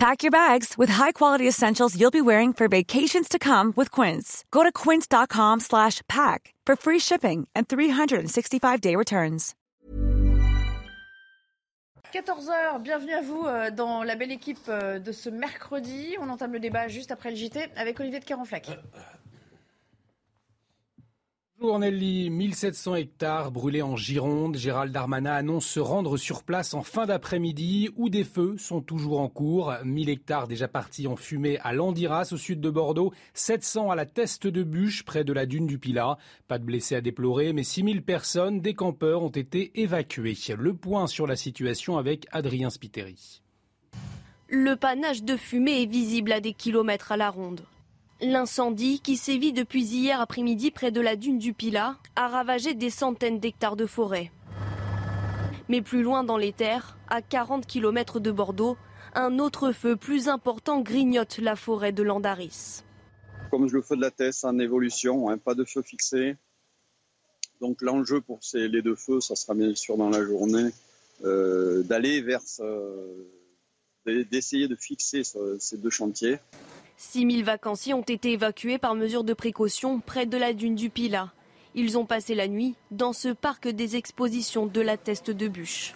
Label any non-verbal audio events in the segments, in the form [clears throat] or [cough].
Pack your bags with high-quality essentials you'll be wearing for vacations to come with Quince. Go to quince.com slash pack for free shipping and 365-day returns. 14h, bienvenue à vous euh, dans la belle équipe euh, de ce mercredi. On entame le débat juste après le JT avec Olivier de Carenflac. Bonjour Nelly, 1700 hectares brûlés en Gironde. Gérald Darmanin annonce se rendre sur place en fin d'après-midi où des feux sont toujours en cours. 1000 hectares déjà partis en fumée à Landiras au sud de Bordeaux, 700 à la Teste de Bûche près de la dune du Pilat. Pas de blessés à déplorer, mais 6000 personnes, des campeurs ont été évacués. Le point sur la situation avec Adrien Spiteri. Le panache de fumée est visible à des kilomètres à la ronde. L'incendie, qui sévit depuis hier après-midi près de la dune du Pilat, a ravagé des centaines d'hectares de forêt. Mais plus loin dans les terres, à 40 km de Bordeaux, un autre feu plus important grignote la forêt de Landaris. Comme le feu de la Teste en évolution, hein, pas de feu fixé. Donc l'enjeu pour ces, les deux feux, ça sera bien sûr dans la journée, euh, d'aller vers, euh, d'essayer de fixer ce, ces deux chantiers. 6000 vacanciers ont été évacués par mesure de précaution près de la dune du Pilat. Ils ont passé la nuit dans ce parc des expositions de la Teste de Bûche.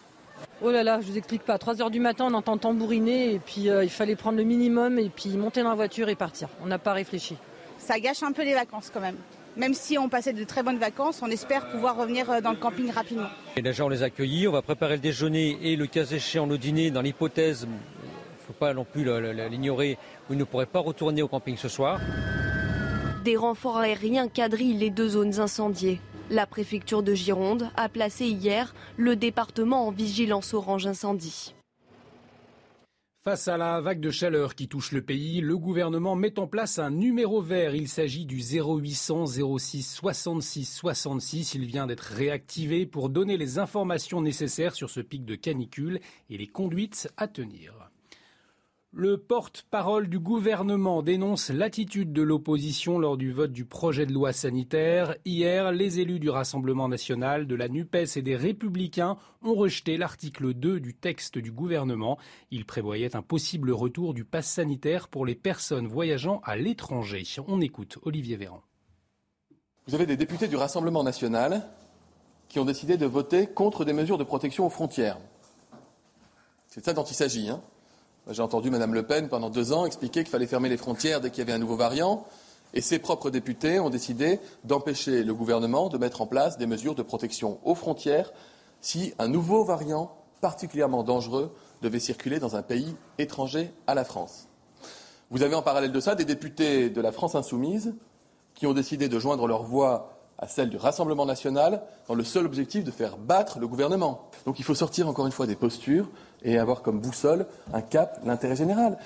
Oh là là, je vous explique pas. 3 heures du matin, on entend tambouriner et puis euh, il fallait prendre le minimum et puis monter dans la voiture et partir. On n'a pas réfléchi. Ça gâche un peu les vacances quand même. Même si on passait de très bonnes vacances, on espère pouvoir revenir euh, dans le camping rapidement. Et déjà, on les a accueillis. On va préparer le déjeuner et le cas échéant le dîner dans l'hypothèse, faut pas non plus l'ignorer, où ils ne pourraient pas retourner au camping ce soir. Des renforts aériens quadrillent les deux zones incendiées. La préfecture de Gironde a placé hier le département en vigilance orange incendie. Face à la vague de chaleur qui touche le pays, le gouvernement met en place un numéro vert. Il s'agit du 0800 06 66 66. Il vient d'être réactivé pour donner les informations nécessaires sur ce pic de canicule et les conduites à tenir. Le porte-parole du gouvernement dénonce l'attitude de l'opposition lors du vote du projet de loi sanitaire. Hier, les élus du Rassemblement national, de la NUPES et des Républicains ont rejeté l'article 2 du texte du gouvernement. Il prévoyait un possible retour du pass sanitaire pour les personnes voyageant à l'étranger. On écoute Olivier Véran. Vous avez des députés du Rassemblement national qui ont décidé de voter contre des mesures de protection aux frontières. C'est ça dont il s'agit. Hein j'ai entendu Mme Le Pen pendant deux ans expliquer qu'il fallait fermer les frontières dès qu'il y avait un nouveau variant. Et ses propres députés ont décidé d'empêcher le gouvernement de mettre en place des mesures de protection aux frontières si un nouveau variant particulièrement dangereux devait circuler dans un pays étranger à la France. Vous avez en parallèle de ça des députés de la France insoumise qui ont décidé de joindre leur voix à celle du Rassemblement national dans le seul objectif de faire battre le gouvernement. Donc il faut sortir encore une fois des postures et avoir comme boussole un cap, l'intérêt général.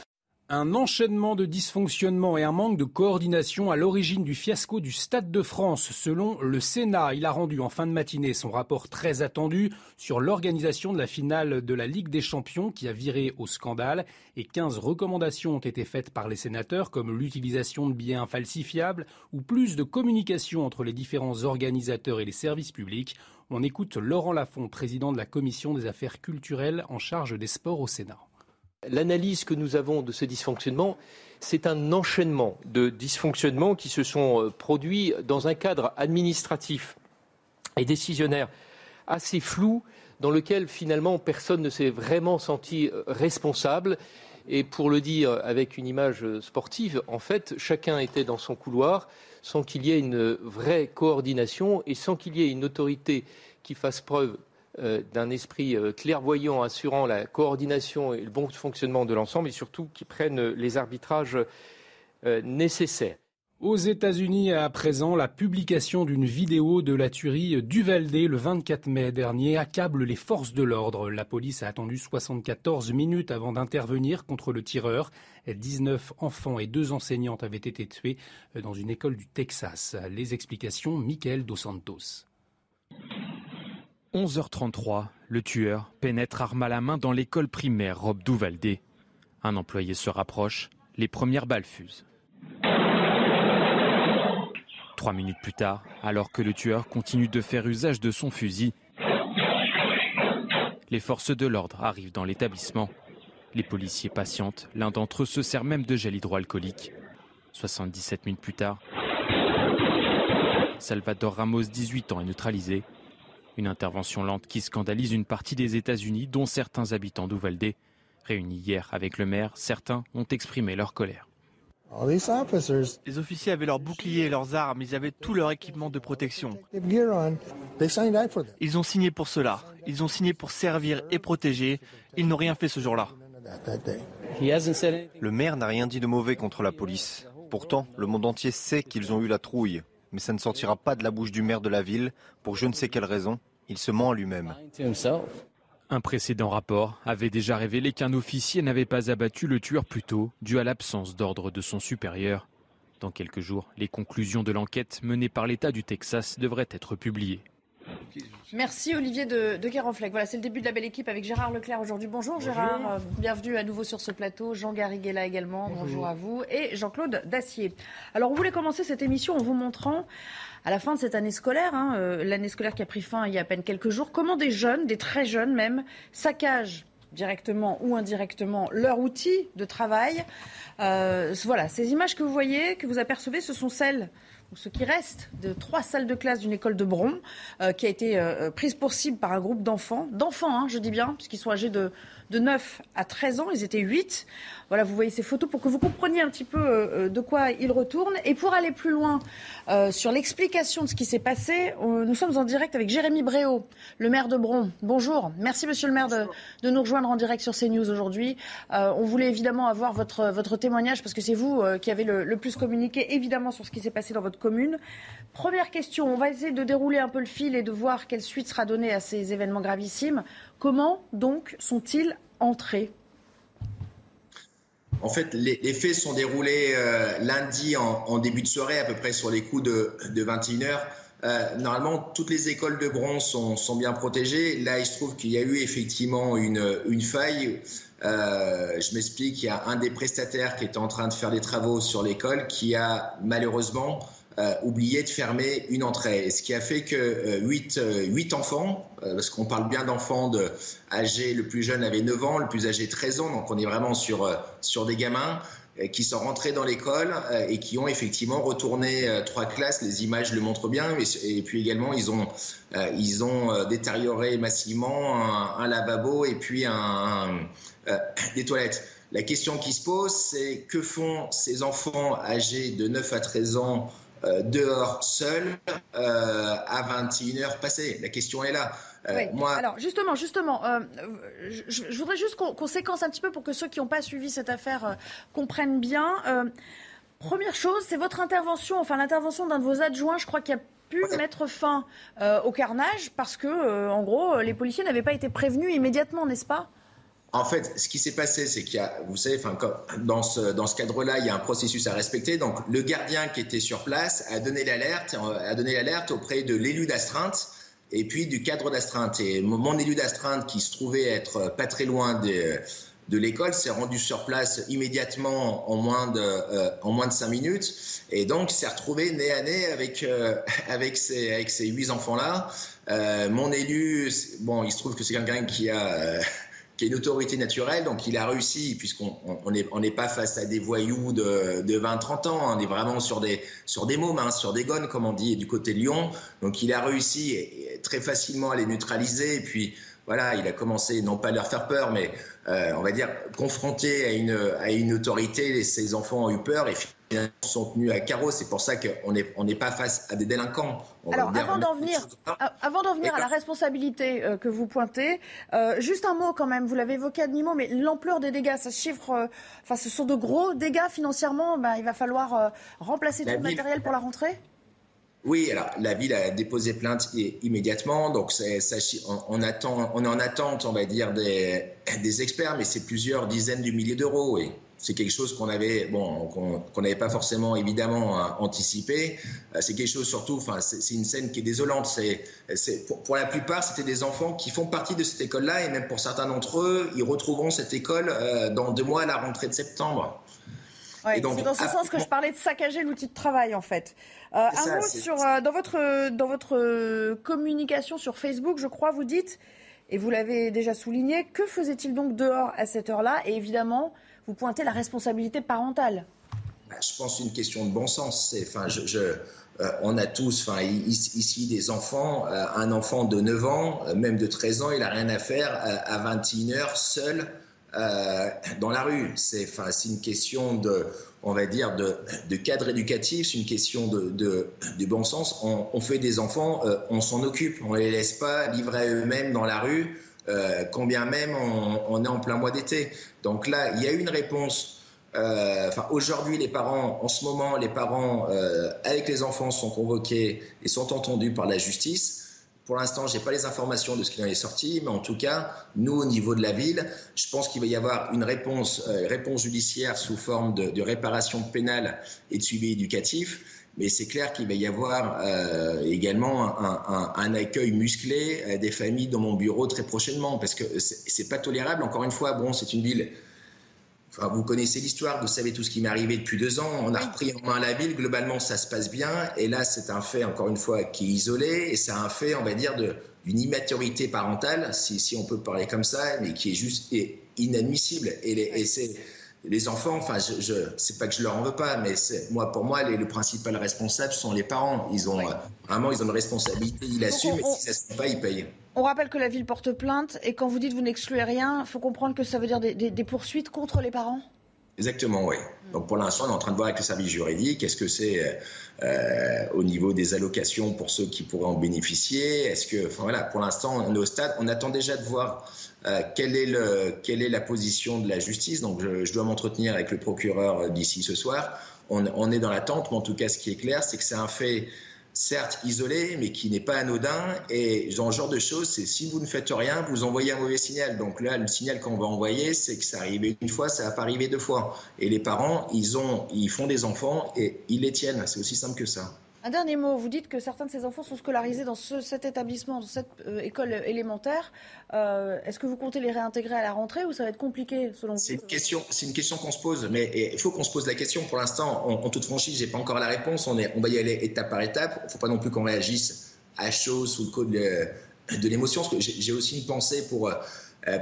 Un enchaînement de dysfonctionnements et un manque de coordination à l'origine du fiasco du Stade de France, selon le Sénat. Il a rendu en fin de matinée son rapport très attendu sur l'organisation de la finale de la Ligue des Champions qui a viré au scandale et 15 recommandations ont été faites par les sénateurs comme l'utilisation de billets infalsifiables ou plus de communication entre les différents organisateurs et les services publics. On écoute Laurent Lafont, président de la commission des affaires culturelles en charge des sports au Sénat. L'analyse que nous avons de ce dysfonctionnement, c'est un enchaînement de dysfonctionnements qui se sont euh, produits dans un cadre administratif et décisionnaire assez flou, dans lequel finalement personne ne s'est vraiment senti euh, responsable. Et pour le dire avec une image sportive, en fait, chacun était dans son couloir sans qu'il y ait une vraie coordination et sans qu'il y ait une autorité qui fasse preuve euh, d'un esprit euh, clairvoyant assurant la coordination et le bon fonctionnement de l'ensemble et surtout qui prennent les arbitrages euh, nécessaires. Aux États-Unis, à présent, la publication d'une vidéo de la tuerie d'Uvalde le 24 mai dernier accable les forces de l'ordre. La police a attendu 74 minutes avant d'intervenir contre le tireur. 19 enfants et deux enseignantes avaient été tués dans une école du Texas. Les explications, Michael Dos Santos. 11h33, le tueur pénètre arme à la main dans l'école primaire Rob Douvaldé. Un employé se rapproche, les premières balles fusent. Trois minutes plus tard, alors que le tueur continue de faire usage de son fusil, les forces de l'ordre arrivent dans l'établissement. Les policiers patientent, l'un d'entre eux se sert même de gel hydroalcoolique. 77 minutes plus tard, Salvador Ramos, 18 ans, est neutralisé. Une intervention lente qui scandalise une partie des États-Unis, dont certains habitants d'Uvalde. Réunis hier avec le maire, certains ont exprimé leur colère. Les officiers avaient leurs boucliers et leurs armes, ils avaient tout leur équipement de protection. Ils ont signé pour cela, ils ont signé pour servir et protéger, ils n'ont rien fait ce jour-là. Le maire n'a rien dit de mauvais contre la police. Pourtant, le monde entier sait qu'ils ont eu la trouille, mais ça ne sortira pas de la bouche du maire de la ville pour je ne sais quelle raison. Il se ment à lui-même. Un précédent rapport avait déjà révélé qu'un officier n'avait pas abattu le tueur plus tôt, dû à l'absence d'ordre de son supérieur. Dans quelques jours, les conclusions de l'enquête menée par l'État du Texas devraient être publiées. Merci Olivier de, de Voilà, c'est le début de la belle équipe avec Gérard Leclerc aujourd'hui. Bonjour, Gérard, euh, bienvenue à nouveau sur ce plateau. Jean Gariguela également, bonjour. à vous. Et Jean-Claude Dacier. Alors on voulait commencer cette émission en vous montrant à la fin de cette année scolaire, hein, euh, l'année scolaire qui a pris fin il y a à peine quelques jours, comment des jeunes, des très jeunes même, saccagent directement ou indirectement leur outil de travail. Euh, voilà, ces images que vous voyez, que vous apercevez, ce sont celles ou ce qui reste de trois salles de classe d'une école de Bron, euh, qui a été prise pour cible par un groupe d'enfants, d'enfants, hein, je dis bien, puisqu'ils sont âgés de, de 9 à 13 ans, ils étaient 8. Voilà, vous voyez ces photos pour que vous compreniez un petit peu euh, euh, de quoi il retourne. Et pour aller plus loin euh, sur l'explication de ce qui s'est passé, nous sommes en direct avec Jérémy Bréau, le maire de Bron. Bonjour. Merci, monsieur le maire, de, nous rejoindre en direct sur CNews aujourd'hui. on voulait évidemment avoir votre, votre témoignage parce que c'est vous qui avez le, le, plus communiqué, évidemment, sur ce qui s'est passé dans votre commune. Première question, on va essayer de dérouler un peu le fil et de voir quelle suite sera donnée à ces événements gravissimes. Comment donc sont-ils entrés? En fait, les, faits sont déroulés euh, lundi en, début de soirée, à peu près sur les coups de, 21h. Euh, normalement, toutes les écoles de bronze sont, bien protégées. Là, il se trouve qu'il y a eu effectivement une, faille. Euh, je m'explique, il y a un des prestataires qui est en train de faire des travaux sur l'école qui a malheureusement euh, oublié de fermer une entrée. ce qui a fait que 8, euh, enfants, parce qu'on parle bien d'enfants de, âgés, le plus jeune avait 9 ans, le plus âgé 13 ans, donc on est vraiment sur, sur des gamins, qui sont rentrés dans l'école et qui ont effectivement retourné trois classes. Les images le montrent bien. Et, puis également, ils ont, ils ont détérioré massivement un, lavabo et puis un, des toilettes. La question qui se pose, c'est que font ces enfants âgés de 9 à 13 ans euh, dehors seuls euh, à 21h passées. La question est là. Euh, moi... Alors justement, justement, je, voudrais juste qu'on séquence un petit peu pour que ceux qui n'ont pas suivi cette affaire comprennent bien. première chose, c'est votre intervention, enfin l'intervention d'un de vos adjoints, je crois, qui a pu mettre fin au carnage parce que, en gros, les policiers n'avaient pas été prévenus immédiatement, n'est-ce pas? En fait, ce qui s'est passé, c'est qu'il y a, vous savez, enfin, dans ce, dans ce cadre-là, il y a un processus à respecter. Donc, le gardien qui était sur place a donné l'alerte, a donné l'alerte auprès de l'élu d'astreinte et puis du cadre d'astreinte. Et mon élu d'astreinte, qui se trouvait être pas très loin de, de l'école, s'est rendu sur place immédiatement en moins de, euh, en moins de cinq minutes. Et donc, s'est retrouvé nez à nez avec, euh, avec, ces, avec ces huit enfants-là. Euh, mon élu, bon, il se trouve que c'est quelqu'un qui a qui est une autorité naturelle, donc il a réussi, puisqu'on n'est on pas face à des voyous de, de 20-30 ans, on est vraiment sur des, sur des mômes, hein, sur des gones, comme on dit, du côté de Lyon. Donc il a réussi très facilement à les neutraliser, et puis voilà, il a commencé, non pas à leur faire peur, mais euh, on va dire confronté à une, à une autorité, ces enfants ont eu peur, et sont tenus à carreau. C'est pour ça qu'on n'est on n'est pas face à des délinquants. Alors, avant d'en venir, avant d'en venir à la responsabilité euh, que vous pointez, euh, juste un mot quand même. Vous l'avez évoqué à demi-mot, mais l'ampleur des dégâts, ça chiffre. Euh, enfin, ce sont de gros dégâts financièrement. Ben, il va falloir remplacer tout le matériel pour la rentrée? Oui, alors la ville a déposé plainte immédiatement, donc ça, on, attend, on est en attente, on va dire, des, des experts, mais c'est plusieurs dizaines de milliers d'euros. Oui. C'est quelque chose qu'on avait, bon, qu'on n'avait pas forcément évidemment hein, anticipé. Euh, c'est quelque chose surtout, enfin, c'est une scène qui est désolante. C'est, pour, pour, la plupart, c'était des enfants qui font partie de cette école-là, et même pour certains d'entre eux, ils retrouveront cette école euh, dans deux mois à la rentrée de septembre. c'est dans ce sens que je parlais de saccager l'outil de travail, en fait. Euh, un mot sur dans votre dans votre communication sur Facebook, je crois, vous dites, et vous l'avez déjà souligné, que faisait-il donc dehors à cette heure-là? Et évidemment, vous pointez la responsabilité parentale. Bah, je pense une question de bon sens. Enfin, je, euh, on a tous, enfin, ici des enfants. Euh, un enfant de 9 ans, euh, même de 13 ans, il n'a rien à faire à 21 heures seul dans la rue. C'est, enfin, c'est une question de, on va dire, de, cadre éducatif. C'est une question de, de, bon sens. On, fait des enfants, on s'en occupe. On les laisse pas livrer eux-mêmes dans la rue. Euh, combien même on, est en plein mois d'été. Donc là, il y a une réponse. Euh, aujourd'hui, les parents, en ce moment, les parents euh, avec les enfants sont convoqués et sont entendus par la justice. Pour l'instant, je n'ai pas les informations de ce qui en est sorti, mais en tout cas, nous, au niveau de la ville, je pense qu'il va y avoir une réponse, judiciaire sous forme de réparation pénale et de suivi éducatif mais c'est clair qu'il va y avoir euh, également un, accueil musclé euh, des familles dans mon bureau très prochainement, parce que c'est pas tolérable. Encore une fois, bon, c'est une ville. Enfin, vous connaissez l'histoire, vous savez tout ce qui m'est arrivé depuis deux ans. On a repris en main la ville. Globalement, ça se passe bien. Et là, c'est un fait, encore une fois, qui est isolé. Et c'est un fait, on va dire, d'une immaturité parentale, si, si, on peut parler comme ça, mais qui est juste inadmissible. Et, et c'est les enfants, enfin, je, je c'est pas que je leur en veux pas, mais moi, pour moi, les, le principal responsable sont les parents. Ils ont euh, vraiment, ils ont une responsabilité, ils l'assument, et si ça se fait pas, ils payent. On rappelle que la ville porte plainte, et quand vous dites vous n'excluez rien, il faut comprendre que ça veut dire des poursuites contre les parents? Exactement, oui. Donc pour l'instant, on est en train de voir avec le service juridique, est-ce que c'est euh, euh, au niveau des allocations pour ceux qui pourraient en bénéficier? Est-ce que, enfin voilà, pour l'instant, on est au stade, on attend déjà de voir euh, quelle, est le, quelle est la position de la justice. Donc je, je dois m'entretenir avec le procureur d'ici ce soir. On, on est dans l'attente, mais en tout cas, ce qui est clair, c'est que c'est un fait certes isolé, mais qui n'est pas anodin. Et ce genre de choses, c'est si vous ne faites rien, vous envoyez un mauvais signal. Donc là, le signal qu'on va envoyer, c'est que ça arrive une fois, ça va pas arriver deux fois. Et les parents, ils, ont, ils font des enfants et ils les tiennent. C'est aussi simple que ça. Un dernier mot, vous dites que certains de ces enfants sont scolarisés dans cet établissement, dans cette euh, école élémentaire. Euh, est-ce que vous comptez les réintégrer à la rentrée ou ça va être compliqué selon vous C'est une question, c'est une question qu'on se pose, mais il faut qu'on se pose la question. Pour l'instant, en, toute franchise, j'ai pas encore la réponse. On, est, on va y aller étape par étape. Il ne faut pas non plus qu'on réagisse à chaud sous le coup de, l'émotion, j'ai aussi une pensée pour euh,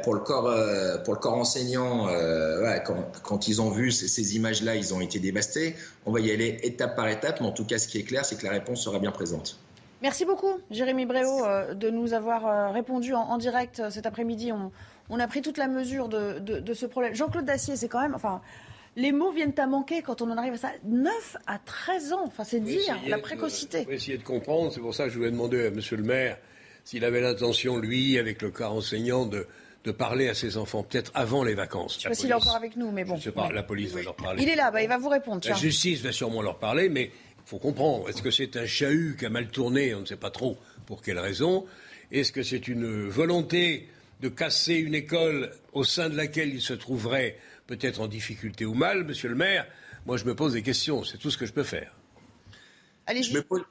pour le corps, euh, pour le corps enseignant, euh, quand, ils ont vu ces, images-là, ils ont été dévastés. On va y aller étape par étape, mais en tout cas, ce qui est clair, c'est que la réponse sera bien présente. Merci beaucoup, Jérémy Bréau, de nous avoir répondu en, direct cet après-midi. On, a pris toute la mesure de, ce problème. Jean-Claude Dacier, c'est quand même. Enfin, les mots viennent à manquer quand on en arrive à ça. 9 à 13 ans, enfin, c'est dire la précocité. On va essayer de comprendre. C'est pour ça que je voulais demander à M. le maire s'il avait l'intention, lui, avec le corps enseignant, de de parler à ses enfants, peut-être avant les vacances. Je ne sais pas s'il est encore avec nous, mais bon. Je sais pas, la police va leur parler. Il est là, bah, il va vous répondre. La justice va sûrement leur parler, mais il faut comprendre. Est-ce que c'est un chahut qui a mal tourné On ne sait pas trop pour quelle raison. Est-ce que c'est une volonté de casser une école au sein de laquelle il se trouverait peut-être en difficulté ou mal, monsieur le maire? Moi, je me pose des questions. C'est tout ce que je peux faire. Je me, pose,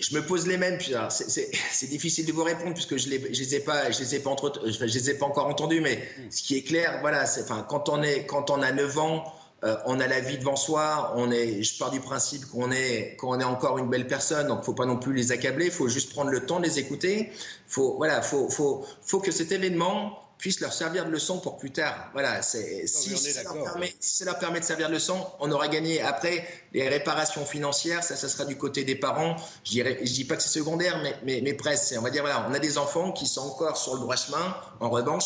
je me pose les mêmes. [laughs] C'est difficile de vous répondre puisque je ne les, ai pas, je les ai pas entre, je les ai pas encore entendus. Mais ce qui est clair, voilà, c'est, enfin, quand on est, quand on a 9 ans, euh, on a la vie devant soi. On est, je pars du principe qu'on est, qu'on est encore une belle personne. Donc, faut pas non plus les accabler. Il faut juste prendre le temps de les écouter. Faut, voilà, faut, faut, faut que cet événement puisse leur servir de leçon pour plus tard. Voilà, c'est, si, ça leur permet, ça leur permet de servir de leçon, on aura gagné. Après, les réparations financières, ça, ça sera du côté des parents. Je dirais, je dis pas que c'est secondaire, mais, mais, mais presque. On va dire, voilà, on a des enfants qui sont encore sur le droit chemin. En revanche,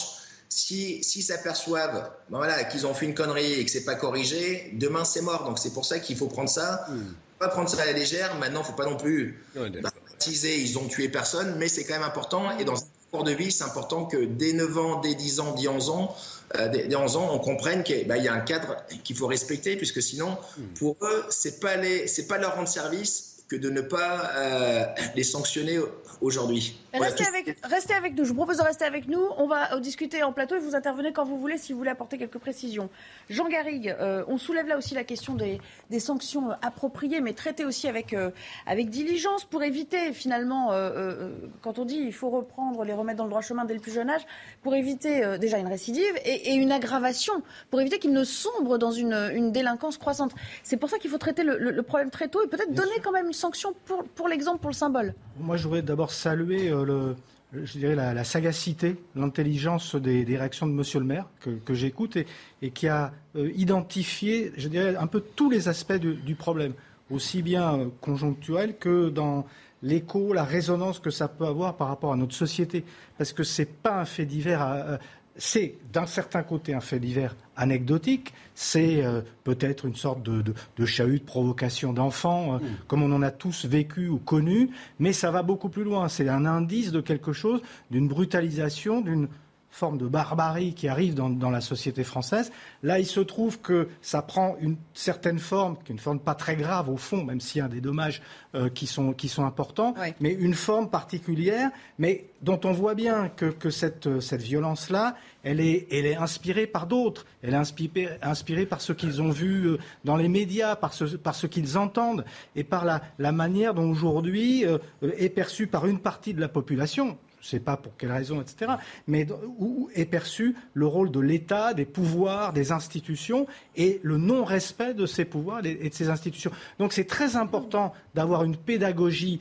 si, si s'aperçoivent ben voilà, qu'ils ont fait une connerie et que c'est pas corrigé, demain c'est mort. Donc c'est pour ça qu'il faut prendre ça. Hmm. Pas prendre ça à la légère. Maintenant, faut pas non plus ouais, ils ont tué personne, mais c'est quand même important. Et dans de vie, c'est important que dès 9 ans, dès 10 ans, dès 11 ans, euh, dès 11 ans, on comprenne qu'il bah, y a un cadre qu'il faut respecter, puisque sinon, hmm. pour eux, c'est pas les, c'est pas leur rendre service que de ne pas euh, les sanctionner aujourd'hui. Restez, avec, restez avec nous. Je vous propose de rester avec nous. On va discuter en plateau et vous intervenez quand vous voulez si vous voulez apporter quelques précisions. Jean Garrigue, euh, on soulève là aussi la question des, des sanctions appropriées, mais traitées aussi avec, euh, avec diligence pour éviter finalement, euh, quand on dit il faut reprendre les remettre dans le droit chemin dès le plus jeune âge, pour éviter déjà une récidive et, et une aggravation, pour éviter qu'ils ne sombrent dans une, une délinquance croissante. C'est pour ça qu'il faut traiter le, le, problème très tôt et peut-être donner quand même une sanction pour, pour l'exemple, pour le symbole. Moi, je voudrais d'abord saluer je dirais la, sagacité, l'intelligence des, réactions de Monsieur le maire que, j'écoute et, qui a euh, identifié, je dirais, un peu tous les aspects du, problème, aussi bien euh, conjoncturel que dans l'écho, la résonance que ça peut avoir par rapport à notre société, parce que c'est pas un fait divers à, c'est d'un certain côté un fait divers anecdotique, c'est euh, peut-être une sorte de, de, chahut, de provocation d'enfants, euh, mm. comme on en a tous vécu ou connu, mais ça va beaucoup plus loin. C'est un indice de quelque chose, d'une brutalisation, d'une forme de barbarie qui arrive dans, la société française. Là, il se trouve que ça prend une certaine forme, qui est une forme pas très grave au fond, même s'il y a des dommages euh, qui, sont, qui sont importants, mais une forme particulière, mais dont on voit bien que, cette, cette violence-là, elle est, elle est inspirée par d'autres. Elle est inspirée, inspirée par ce qu'ils ont vu euh, dans les médias, par ce, par ce qu'ils entendent et par la, la manière dont aujourd'hui euh, est perçue par une partie de la population je ne sais pas pour quelle raison, etc., mais où est perçu le rôle de l'État, des pouvoirs, des institutions et le non-respect de ces pouvoirs et de ces institutions. Donc c'est très important d'avoir une pédagogie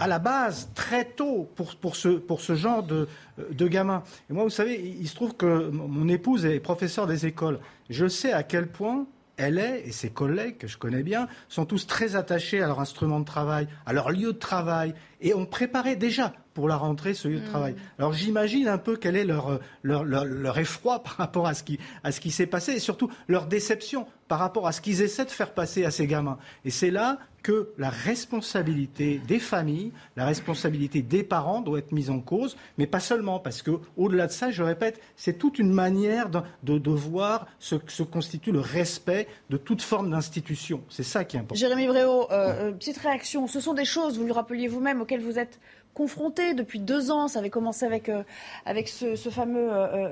à la base, très tôt, pour, pour, ce, pour ce genre de, de gamins. Et moi, vous savez, il se trouve que mon épouse est professeure des écoles. Je sais à quel point elle est, et ses collègues que je connais bien, sont tous très attachés à leur instrument de travail, à leur lieu de travail, et ont préparé déjà pour la rentrée ce lieu de mm. travail. Alors j'imagine un peu quel est leur, leur, leur, effroi par rapport à ce qui, à ce qui s'est passé, et surtout leur déception par rapport à ce qu'ils essaient de faire passer à ces gamins. Et c'est là que la responsabilité des familles, la responsabilité des parents doit être mise en cause, mais pas seulement, parce que au-delà de ça, je répète, c'est toute une manière de, de, voir ce que se constitue le respect de toute forme d'institution. C'est ça qui est important. Jérémy Bréau, euh, euh, petite réaction. Ce sont des choses, vous le rappeliez vous-même, auxquelles vous êtes confronté depuis deux ans. Ça avait commencé avec, euh, avec ce, fameux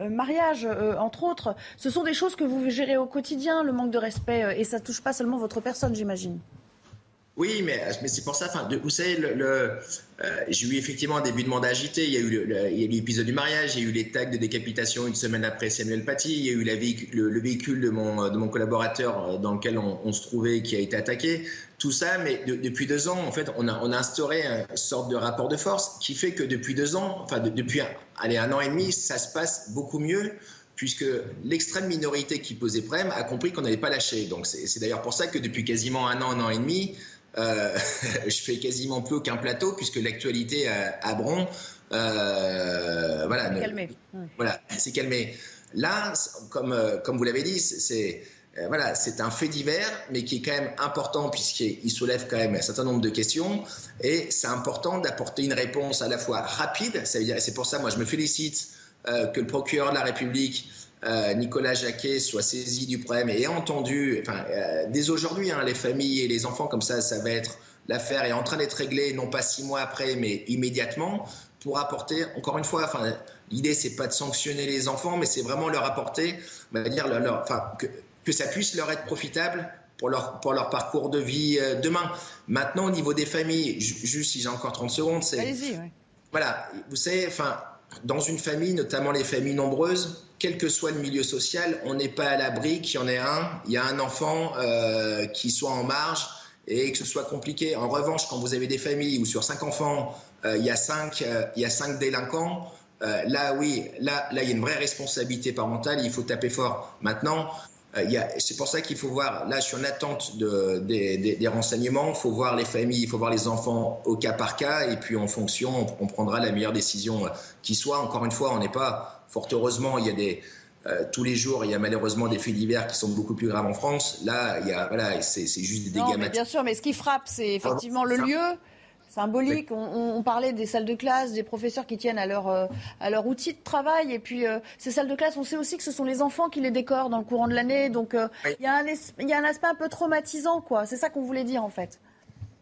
mariage, entre autres. Ce sont des choses que vous gérez au quotidien, le manque de respect, et ça ne touche pas seulement votre personne, j'imagine. Oui, mais, c'est pour ça, enfin, vous savez, le, euh, j'ai eu effectivement un début de mandat agité. Il y a eu l'épisode du mariage, il y a eu les tags de décapitation une semaine après Samuel Paty, il y a eu le, véhicule de mon, de mon collaborateur euh, dans lequel on, se trouvait qui a été attaqué. Tout ça, mais depuis deux ans, en fait, on a, on a instauré une sorte de rapport de force qui fait que depuis deux ans, enfin, depuis un, allez, un an et demi, ça se passe beaucoup mieux puisque l'extrême minorité qui posait problème a compris qu'on n'allait pas lâcher. Donc c'est d'ailleurs pour ça que depuis quasiment un an, un an et demi, euh, [laughs] je fais quasiment plus aucun plateau puisque l'actualité à, Bron, euh, voilà, calmé. voilà, c'est calmé. Là, comme euh, comme vous l'avez dit, c'est voilà, c'est un fait divers, mais qui est quand même important puisqu'il soulève quand même un certain nombre de questions. Et c'est important d'apporter une réponse à la fois rapide. C'est pour ça, moi, je me félicite que le procureur de la République euh, Nicolas Jacquet soit saisi du problème et ait entendu, enfin, euh, dès aujourd'hui, hein, les familles et les enfants, comme ça, ça va être l'affaire est en train d'être réglée, non pas six mois après, mais immédiatement, pour apporter, encore une fois, enfin, l'idée c'est pas de sanctionner les enfants, mais c'est vraiment leur apporter, on va dire, leur, enfin, que, ça puisse leur être profitable pour leur, pour leur parcours de vie euh, demain. Maintenant, au niveau des familles, juste si j'ai encore 30 secondes, c'est. Allez-y, Voilà, vous savez, enfin, dans une famille, notamment les familles nombreuses, quel que soit le milieu social, on n'est pas à l'abri qu'il y en ait un, il y a un enfant euh, qui soit en marge et que ce soit compliqué. En revanche, quand vous avez des familles où sur cinq enfants, euh, il, y a cinq, euh, il y a cinq délinquants, là oui, là, là il y a une vraie responsabilité parentale, il faut taper fort. Maintenant, c'est pour ça qu'il faut voir, là je suis en attente de, des, des, renseignements, il faut voir les familles, il faut voir les enfants au cas par cas, et puis en fonction, on, on prendra la meilleure décision qui soit. Encore une fois, on n'est pas Fort heureusement, il y a des, euh, tous les jours, il y a malheureusement des faits divers qui sont beaucoup plus graves en France. Là, il y a, voilà, c'est, juste des dégâts non, Bien sûr, mais ce qui frappe, c'est effectivement le lieu symbolique. On, parlait des salles de classe, des professeurs qui tiennent à leur, euh, à leur outil de travail. Et puis, euh, ces salles de classe, on sait aussi que ce sont les enfants qui les décorent dans le courant de l'année. Donc, il, y a un, il y a un aspect un peu traumatisant, quoi. C'est ça qu'on voulait dire, en fait.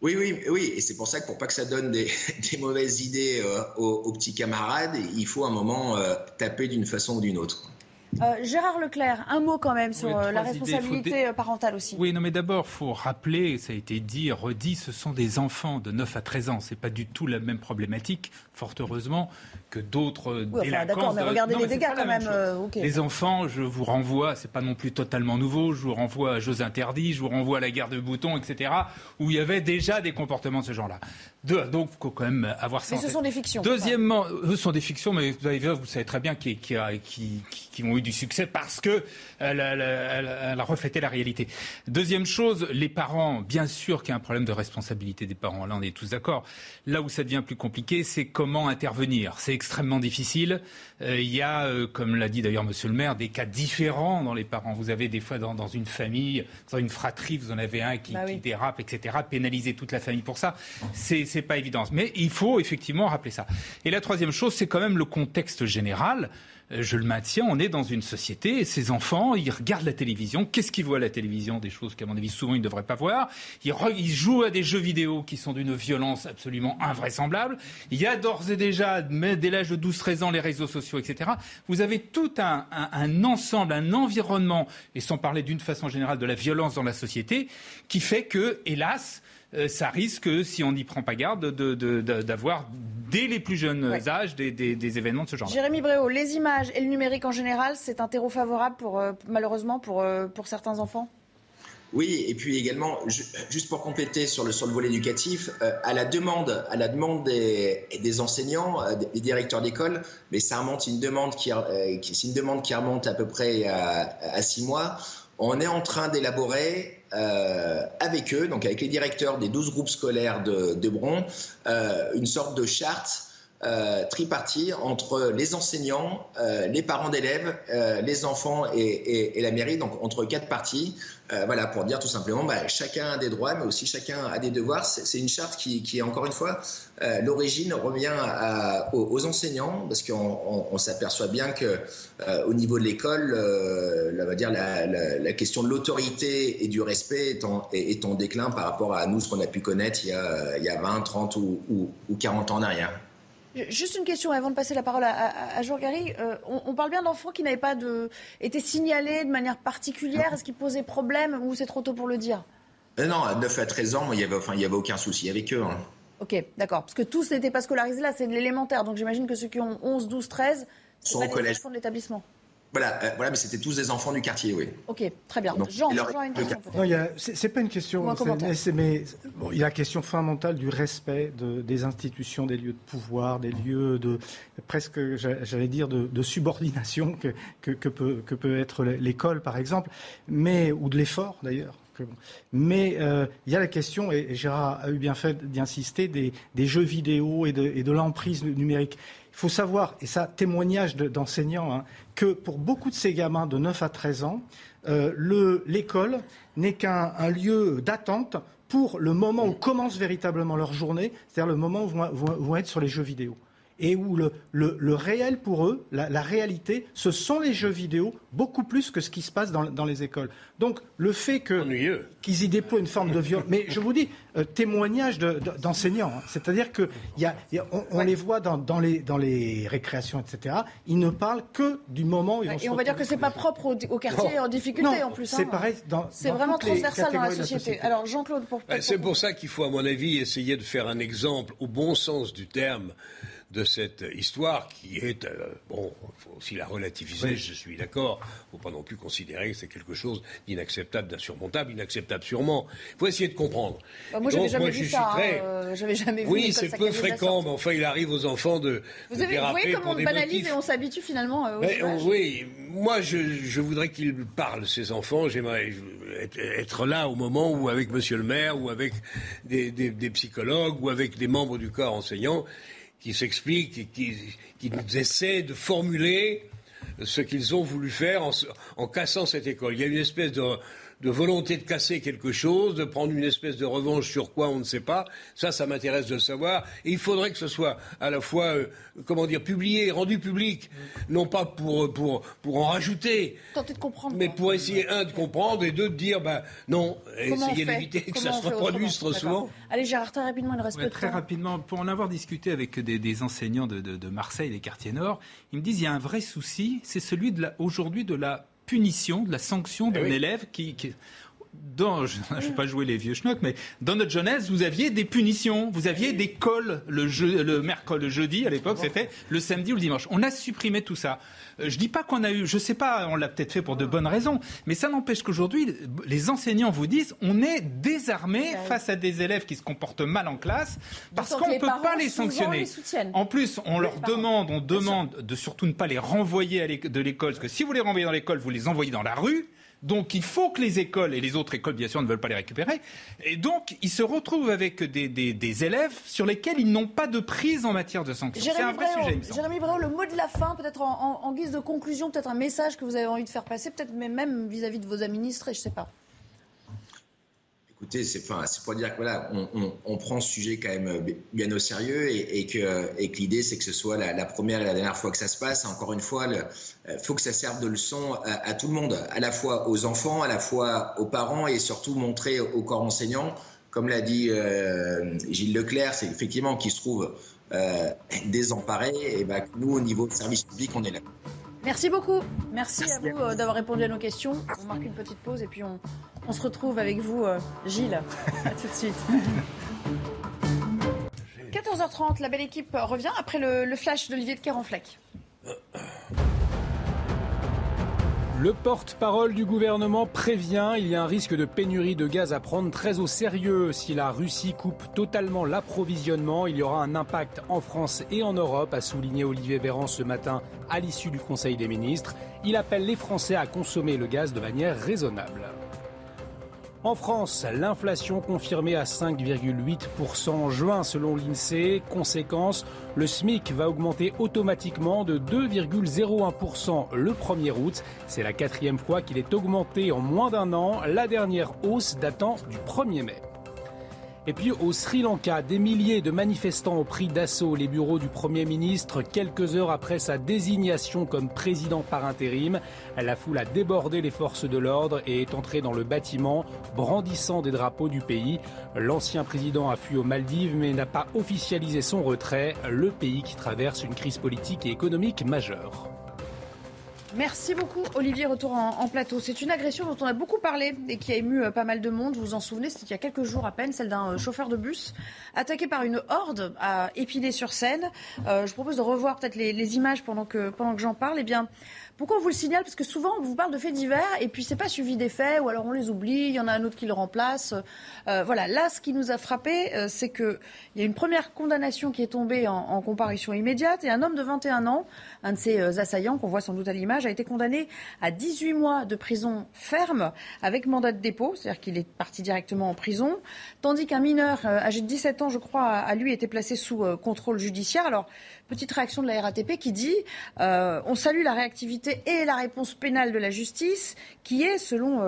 Oui, oui, oui, et c'est pour ça que pour pas que ça donne des, [laughs] mauvaises idées aux, petits camarades, il faut un moment taper d'une façon ou d'une autre. Euh, Gérard Leclerc, un mot quand même sur euh, la responsabilité euh, parentale aussi. Oui, non, mais d'abord, il faut rappeler, ça a été dit, redit, ce sont des enfants de 9 à 13 ans. Ce n'est pas du tout la même problématique, fort heureusement, que d'autres oui, enfin, D'accord, mais regardez les dégâts quand même. Les enfants, je vous renvoie, c'est pas non plus totalement nouveau, je vous renvoie à Jeux interdits, je vous renvoie à la guerre de boutons, etc., où il y avait déjà des comportements de ce genre-là. donc, il faut quand même avoir ça. Mais ce sont des fictions. Deuxièmement, ce sont des fictions, mais vous savez très bien qui, qui, qui, qui ont eu du succès parce que elle, a reflété la réalité. Deuxième chose, les parents, bien sûr qu'il y a un problème de responsabilité des parents. Là, on est tous d'accord. Là où ça devient plus compliqué, c'est comment intervenir. C'est extrêmement difficile. Euh, il y a, euh, comme l'a dit d'ailleurs Monsieur le Maire, des cas différents dans les parents. Vous avez des fois dans, dans une famille, dans une fratrie, vous en avez un qui, bah qui dérape, etc. Pénaliser toute la famille pour ça, c'est pas évident. Mais il faut effectivement rappeler ça. Et la troisième chose, c'est quand même le contexte général. Je le maintiens, on est dans une société et ces enfants, ils regardent la télévision. Qu'est-ce qu'ils voient à la télévision Des choses qu'à mon avis, souvent, ils ne devraient pas voir? Ils, jouent à des jeux vidéo qui sont d'une violence absolument invraisemblable. Il y a d'ores et déjà, dès l'âge de 12-13 ans, les réseaux sociaux, etc. Vous avez tout un, un ensemble, un environnement, et sans parler d'une façon générale de la violence dans la société, qui fait que, hélas, ça risque, si on n'y prend pas garde, d'avoir dès les plus jeunes âges des, événements de ce genre. Jérémy Bréau, les images et le numérique en général, c'est un terreau favorable pour, euh, malheureusement pour, euh, pour certains enfants? Oui, et puis également, juste pour compléter sur le, sur le volet éducatif, à la demande, à la demande des, des enseignants, des, directeurs d'école, mais ça remonte une demande qui, c'est une demande qui remonte à peu près à, à six mois. On est en train d'élaborer euh, avec eux, donc avec les directeurs des 12 groupes scolaires de, de Bron, euh, une sorte de charte euh, tripartie entre les enseignants, euh, les parents d'élèves, euh, les enfants et, la mairie, donc entre quatre parties. Euh, voilà, pour dire tout simplement, bah, chacun a des droits, mais aussi chacun a des devoirs. C'est une charte qui, qui, encore une fois, l'origine revient aux, enseignants, parce qu'on on, on s'aperçoit bien que au niveau de l'école, la, question de l'autorité et du respect est en, déclin par rapport à nous, ce qu'on a pu connaître il y a, il y a 20, 30 ou, ou, ou 40 ans en arrière. Juste une question avant de passer la parole à, à, Jean Gary. Euh, on, parle bien d'enfants qui n'avaient pas de, été signalés de manière particulière. Est-ce qu'ils posaient problème ou c'est trop tôt pour le dire? Euh, Non, à 9 à 13 ans, il n'y avait, enfin, avait aucun souci avec eux. Hein. Ok, d'accord. Parce que tous n'étaient pas scolarisés là, c'est de l'élémentaire. Donc j'imagine que ceux qui ont 11, 12, 13 sont au collège. de l'établissement. Voilà, euh, voilà, mais c'était tous des enfants du quartier, oui. Ok, très bien. Jean, Jean une question. Non, c'est pas une question, mais, il y a la question fondamentale du respect de, des institutions, des lieux de pouvoir, des lieux de presque, j'allais dire, de, subordination que, que, peut, que peut être l'école, par exemple, mais ou de l'effort d'ailleurs. Mais euh, il y a la question, et Gérard a eu bien fait d'insister, des, des, jeux vidéo et de, et de l'emprise numérique. Il faut savoir, et ça, témoignage d'enseignants, hein, que pour beaucoup de ces gamins de 9 à 13 ans, euh, l'école n'est qu'un lieu d'attente pour le moment où commence véritablement leur journée, c'est-à-dire le moment où vont, vont être sur les jeux vidéo et où le, le, réel pour eux, la, réalité, ce sont les jeux vidéo beaucoup plus que ce qui se passe dans, dans les écoles. Donc le fait que, qu'ils y déploient une forme de violence, mais je vous dis, euh, témoignage d'enseignants, hein. c'est-à-dire que y a, on, les voit dans, dans, les, dans les récréations, etc. Ils ne parlent que du moment où ils vont Et on va dire que c'est pas propre au, quartier en difficulté en plus. C'est hein. pareil. C'est vraiment transversal dans la société. Alors Jean-Claude, pour. C'est pour ça qu'il faut, à mon avis, essayer de faire un exemple au bon sens du terme de cette histoire qui est, euh, bon, il faut aussi la relativiser, je suis d'accord, il ne faut pas non plus considérer que c'est quelque chose d'inacceptable, d'insurmontable, inacceptable sûrement. Il faut essayer de comprendre. Bah, moi, j'avais jamais vu ça. Très... Hein, jamais vu oui, c'est peu fréquent, mais enfin, il arrive aux enfants de. Vous, avez, vous voyez comment on banalise et on s'habitue finalement euh, Oui, moi, je, je voudrais qu'ils parlent, ces enfants. J'aimerais être, là au moment où, avec monsieur le maire, ou avec des, des, des psychologues, ou avec des membres du corps enseignant, qui s'expliquent qui, qui essaient de formuler ce qu'ils ont voulu faire en, en, cassant cette école. Il y a une espèce de, de volonté de casser quelque chose, de prendre une espèce de revanche sur quoi on ne sait pas. Ça, ça m'intéresse de le savoir. Et il faudrait que ce soit à la fois, euh, comment dire, publié, rendu public, non pas pour, pour, pour en rajouter, Tentez de comprendre. mais pour essayer, un, de comprendre, et deux, de dire, bah, non, essayer d'éviter que ça se reproduise trop souvent. Allez, Gérard, très rapidement, il reste Ouais, peu de très temps. rapidement, pour en avoir discuté avec des, des enseignants de, de- de Marseille, des quartiers nord, ils me disent qu'il y a un vrai souci, c'est celui de la- aujourd'hui de la punition, de la sanction d'un oui. élève qui, qui- dans, je [laughs] ne vais pas jouer les vieux schnocks, mais dans notre jeunesse, vous aviez des punitions, vous aviez des cols le, mercredi, le jeudi, à l'époque, c'était le samedi ou le dimanche. On a supprimé tout ça. Euh, Je dis pas qu'on a eu, je sais pas, on l'a peut-être fait pour de bonnes raisons, mais ça n'empêche qu'aujourd'hui, les enseignants vous disent, on est désarmé face à des élèves qui se comportent mal en classe, parce qu'on ne peut pas les sanctionner. les. En plus, on leur demande, on demande de surtout ne pas les renvoyer à de l'école, parce que si vous les renvoyez dans l'école, vous les envoyez dans la rue. Donc il faut que les écoles et les autres écoles, bien sûr, ne veulent pas les récupérer. Et donc ils se retrouvent avec des, des- des élèves sur lesquels ils n'ont pas de prise en matière de sanction. C'est un vrai Bréau, sujet, il me semble. Jérémy Bréau, le mot de la fin, peut-être en, en- en guise de conclusion, peut-être un message que vous avez envie de faire passer, peut-être même vis-à-vis de vos administrés, je ne sais pas. Écoutez, c'est enfin, pour dire que voilà, on, on- on prend ce sujet quand même euh, bien au sérieux et, et que, et que l'idée c'est que ce soit la, la première et la dernière fois que ça se passe. Encore une fois, il faut que ça serve de leçon à, à tout le monde, à la fois aux enfants, à la fois aux parents et surtout montrer au corps enseignant, comme l'a dit euh, Gilles Leclerc, c'est effectivement qu'il se trouve euh, désemparé et ben, que nous au niveau de service public on est là. Merci beaucoup. Merci, à vous euh, d'avoir répondu à nos questions. On marque une petite pause et puis on, on se retrouve avec vous, euh, Gilles. [laughs] à tout de suite. 14h30, la belle équipe revient après le, le flash d'Olivier de Kerenfleck. Le porte-parole du gouvernement prévient, il y a un risque de pénurie de gaz à prendre très au sérieux. Si la Russie coupe totalement l'approvisionnement, il y aura un impact en France et en Europe, a souligné Olivier Véran ce matin à l'issue du Conseil des ministres. Il appelle les Français à consommer le gaz de manière raisonnable. En France, l'inflation confirmée à 5,8% en juin selon l'INSEE. Conséquence, le SMIC va augmenter automatiquement de 2,01% le 1er août. C'est la quatrième fois qu'il est augmenté en moins d'un an, la dernière hausse datant du 1er mai. Et puis au Sri Lanka, des milliers de manifestants ont pris d'assaut les bureaux du Premier ministre quelques heures après sa désignation comme président par intérim. La foule a débordé les forces de l'ordre et est entrée dans le bâtiment, brandissant des drapeaux du pays. L'ancien président a fui aux Maldives mais n'a pas officialisé son retrait, le pays qui traverse une crise politique et économique majeure. Merci beaucoup, Olivier. Retour en, plateau. C'est une agression dont on a beaucoup parlé et qui a ému euh, pas mal de monde. Vous vous en souvenez, c'était il y a quelques jours à peine, celle d'un euh, chauffeur de bus attaqué par une horde à Épinay-sur-Seine. Euh, je propose de revoir peut-être les, les images pendant que, pendant que j'en parle. Eh bien, pourquoi on vous le signale? Parce que souvent, on vous parle de faits divers et puis c'est pas suivi des faits ou alors on les oublie. Il y en a un autre qui le remplace. Euh, voilà. Là, ce qui nous a frappé, euh, c'est que il y a une première condamnation qui est tombée en, en comparution immédiate et un homme de 21 ans, un de ces euh, assaillants qu'on voit sans doute à l'image, a été condamné à 18 mois de prison ferme avec mandat de dépôt, c'est-à-dire qu'il est parti directement en prison, tandis qu'un mineur euh, âgé de 17 ans, je crois, a lui été placé sous contrôle judiciaire. Alors, petite réaction de la RATP qui dit euh, on salue la réactivité et la réponse pénale de la justice, qui est, selon euh,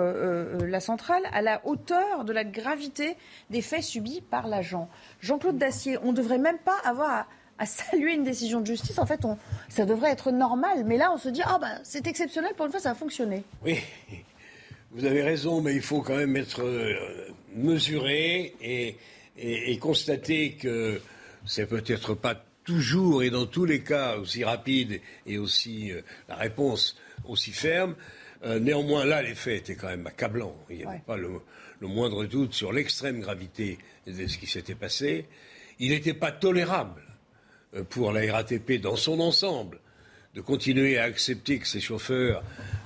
euh, la centrale, à la hauteur de la gravité des faits subis par l'agent. Jean-Claude Dacier, on ne devrait même pas avoir à, saluer une décision de justice. En fait, ça devrait être normal. Mais là, on se dit ah bah c'est exceptionnel. Pour une fois, ça a fonctionné. Oui, vous avez raison, mais il faut quand même être mesuré et, et- et constater que c'est peut-être pas toujours et dans tous les cas aussi rapide et aussi euh, la réponse aussi ferme. Euh, néanmoins, là, les faits étaient quand même accablants. Il n'y avait pas le, le moindre doute sur l'extrême gravité de ce qui s'était passé. Il n'était pas tolérable euh, pour la RATP dans son ensemble de continuer à accepter que ces chauffeurs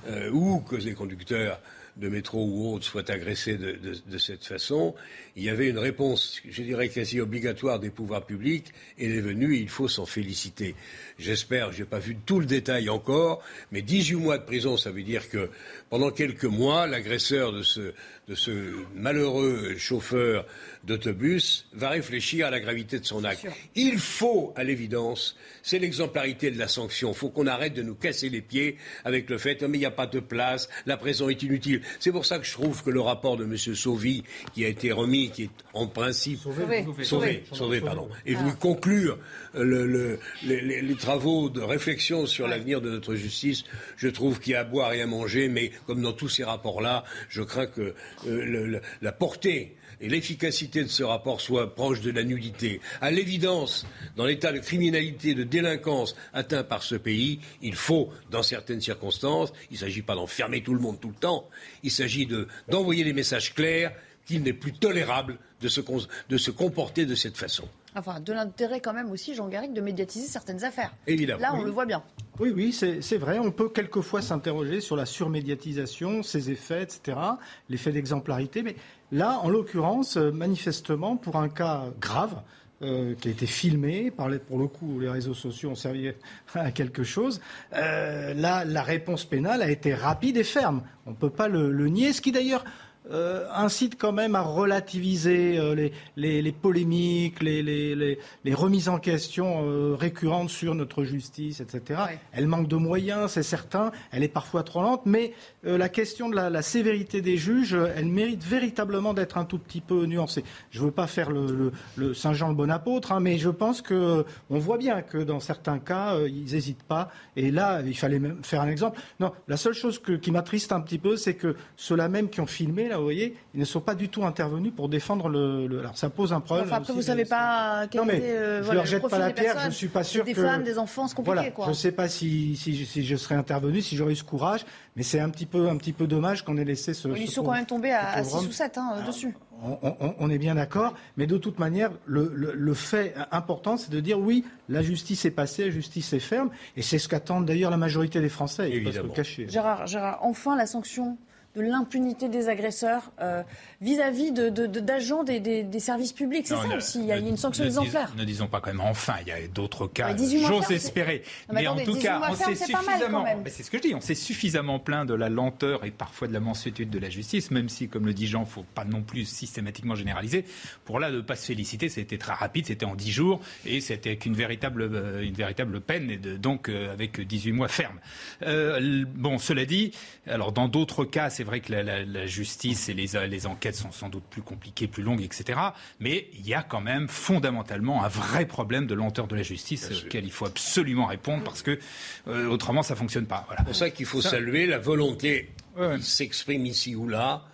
euh, ou que les conducteurs de métro ou autres soient agressés de, de- de cette façon. Il y avait une réponse, je dirais, quasi obligatoire des pouvoirs publics. Elle est venue et il faut s'en féliciter. J'espère, je n'ai pas vu tout le détail encore, mais 18 mois de prison, ça veut dire que pendant quelques mois, l'agresseur de ce, de ce malheureux chauffeur d'autobus va réfléchir à la gravité de son acte. Il faut, à l'évidence, c'est l'exemplarité de la sanction. Il faut qu'on arrête de nous casser les pieds avec le fait, oh, mais il n'y a pas de place, la prison est inutile. C'est pour ça que je trouve que le rapport de M. Sauvy, qui a été remis, qui est en principe sauvé, sauvé, sauvé, pardon, est venu conclure le, les, travaux de réflexion sur l'avenir de notre justice. Je trouve qu'il y a à boire et à manger, mais comme dans tous ces rapports-là, je crains que euh, la portée et l'efficacité de ce rapport soit proche de la nudité. À l'évidence, dans l'état de criminalité, de délinquance atteint par ce pays, il faut, dans certaines circonstances, il ne s'agit pas d'enfermer tout le monde tout le temps, il s'agit d'envoyer des messages clairs qu'il n'est plus tolérable de se comporter de cette façon. Enfin, de l'intérêt quand même aussi, Jean Garrigue, de médiatiser certaines affaires. Évidemment. Là, on le voit bien. Oui, oui, c'est vrai. On peut quelquefois s'interroger sur la surmédiatisation, ses effets, etc., l'effet d'exemplarité. Mais là, en l'occurrence, euh, manifestement, pour un cas grave, euh, qui a été filmé. Par pour le coup, les réseaux sociaux ont servi [laughs] à quelque chose. Euh, là, la réponse pénale a été rapide et ferme. On ne peut pas le, le nier. Ce qui d'ailleurs euh, incite quand même à relativiser euh, les, les, les, polémiques, les, les, remises en question euh, récurrentes sur notre justice, etc. Elle manque de moyens, c'est certain. Elle est parfois trop lente, mais la question de la, la, sévérité des juges, elle mérite véritablement d'être un tout petit peu nuancée. Je ne veux pas faire le, le, Saint-Jean le bon apôtre, hein, mais je pense que on voit bien que dans certains cas, ils n'hésitent pas. Et là, il fallait même faire un exemple. Non, la seule chose que, qui m'attriste un petit peu, c'est que ceux-là même qui ont filmé, là, vous voyez, ils ne sont pas du tout intervenus pour défendre le. Alors ça pose un problème. Enfin, après, vous ne savez pas quel non, mais euh, je ne leur jette pas la pierre. Je ne suis pas sûr des que. Des femmes, des enfants, c'est compliqué. Voilà, quoi. Je ne sais pas si, si, si, je serais intervenu, si j'aurais eu ce courage, mais c'est un petit peu, un petit peu dommage qu'on ait laissé ce. Ils sont quand même tombés à, 6 ou 7 hein, dessus. On, est bien d'accord, mais de toute manière, le, le fait important, c'est de dire oui, la justice est passée, la justice est ferme, et c'est ce qu'attendent d'ailleurs la majorité des Français. Il faut pas se le cacher. Gérard, Gérard, enfin la sanction de l'impunité des agresseurs euh, vis-à-vis d'agents des, services publics. C'est ça aussi, il y a, une sanction exemplaire. ne disons pas quand même enfin, il y a d'autres cas, j'ose espérer. Mais, en tout cas, on s'est suffisamment, c'est ce que je dis, on s'est suffisamment plaint de la lenteur et parfois de la mansuétude de la justice, même si, comme le dit Jean, il ne faut pas non plus systématiquement généraliser. Pour là, ne pas se féliciter, c'était très rapide, c'était en 10 jours, et c'était qu'une véritable, euh, une véritable peine, et donc euh, avec 18 mois ferme. bon, cela dit, alors dans d'autres cas, c'est vrai que la, justice et les, les, enquêtes sont sans doute plus compliquées, plus longues, etc. Mais il y a quand même fondamentalement un vrai problème de lenteur de la justice auquel il faut absolument répondre parce que euh, autrement ça fonctionne pas. C'est pour ça qu'il faut saluer la volonté qui s'exprime ici ou là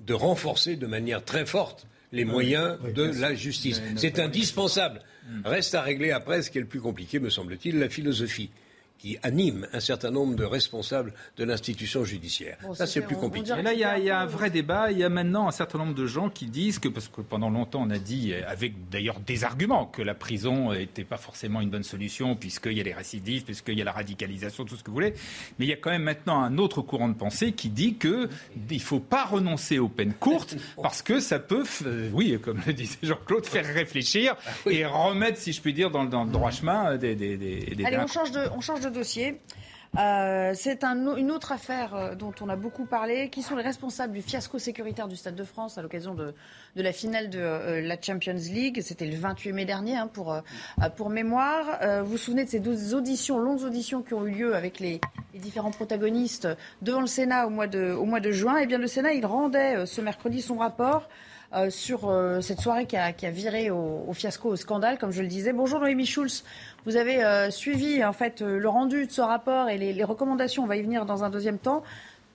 de renforcer de manière très forte les moyens de la justice. C'est indispensable. Reste à régler après ce qui est le plus compliqué, me semble-t-il, la philosophie qui anime un certain nombre de responsables de l'institution judiciaire. ça, c'est plus compliqué. Et là, il y, a, un vrai débat. Il y a maintenant un certain nombre de gens qui disent que, parce que pendant longtemps, on a dit, avec d'ailleurs des arguments, que la prison n'était pas forcément une bonne solution, puisqu'il y a les récidives, puisqu'il y a la radicalisation, tout ce que vous voulez. Mais il y a quand même maintenant un autre courant de pensée qui dit qu'il ne faut pas renoncer aux peines courtes, [laughs] parce que ça peut, euh, oui, comme le disait Jean-Claude, faire réfléchir et remettre, si je puis dire, dans, le droit chemin des, des, des, Allez, on change de, on change de dossier. Euh, c'est une autre affaire euh, dont on a beaucoup parlé. Qui sont les responsables du fiasco sécuritaire du Stade de France à l'occasion de, la finale de euh, la Champions League C'était le 28 mai dernier, hein, pour, pour mémoire. vous vous souvenez de ces deux auditions, longues auditions qui ont eu lieu avec les, différents protagonistes devant le Sénat au mois de, au mois de juin? Eh bien, le Sénat, il rendait ce mercredi son rapport. Sur cette soirée qui a, viré au, fiasco, au scandale, comme je le disais. Bonjour Noémie Schulz, vous avez euh, suivi en fait euh, le rendu de ce rapport et les, recommandations. On va y venir dans un deuxième temps.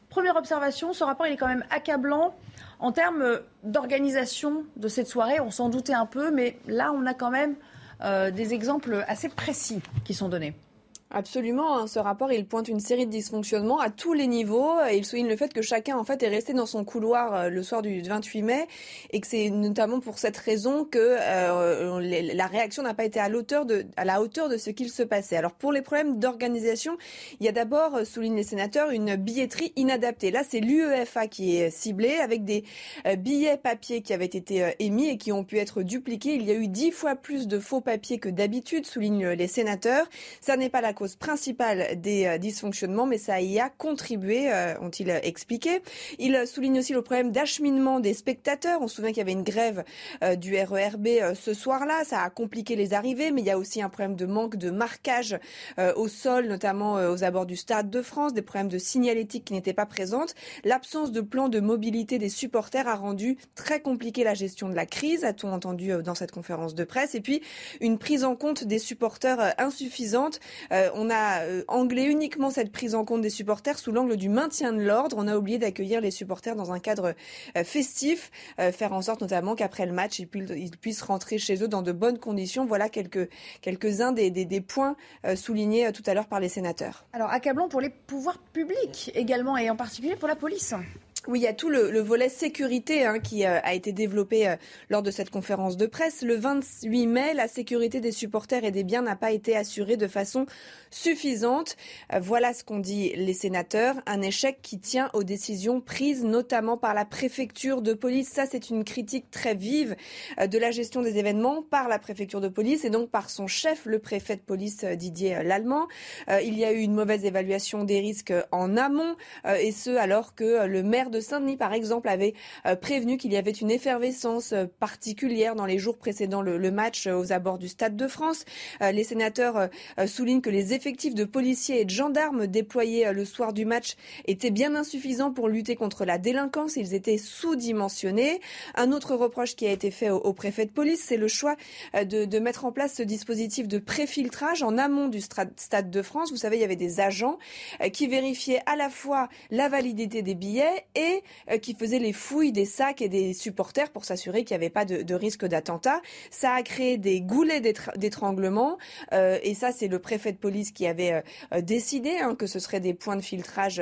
Première observation, ce rapport il est quand même accablant en termes euh, d'organisation de cette soirée. On s'en doutait un peu, mais là on a quand même des exemples assez précis qui sont donnés. Absolument. Hein. Ce rapport, il pointe une série de dysfonctionnements à tous les niveaux il souligne le fait que chacun, en fait, est resté dans son couloir euh, le soir du 28 mai et que c'est notamment pour cette raison que euh, la réaction n'a pas été à, de, à la hauteur de ce qu'il se passait. Alors, pour les problèmes d'organisation, il y a d'abord, euh, souligne les sénateurs, une billetterie inadaptée. Là, c'est l'UEFA qui est ciblée avec des billets papier qui avaient été émis et qui ont pu être dupliqués. Il y a eu dix fois plus de faux papiers que d'habitude, soulignent les sénateurs. Ça n'est pas la cause principale des dysfonctionnements, mais ça y a contribué, ont-ils expliqué. Ils soulignent aussi le problème d'acheminement des spectateurs. On se souvient qu'il y avait une grève du RERB ce soir-là. Ça a compliqué les arrivées, mais il y a aussi un problème de manque de marquage au sol, notamment aux abords du Stade de France, des problèmes de signalétique qui n'étaient pas présentes. L'absence de plan de mobilité des supporters a rendu très compliqué la gestion de la crise, a-t-on entendu dans cette conférence de presse. Et puis, une prise en compte des supporters insuffisante. On a anglais uniquement cette prise en compte des supporters sous l'angle du maintien de l'ordre. On a oublié d'accueillir les supporters dans un cadre festif, faire en sorte notamment qu'après le match, ils puissent rentrer chez eux dans de bonnes conditions. Voilà quelques, quelques-uns des, des, points soulignés tout à l'heure par les sénateurs. Alors, accablons pour les pouvoirs publics également, et en particulier pour la police. Oui, il y a tout le, volet sécurité hein, qui euh, a été développé euh, lors de cette conférence de presse. Le 28 mai, la sécurité des supporters et des biens n'a pas été assurée de façon suffisante. Euh, voilà ce qu'ont dit les sénateurs. Un échec qui tient aux décisions prises notamment par la préfecture de police. Ça, c'est une critique très vive de la gestion des événements par la préfecture de police et donc par son chef, le préfet de police Didier Lallemand. Il y a eu une mauvaise évaluation des risques en amont et ce alors que le maire de Saint-Denis, par exemple, avait euh, prévenu qu'il y avait une effervescence euh, particulière dans les jours précédant le, match euh, aux abords du Stade de France. Les sénateurs soulignent que les effectifs de policiers et de gendarmes déployés le soir du match étaient bien insuffisants pour lutter contre la délinquance. Ils étaient sous-dimensionnés. Un autre reproche qui a été fait au, préfet de police, c'est le choix de, mettre en place ce dispositif de préfiltrage en amont du Stade de France. Vous savez, il y avait des agents qui vérifiaient à la fois la validité des billets et euh, qui faisait les fouilles des sacs et des supporters pour s'assurer qu'il n'y avait pas de, risque d'attentat. Ça a créé des goulets d'étranglement euh, et ça c'est le préfet de police qui avait euh, décidé hein, que ce serait des points de filtrage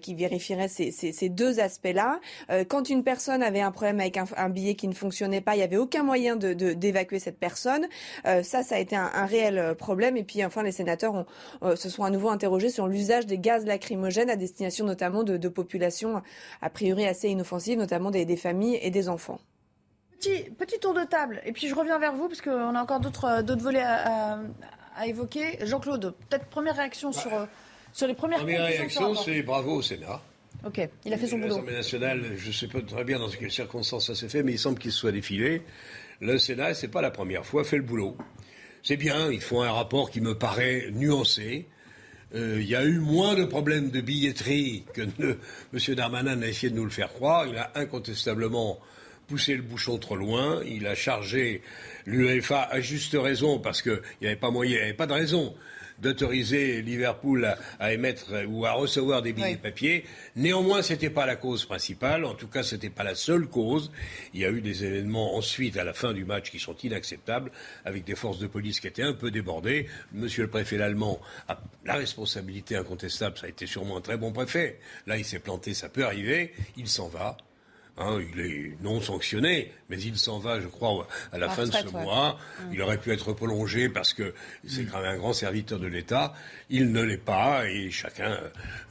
qui vérifieraient ces, deux aspects-là. quand une personne avait un problème avec un, billet qui ne fonctionnait pas, il n'y avait aucun moyen d'évacuer cette personne. ça, ça a été un, réel problème. Et puis enfin, les sénateurs se sont à nouveau interrogés sur l'usage des gaz lacrymogènes à destination notamment de, de populations a priori assez inoffensive, notamment des, familles et des enfants. Petit, petit, tour de table, et puis je reviens vers vous, parce qu'on a encore d'autres euh, volets à, évoquer. Jean-Claude, peut-être première réaction sur, euh, sur les premières Première réaction, c'est bravo au Sénat. Ok, il a fait son boulot. L'Assemblée nationale, je ne sais pas très bien dans quelles circonstances ça s'est fait, mais il semble qu'il soit défilé. Le Sénat, c'est pas la première fois, fait le boulot. C'est bien, ils font un rapport qui me paraît nuancé. Euh, il y a eu moins de problèmes de billetterie que [laughs] M. Darmanin a essayé de nous le faire croire. Il a incontestablement poussé le bouchon trop loin. Il a chargé l'UEFA à juste raison parce qu'il n'y avait pas moyen, il n'y avait pas de raison d'autoriser Liverpool à, émettre ou à recevoir des billets de papier. Néanmoins, ce n'était pas la cause principale. En tout cas, ce n'était pas la seule cause. Il y a eu des événements ensuite, à la fin du match, qui sont inacceptables, avec des forces de police qui étaient un peu débordées. Monsieur le préfet allemand a la responsabilité incontestable. Ça a été sûrement un très bon préfet. Là, il s'est planté, ça peut arriver. Il s'en va. Hein, il est non sanctionné, mais il s'en va, je crois, à la fin de ce mois. Mm. Il aurait pu être prolongé parce que c'est quand même un grand serviteur de l'État. Il ne l'est pas et chacun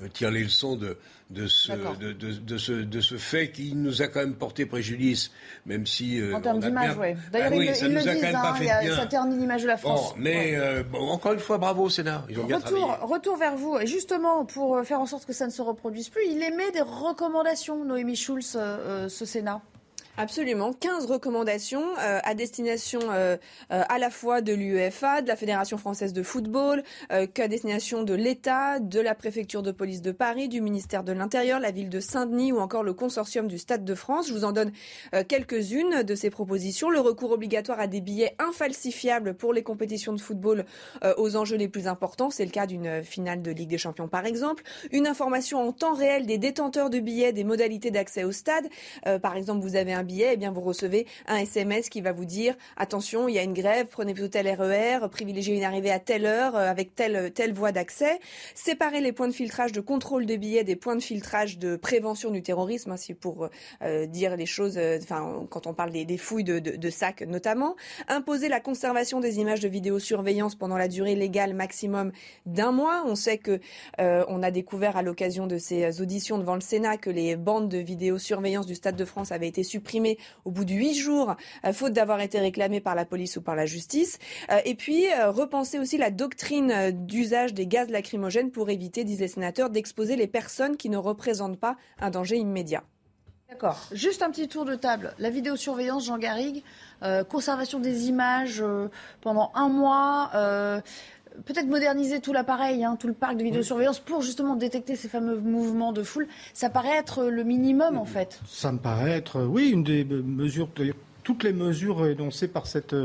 euh, tire les leçons de, de ce, de, de, ce, de ce fait qui nous a quand même porté préjudice, même si... Euh, en termes d'image, oui. D'ailleurs, ah ça nous a quand même pas fait bien. Ça ternit l'image de la France. mais euh, encore une fois, bravo au Sénat. Ils ont bien retour, travaillé. Retour vers vous. Justement, pour euh, faire en sorte que ça ne se reproduise plus, il émet des recommandations, Noémie Schulz, ce Sénat Absolument, 15 recommandations euh, à destination euh, euh, à la fois de l'UEFA, de la Fédération française de football, qu'à destination de l'État, de la préfecture de police de Paris, du ministère de l'Intérieur, la ville de Saint-Denis ou encore le consortium du Stade de France. Je vous en donne quelques-unes de ces propositions. Le recours obligatoire à des billets infalsifiables pour les compétitions de football aux enjeux les plus importants, c'est le cas d'une finale de Ligue des Champions par exemple. Une information en temps réel des détenteurs de billets, des modalités d'accès au stade. par exemple, vous avez un billet, eh bien vous recevez un SMS qui va vous dire attention, il y a une grève, prenez plutôt tel RER, privilégiez une arrivée à telle heure euh, avec telle telle voie d'accès. Séparer les points de filtrage de contrôle des billets des points de filtrage de prévention du terrorisme, hein, c'est pour euh, dire les choses. Euh, enfin, quand on parle des, fouilles de, de, sacs notamment, imposer la conservation des images de vidéosurveillance pendant la durée légale maximum d'un mois. On sait que on a découvert à l'occasion de ces auditions devant le Sénat que les bandes de vidéosurveillance du Stade de France avaient été supprimées au bout de huit jours, faute d'avoir été réclamé par la police ou par la justice. et puis repenser aussi la doctrine d'usage des gaz lacrymogènes pour éviter, disent les sénateurs, d'exposer les personnes qui ne représentent pas un danger immédiat. D'accord. Juste un petit tour de table. La vidéosurveillance, Jean Garrigue, euh, conservation des images euh, pendant un mois. Euh, peut-être moderniser tout l'appareil, hein, tout le parc de vidéosurveillance pour justement détecter ces fameux mouvements de foule. Ça paraît être le minimum en fait. Ça me paraît être, oui, une des mesures, toutes les mesures énoncées par cette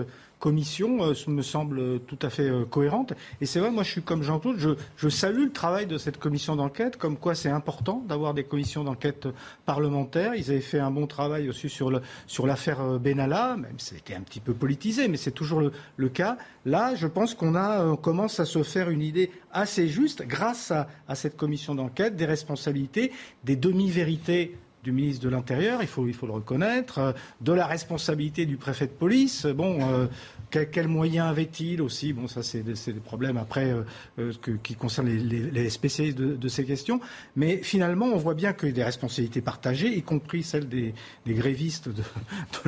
commission euh, me semble tout à fait euh, cohérente. Et c'est vrai, moi je suis comme Jean-Claude, je, salue le travail de cette commission d'enquête, comme quoi c'est important d'avoir des commissions d'enquête parlementaires. Ils avaient fait un bon travail aussi sur, le, sur l'affaire euh, Benalla, même si c'était un petit peu politisé, mais c'est toujours le, cas. Là, je pense qu'on commence à se faire une idée assez juste, grâce à, à cette commission d'enquête, des responsabilités, des demi-vérités du ministre de l'Intérieur, il faut, il faut le reconnaître, de la responsabilité du préfet de police. Bon, quels moyens avait-il aussi? Bon, ça, c'est des, problèmes après euh, euh, qui concernent les, spécialistes de, ces questions. Mais finalement, on voit bien qu'il y a des responsabilités partagées, y compris celles des, grévistes de,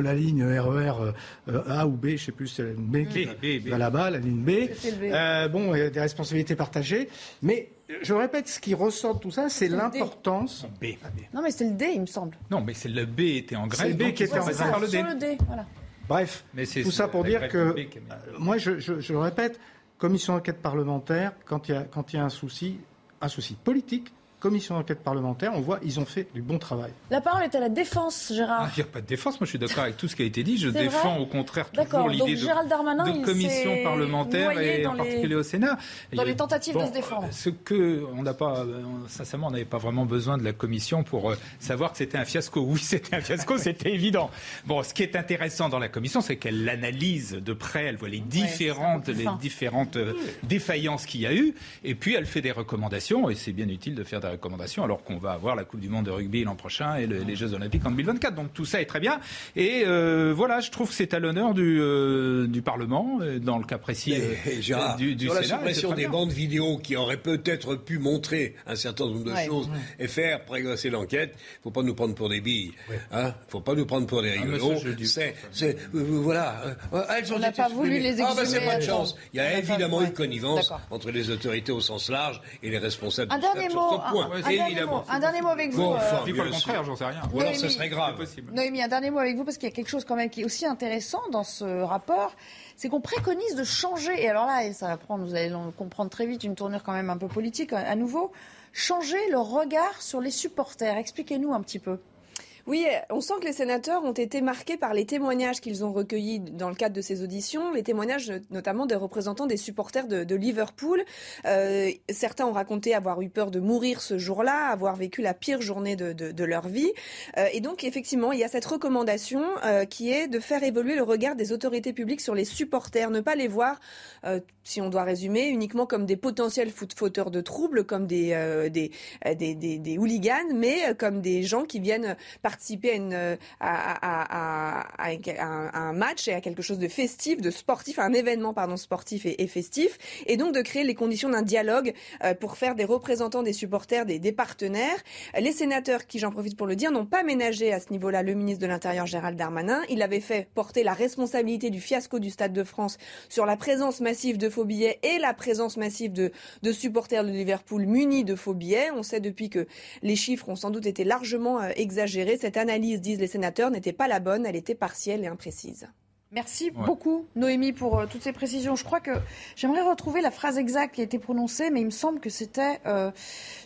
la ligne RER e euh, A ou B, je ne sais plus, c'est la ligne B, va là-bas, la ligne B. bon, il y a des responsabilités partagées. Mais je répète, ce qui ressort de tout ça, c'est l'importance. B. Non, mais c'est le D, il me semble. Non, mais c'est le B était en grève. C'est le B qui était en grève. Sur le D, voilà. Bref, tout ça pour dire que, euh, moi, je, je, le répète, commission d'enquête parlementaire, quand il, y a, quand il y a un souci, un souci politique, commission d'enquête parlementaire, on voit, ils ont fait du bon travail. La parole est à la défense, Gérard. Ah, il n'y a pas de défense. Moi, je suis d'accord avec tout ce qui a été dit. Je défends au contraire toujours l'idée de, de commission parlementaire et en particulier au Sénat. Dans les tentatives de se défendre. Ce que on n'a pas, sincèrement, on n'avait pas vraiment besoin de la commission pour euh, savoir que c'était un fiasco. Oui, c'était un fiasco, [laughs] c'était évident. Bon, ce qui est intéressant dans la commission, c'est qu'elle l'analyse de près, elle voit les différentes, les différentes euh, défaillances qu'il y a eu, et puis elle fait des recommandations. Et c'est bien utile de faire des recommandations, alors qu'on va avoir la Coupe du Monde de rugby l'an prochain et les Jeux Olympiques en 2024. Donc tout ça est très bien. Et euh, voilà, je trouve que c'est à l'honneur du, euh, du Parlement, euh, dans le cas précis du, du sur la suppression des bandes vidéo qui auraient peut-être pu montrer un certain nombre de choses et faire progresser l'enquête, il ne faut pas nous prendre pour des billes. Il hein faut pas nous prendre pour des ah, rigolos. c'est, voilà. elles ont On n'a pas voulu les Ah, ben, c'est pas de chance. Il y a évidemment une connivence entre les autorités au sens large et les responsables. Un dernier mot, un, dernier mot, avec vous. Bon, euh, dis pas le contraire, j'en sais rien. Ou alors ce serait grave. Noémie, un dernier mot avec vous parce qu'il y a quelque chose quand même qui est aussi intéressant dans ce rapport, c'est qu'on préconise de changer. Et alors là, ça va prendre, vous allez comprendre très vite, une tournure quand même un peu politique à nouveau. Changer le regard sur les supporters. Expliquez-nous un petit peu. Oui, on sent que les sénateurs ont été marqués par les témoignages qu'ils ont recueillis dans le cadre de ces auditions, les témoignages notamment des représentants des supporters de, Liverpool. Euh, certains ont raconté avoir eu peur de mourir ce jour-là, avoir vécu la pire journée de, leur vie. Euh, et donc, effectivement, il y a cette recommandation euh, qui est de faire évoluer le regard des autorités publiques sur les supporters, ne pas les voir, si on doit résumer, uniquement comme des potentiels fauteurs de troubles, comme des, des, hooligans, mais comme des gens qui viennent par participer à, une, à, à, un match et à quelque chose de festif, de sportif, à un événement pardon sportif et, festif, et donc de créer les conditions d'un dialogue euh, pour faire des représentants des supporters, des, des partenaires. Les sénateurs, qui j'en profite pour le dire, n'ont pas ménagé à ce niveau-là le ministre de l'Intérieur Gérald Darmanin. Il avait fait porter la responsabilité du fiasco du Stade de France sur la présence massive de faux billets et la présence massive de, de supporters de Liverpool munis de faux billets. On sait depuis que les chiffres ont sans doute été largement euh, exagérés cette analyse, disent les sénateurs, n'était pas la bonne, elle était partielle et imprécise. Merci beaucoup, Noémie, pour euh, toutes ces précisions. Je crois que j'aimerais retrouver la phrase exacte qui a été prononcée, mais il me semble que c'était euh,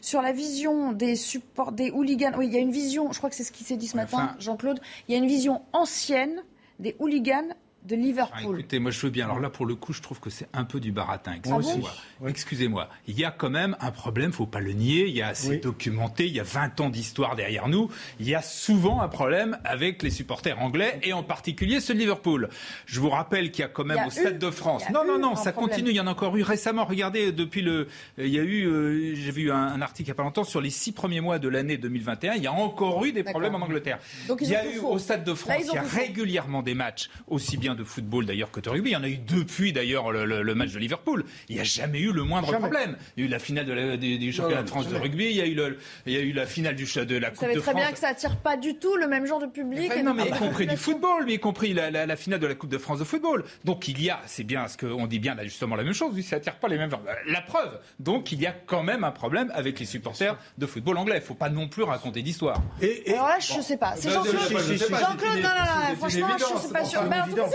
sur la vision des supports, des hooligans. Oui, il y a une vision, je crois que c'est ce qui s'est dit ce matin, Jean-Claude. Il y a une vision ancienne des hooligans de Liverpool. Ah, écoutez, moi je veux bien. Alors là, pour le coup, je trouve que c'est un peu du baratin. Excusez-moi. Excusez-moi. Il y a quand même un problème, faut pas le nier. Il y a assez documenté. Il y a 20 ans d'histoire derrière nous. Il y a souvent un problème avec les supporters anglais et en particulier ceux de Liverpool. Je vous rappelle qu'il y a quand même au Stade de France. Non, non, non, ça continue. Il y en a encore eu récemment. Regardez, depuis le, il y a eu, euh, j'ai vu un, article il y a pas longtemps sur les six premiers mois de l'année 2021. Il y a encore eu des problèmes en Angleterre. Donc, il y a eu au Stade de France, il y a régulièrement des matchs aussi bien bien de football d'ailleurs que de rugby. Il y en a eu depuis d'ailleurs le, match de Liverpool. Il n'y a jamais eu le moindre problème. Il y a eu la finale de du, championnat de France de rugby, il y, a eu il y a eu la finale du, de la Coupe de France. Vous savez très bien que ça attire pas du tout le même genre de public. non, mais y compris du football, mais y compris la, finale de la Coupe de France de football. Donc il y a, c'est bien ce qu'on dit bien là justement la même chose, ça attire pas les mêmes gens. La preuve. Donc il y a quand même un problème avec les supporters de football anglais. Il faut pas non plus raconter d'histoire. Et, Alors là, je ne sais pas. C'est Jean-Claude. Jean-Claude, non, non, non, franchement, je ne sais pas sûr.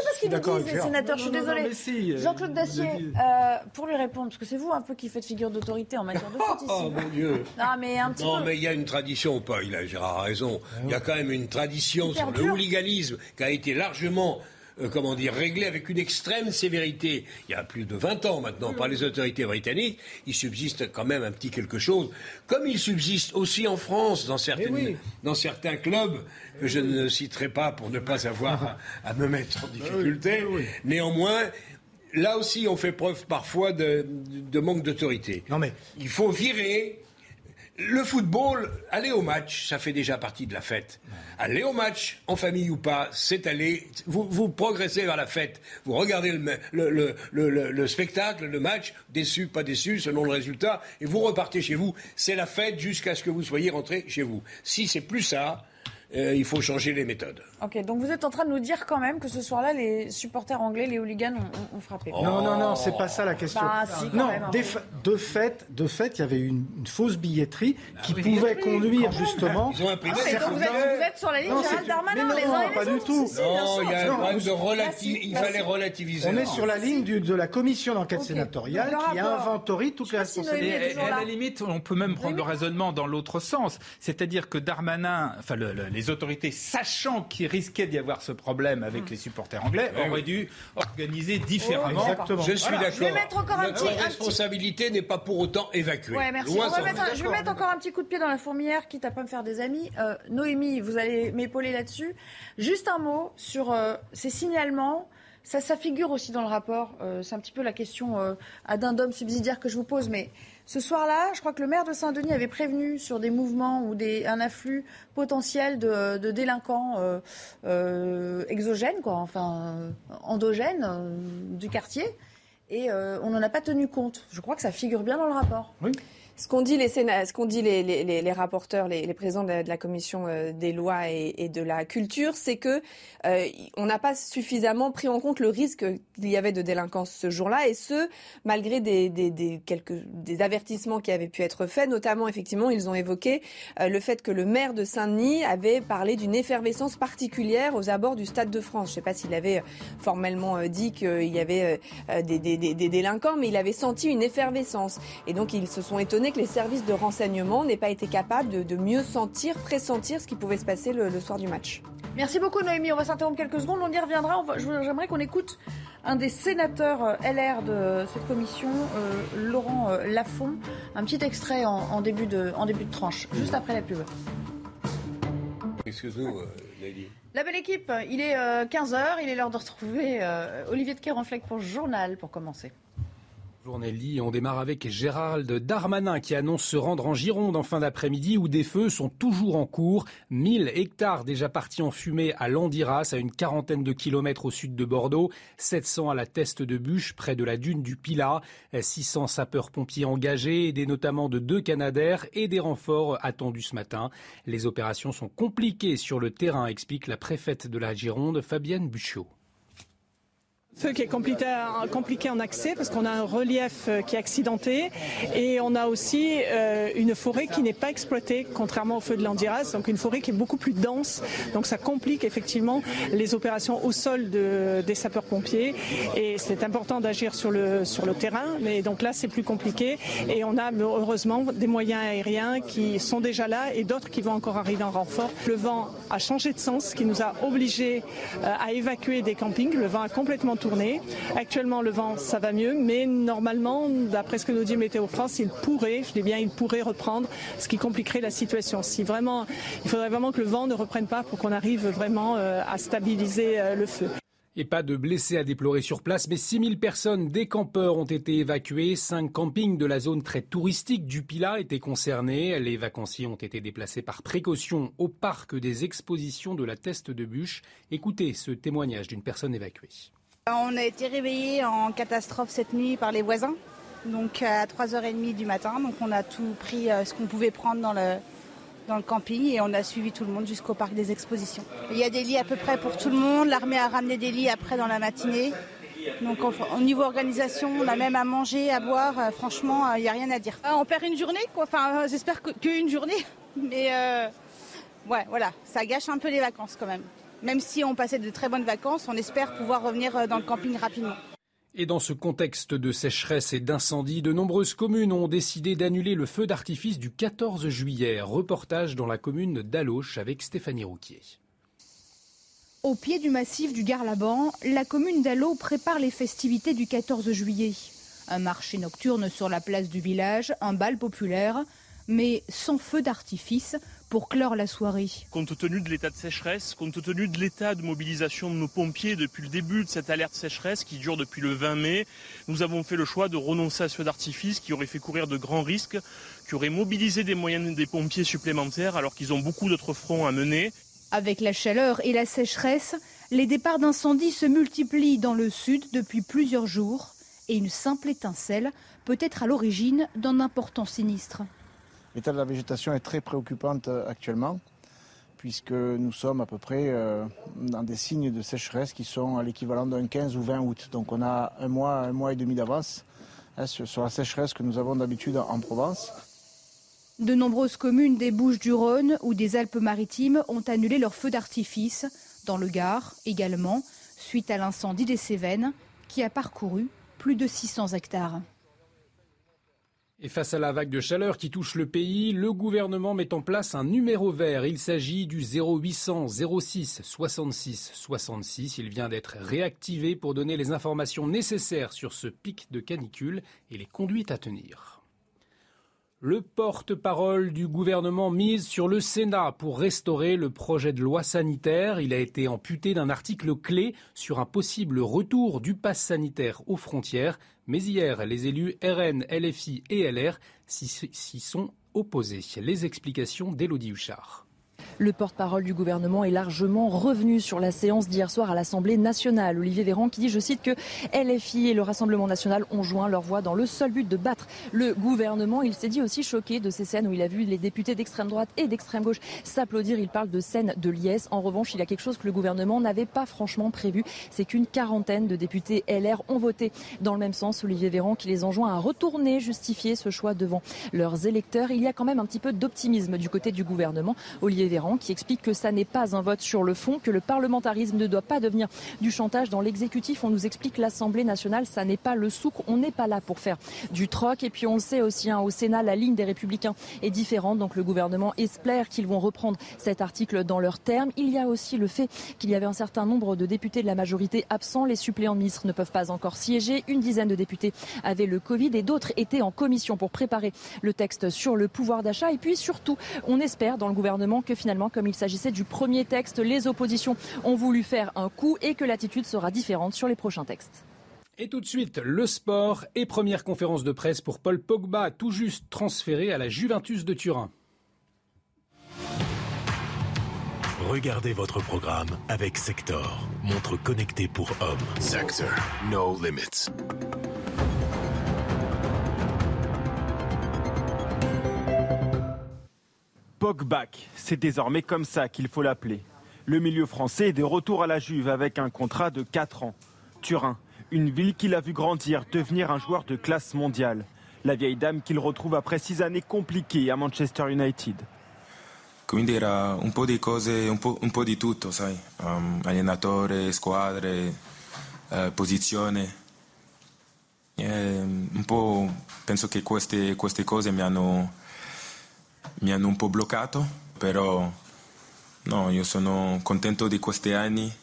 Pas ce qu'ils nous disent, les sénateurs. Je suis désolée. Jean-Claude Dacier, euh, pour lui répondre, parce que c'est vous un peu qui faites figure d'autorité en matière de [laughs] foot ici. Oh mon Dieu. Non, mais un petit peu. Non, mais il y a une tradition, pas. Il a Gérard a raison. Il y a quand même une tradition sur le hooliganisme qui a été largement euh, comment dire, réglé avec une extrême sévérité. Il y a plus de 20 ans maintenant par les autorités britanniques, il subsiste quand même un petit quelque chose, comme il subsiste aussi en France dans, certaines, dans certains clubs que je ne citerai pas pour ne pas avoir à, me mettre en [laughs] difficulté. Néanmoins, là aussi, on fait preuve parfois de, de manque d'autorité. Non mais il faut virer le football, aller au match, ça fait déjà partie de la fête. Aller au match, en famille ou pas, c'est aller. Vous, progressez vers la fête. Vous regardez le, le, spectacle, le match, déçu, pas déçu, selon le résultat, et vous repartez chez vous. C'est la fête jusqu'à ce que vous soyez rentré chez vous. Si c'est plus ça, euh, il faut changer les méthodes. Ok, donc vous êtes en train de nous dire quand même que ce soir-là, les supporters anglais, les hooligans, ont, frappé. Non, non, non, c'est pas ça la question. Bah, non, hein. de fait, de fait, il y avait une, une fausse billetterie ah qui pouvait conduire justement. Ils ont imprimé. Ah, vous, êtes, sur la ligne Gérald Darmanin, les uns et les pas du tout. Non, il y a un problème de Il fallait relativiser. On est sur la ligne de la commission d'enquête sénatoriale qui inventorie toutes les responsabilités. À la limite, on peut même prendre le raisonnement dans l'autre sens, c'est-à-dire que Darmanin, enfin les autorités, sachant qu'il risquait d'y avoir ce problème avec hmm. les supporters anglais, auraient dû organiser différemment. Exactement. Je suis d'accord. Notre responsabilité n'est pas pour autant évacuée. merci. je vais mettre encore un petit coup de pied dans la fourmilière, quitte à pas me faire des amis. Euh, Noémie, vous allez m'épauler là-dessus. Juste un mot sur euh, ces signalements. Ça, ça figure aussi dans le rapport. Euh, c'est un petit peu la question à d'un subsidiaire que je vous pose, mais ce soir-là, je crois que le maire de Saint-Denis avait prévenu sur des mouvements ou un afflux potentiel de, délinquants euh, euh, exogènes, quoi, enfin endogènes euh, du quartier. Et on n'en a pas tenu compte. Je crois que ça figure bien dans le rapport. Ce qu'ont dit les, ce qu'on dit les, rapporteurs, les, présidents de la, commission euh, des lois et, de la culture, c'est que euh, on n'a pas suffisamment pris en compte le risque qu'il y avait de délinquance ce jour-là, et ce malgré des avertissements qui avaient pu être faits. Notamment, effectivement, ils ont évoqué euh, le fait que le maire de Saint-Denis avait parlé d'une effervescence particulière aux abords du Stade de France. Je ne sais pas s'il avait formellement dit qu'il y avait des, des délinquants, mais il avait senti une effervescence, et donc ils se sont étonnés que les services de renseignement n'aient pas été capables de, mieux sentir, pressentir ce qui pouvait se passer le, soir du match. Merci beaucoup Noémie. On va s'interrompre quelques secondes, on y reviendra. J'aimerais qu'on écoute un des sénateurs euh, LR de cette commission, euh, Laurent euh, Lafont. Un petit extrait en, début, de, en début de tranche, juste après la pub. Excuse-nous, La belle équipe, il est 15h, il est l'heure de retrouver Olivier de Kérenfleck pour le journal pour commencer. On démarre avec Gérald Darmanin qui annonce se rendre en Gironde en fin d'après-midi où des feux sont toujours en cours. 1000 hectares déjà partis en fumée à Landiras, à une quarantaine de kilomètres au sud de Bordeaux, 700 à la Teste de Bûche, près de la dune du Pilat, 600 sapeurs-pompiers engagés, aidés notamment de deux Canadaires et des renforts attendus ce matin. Les opérations sont compliquées sur le terrain, explique la préfète de la Gironde, Fabienne Buchot. Feu qui est compliqué, en accès parce qu'on a un relief euh, qui est accidenté et on a aussi euh, une forêt qui n'est pas exploitée contrairement au feu de l'Andiras, donc une forêt qui est beaucoup plus dense. Donc ça complique effectivement les opérations au sol de, des sapeurs-pompiers et c'est important d'agir sur le, sur le terrain, mais donc là c'est plus compliqué et on a heureusement des moyens aériens qui sont déjà là et d'autres qui vont encore arriver en renfort. Le vent a changé de sens, qui nous a obligés euh, à évacuer des campings. Le vent a complètement tourné Actuellement, le vent, ça va mieux, mais normalement, d'après ce que nous dit Météo France, il pourrait, je dis bien, il pourrait reprendre, ce qui compliquerait la situation. Si vraiment, il faudrait vraiment que le vent ne reprenne pas pour qu'on arrive vraiment euh, à stabiliser euh, le feu. Et pas de blessés à déplorer sur place, mais 6000 personnes, des campeurs ont été évacués. Cinq campings de la zone très touristique du Pila étaient concernés. Les vacanciers ont été déplacés par précaution au parc des expositions de la Teste de Bûche. Écoutez ce témoignage d'une personne évacuée. On a été réveillés en catastrophe cette nuit par les voisins, donc à 3h30 du matin. Donc on a tout pris euh, ce qu'on pouvait prendre dans le, camping et on a suivi tout le monde jusqu'au parc des expositions. Il y a des lits à peu près pour tout le monde. L'armée a ramené des lits après dans la matinée. Donc au niveau organisation, on a même à manger, à boire. Euh, franchement, il euh, n'y a rien à dire. On perd une journée, quoi. Enfin, euh, j'espère qu'une journée. [laughs] Mais ouais, voilà, ça gâche un peu les vacances quand même. Même si on passait de très bonnes vacances, on espère pouvoir revenir dans le camping rapidement. Et dans ce contexte de sécheresse et d'incendie, de nombreuses communes ont décidé d'annuler le feu d'artifice du 14 juillet. Reportage dans la commune d'Aloche avec Stéphanie Rouquier. Au pied du massif du Garlaban, la commune d'Allo prépare les festivités du 14 juillet. Un marché nocturne sur la place du village, un bal populaire, mais sans feu d'artifice pour clore la soirée. Compte tenu de l'état de sécheresse, compte tenu de l'état de mobilisation de nos pompiers depuis le début de cette alerte sécheresse qui dure depuis le 20 mai, nous avons fait le choix de renoncer à ce feu d'artifice qui aurait fait courir de grands risques, qui aurait mobilisé des moyens des pompiers supplémentaires alors qu'ils ont beaucoup d'autres fronts à mener. Avec la chaleur et la sécheresse, les départs d'incendie se multiplient dans le sud depuis plusieurs jours et une simple étincelle peut être à l'origine d'un important sinistre. L'état de la végétation est très préoccupante euh, actuellement, puisque nous sommes à peu près euh, dans des signes de sécheresse qui sont à l'équivalent d'un 15 ou 20 août. Donc on a un mois, un mois et demi d'avance hein, sur la sécheresse que nous avons d'habitude en Provence. De nombreuses communes des Bouches-du-Rhône ou des Alpes-Maritimes ont annulé leur feu d'artifice, dans le Gard également, suite à l'incendie des Cévennes qui a parcouru plus de 600 hectares. Et face à la vague de chaleur qui touche le pays, le gouvernement met en place un numéro vert. Il s'agit du 0800 06 66 66. Il vient d'être réactivé pour donner les informations nécessaires sur ce pic de canicule et les conduites à tenir. Le porte-parole du gouvernement mise sur le Sénat pour restaurer le projet de loi sanitaire. Il a été amputé d'un article clé sur un possible retour du pass sanitaire aux frontières. Mais hier, les élus RN, LFI et LR s'y sont opposés. Les explications d'Élodie Huchard. Le porte-parole du gouvernement est largement revenu sur la séance d'hier soir à l'Assemblée nationale. Olivier Véran qui dit, je cite, que LFI et le Rassemblement national ont joint leur voix dans le seul but de battre le gouvernement. Il s'est dit aussi choqué de ces scènes où il a vu les députés d'extrême droite et d'extrême gauche s'applaudir. Il parle de scènes de liesse. En revanche, il y a quelque chose que le gouvernement n'avait pas franchement prévu. C'est qu'une quarantaine de députés LR ont voté dans le même sens. Olivier Véran qui les enjoint à retourner justifier ce choix devant leurs électeurs. Il y a quand même un petit peu d'optimisme du côté du gouvernement. Olivier Véran qui explique que ça n'est pas un vote sur le fond, que le parlementarisme ne doit pas devenir du chantage dans l'exécutif. On nous explique l'Assemblée nationale, ça n'est pas le souk, on n'est pas là pour faire du troc. Et puis on le sait aussi, hein, au Sénat, la ligne des Républicains est différente, donc le gouvernement espère qu'ils vont reprendre cet article dans leurs termes. Il y a aussi le fait qu'il y avait un certain nombre de députés de la majorité absents. Les suppléants de ministres ne peuvent pas encore siéger. Une dizaine de députés avaient le Covid et d'autres étaient en commission pour préparer le texte sur le pouvoir d'achat. Et puis surtout, on espère dans le gouvernement que finalement comme il s'agissait du premier texte, les oppositions ont voulu faire un coup et que l'attitude sera différente sur les prochains textes. Et tout de suite, le sport et première conférence de presse pour Paul Pogba, tout juste transféré à la Juventus de Turin. Regardez votre programme avec Sector, montre connectée pour hommes. Sector, no limits. Pogback, c'est désormais comme ça qu'il faut l'appeler. Le milieu français est de retour à la Juve avec un contrat de 4 ans. Turin, une ville qu'il a vu grandir, devenir un joueur de classe mondiale. La vieille dame qu'il retrouve après 6 années compliquées à Manchester United. Un un un squadre, un po' penso che queste, queste cose mi hanno mi hanno un po' bloccato, però no, io sono contento di questi anni.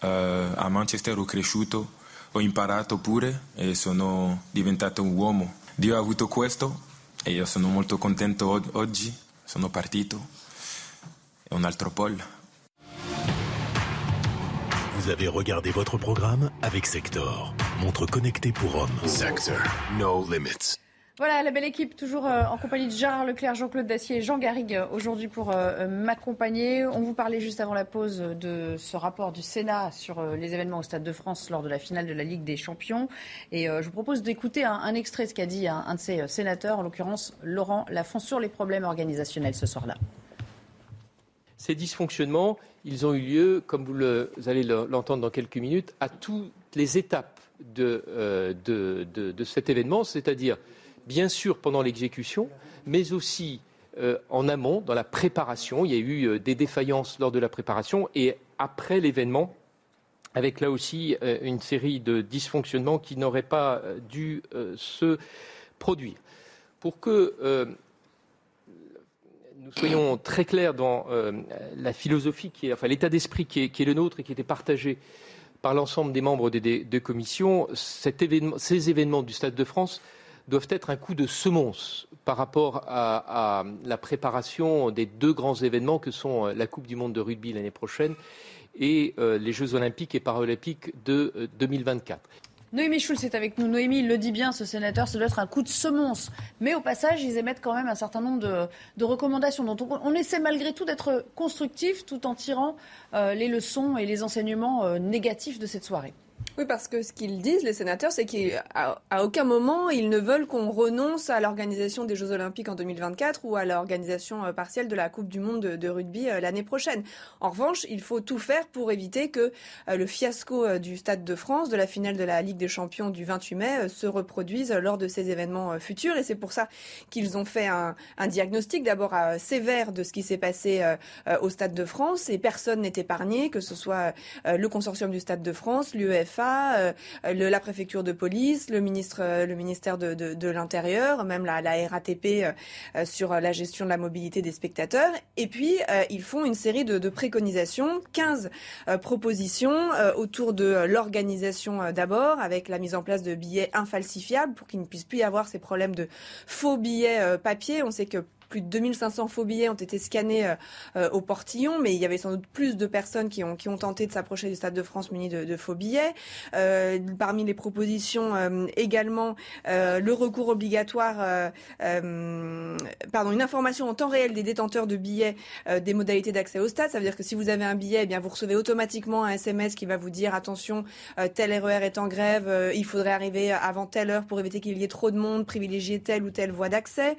Uh, a Manchester ho cresciuto, ho imparato pure e sono diventato un uomo. Dio ha avuto questo e io sono molto contento oggi, sono partito. È un altro Paul. Vous avez regardé votre programme avec Sector, montre connectée pour hommes. Sector, no limits. Voilà, la belle équipe, toujours euh, en compagnie de Gérard Leclerc, Jean-Claude Dacier et Jean Garrigue euh, aujourd'hui pour euh, m'accompagner. On vous parlait juste avant la pause de ce rapport du Sénat sur les événements au Stade de France lors de la finale de la Ligue des Champions. Et je vous propose d'écouter un, extrait de ce qu'a dit un, de ces sénateurs, en l'occurrence Laurent Lafont, sur les problèmes organisationnels ce soir-là. Ces dysfonctionnements, ils ont eu lieu, comme vous, allez l'entendre dans quelques minutes, à toutes les étapes de, de cet événement, c'est-à-dire bien sûr pendant l'exécution, mais aussi euh, en amont, dans la préparation. Il y a eu euh, des défaillances lors de la préparation et après l'événement, avec là aussi euh, une série de dysfonctionnements qui n'auraient pas dû se produire. Pour que nous soyons très clairs dans la philosophie, enfin l'état d'esprit qui est, le nôtre et qui était partagé par l'ensemble des membres des deux commissions, ces événements du Stade de France doivent être un coup de semonce par rapport à, la préparation des deux grands événements que sont euh, la Coupe du Monde de rugby l'année prochaine et euh, les Jeux olympiques et paralympiques de 2024. Euh, Noémie Schulz est avec nous. Noémie, il le dit bien, ce sénateur, ça doit être un coup de semonce. Mais au passage, ils émettent quand même un certain nombre de, recommandations dont on, essaie malgré tout d'être constructif tout en tirant les leçons et les enseignements négatifs de cette soirée. Oui, parce que ce qu'ils disent, les sénateurs, c'est qu'à aucun moment, ils ne veulent qu'on renonce à l'organisation des Jeux Olympiques en 2024 ou à l'organisation euh, partielle de la Coupe du Monde de, rugby euh, l'année prochaine. En revanche, il faut tout faire pour éviter que euh, le fiasco du Stade de France, de la finale de la Ligue des Champions du 28 mai, se reproduise lors de ces événements futurs. Et c'est pour ça qu'ils ont fait un, un diagnostic d'abord sévère de ce qui s'est passé au Stade de France. Et personne n'est épargné, que ce soit le consortium du Stade de France, l'UEF, euh, la préfecture de police, le, ministre, euh, le ministère de, l'Intérieur, même la, RATP euh, sur la gestion de la mobilité des spectateurs. Et puis, ils font une série de, préconisations, 15 propositions autour de l'organisation d'abord, avec la mise en place de billets infalsifiables pour qu'il ne puisse plus y avoir ces problèmes de faux billets papier. On sait que plus de 2500 faux billets ont été scannés euh, euh, au portillon, mais il y avait sans doute plus de personnes qui ont, qui ont tenté de s'approcher du Stade de France munis de, faux billets. Euh, parmi les propositions également, le recours obligatoire, pardon, une information en temps réel des détenteurs de billets des modalités d'accès au stade. Ça veut dire que si vous avez un billet, eh bien vous recevez automatiquement un SMS qui va vous dire attention, tel RER est en grève, il faudrait arriver avant telle heure pour éviter qu'il y ait trop de monde, privilégier telle ou telle voie d'accès.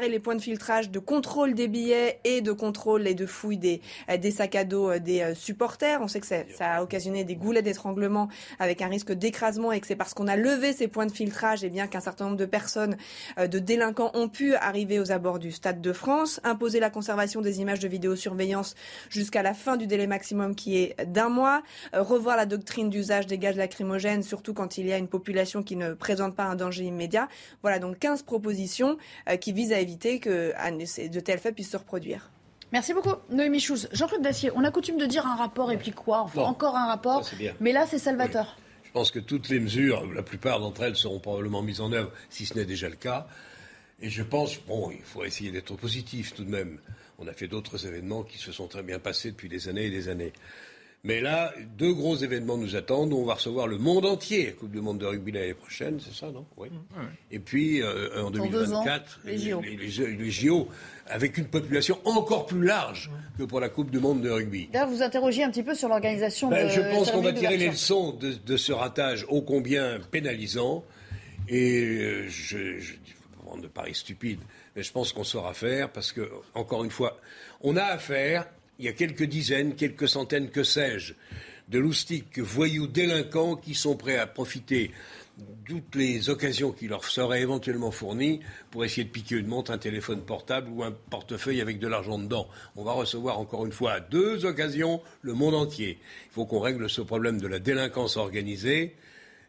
Les points de filtrage de contrôle des billets et de contrôle et de fouille des, euh, des sacs à dos euh, des euh, supporters. On sait que ça, a occasionné des goulets d'étranglement avec un risque d'écrasement et que c'est parce qu'on a levé ces points de filtrage et bien qu'un certain nombre de personnes, de délinquants ont pu arriver aux abords du Stade de France, imposer la conservation des images de vidéosurveillance jusqu'à la fin du délai maximum qui est d'un mois, revoir la doctrine d'usage des gaz lacrymogènes, surtout quand il y a une population qui ne présente pas un danger immédiat. Voilà donc 15 propositions qui visent à éviter que de tels faits puissent se reproduire. Merci beaucoup, Noémie Schulz. Jean-Claude Dacier, on a coutume de dire un rapport et puis quoi Enfin, encore un rapport. mais là, c'est salvateur. Je pense que toutes les mesures, la plupart d'entre elles seront probablement mises en œuvre, si ce n'est déjà le cas. Et je pense, bon, il faut essayer d'être positif tout de même. On a fait d'autres événements qui se sont très bien passés depuis des années et des années. Mais là, deux gros événements nous attendent. On va recevoir le monde entier, la Coupe du Monde de rugby l'année prochaine, c'est ça, non? Oui. Et puis, euh, en 2024, les, JO. Les, JO, avec une population encore plus large que pour la Coupe du Monde de rugby. D'ailleurs, vous interrogiez un petit peu sur l'organisation ben, de Je pense qu'on va tirer les leçons de, ce ratage ô combien pénalisant. Et euh, je, je, prendre de paris stupide, mais je pense qu'on saura faire parce que, encore une fois, on a affaire il y a quelques dizaines, quelques centaines, que sais-je, de loustiques, voyous, délinquants qui sont prêts à profiter toutes les occasions qui leur seraient éventuellement fournies pour essayer de piquer une montre, un téléphone portable ou un portefeuille avec de l'argent dedans. On va recevoir encore une fois à deux occasions le monde entier. Il faut qu'on règle ce problème de la délinquance organisée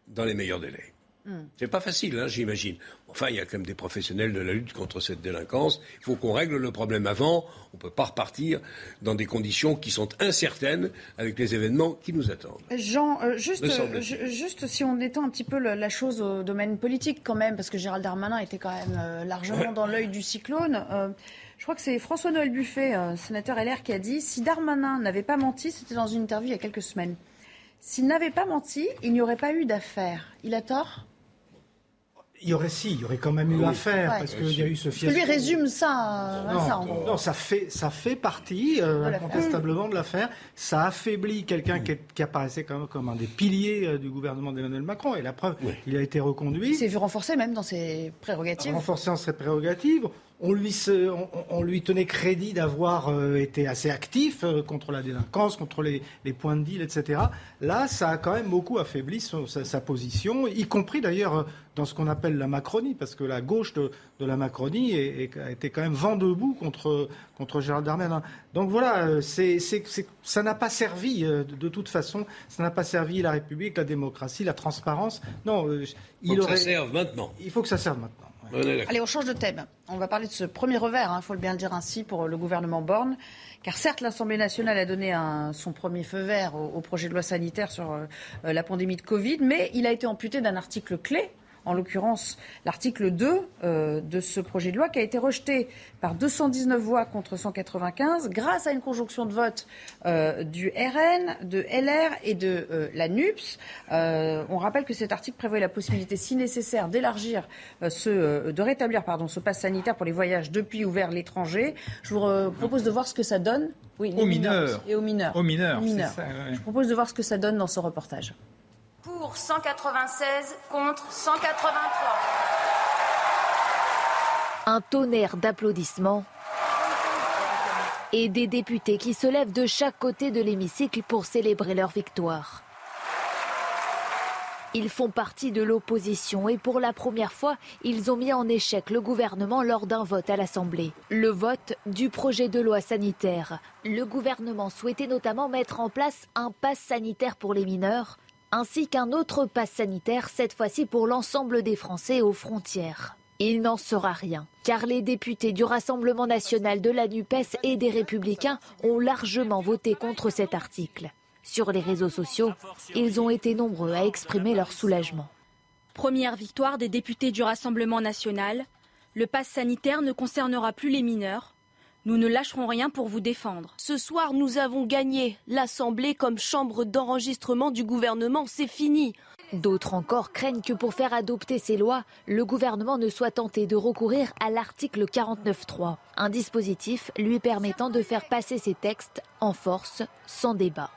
dans les meilleurs délais. Hmm. C'est pas facile, hein, j'imagine. Enfin, il y a quand même des professionnels de la lutte contre cette délinquance. Il faut qu'on règle le problème avant. On ne peut pas repartir dans des conditions qui sont incertaines avec les événements qui nous attendent. Jean, euh, juste, euh, juste si on étend un petit peu la chose au domaine politique quand même, parce que Gérald Darmanin était quand même euh, largement dans l'œil du cyclone. je crois que c'est François-Noël Buffet, sénateur LR, qui a dit si Darmanin n'avait pas menti, c'était dans une interview il y a quelques semaines. S'il n'avait pas menti, il n'y aurait pas eu d'affaire. Il a tort? Il y aurait si, il y aurait quand même eu affaire parce qu'il y a eu ce fiasco. Lui résume ça, non, ça non, ça fait ça fait partie euh, incontestablement de l'affaire. Ça affaiblit quelqu'un qui, apparaissait comme, comme un des piliers euh, du gouvernement d'Emmanuel Macron. Et la preuve, il a été reconduit. Il s'est vu renforcé même dans ses prérogatives. Renforcé dans ses prérogatives. On lui, on, lui, tenait crédit d'avoir euh, été assez actif contre la délinquance, contre les, points de deal, etc. Là, ça a quand même beaucoup affaibli sa, sa, position, y compris d'ailleurs dans ce qu'on appelle la Macronie, parce que la gauche de, la Macronie a été quand même vent debout contre, contre Gérald Darmanin. Donc voilà, euh, c'est, ça n'a pas servi, euh, de, toute façon, ça n'a pas servi la République, la démocratie, la transparence. Non, euh, il, faut que ça serve maintenant. Il faut que ça serve maintenant. Allez, on change de thème. On va parler de ce premier revers, il hein, faut le bien le dire ainsi, pour le gouvernement Borne. Car certes, l'Assemblée nationale a donné son premier feu vert au, projet de loi sanitaire sur la pandémie de Covid, mais il a été amputé d'un article clé en l'occurrence l'article 2 euh, de ce projet de loi qui a été rejeté par 219 voix contre 195 grâce à une conjonction de vote euh, du RN, de LR et de euh, la NUPS. on rappelle que cet article prévoit la possibilité, si nécessaire, d'élargir ce, de rétablir pardon, ce pass sanitaire pour les voyages depuis ou vers l'étranger. Je vous propose de voir ce que ça donne. Oui, aux mineurs. Et aux mineurs. Aux mineurs. Je propose de voir ce que ça donne dans ce reportage pour 196 contre 183. Un tonnerre d'applaudissements et des députés qui se lèvent de chaque côté de l'hémicycle pour célébrer leur victoire. Ils font partie de l'opposition et pour la première fois, ils ont mis en échec le gouvernement lors d'un vote à l'Assemblée. Le vote du projet de loi sanitaire. Le gouvernement souhaitait notamment mettre en place un pass sanitaire pour les mineurs, ainsi qu'un autre pass sanitaire, cette fois-ci pour l'ensemble des Français aux frontières. Il n'en sera rien, car les députés du Rassemblement national de la NUPES et des Républicains ont largement voté contre cet article. Sur les réseaux sociaux, ils ont été nombreux à exprimer leur soulagement. Première victoire des députés du Rassemblement national, le pass sanitaire ne concernera plus les mineurs, nous ne lâcherons rien pour vous défendre. Ce soir, nous avons gagné. L'Assemblée comme chambre d'enregistrement du gouvernement, c'est fini. D'autres encore craignent que pour faire adopter ces lois, le gouvernement ne soit tenté de recourir à l'article 49.3, un dispositif lui permettant de faire passer ces textes en force, sans débat.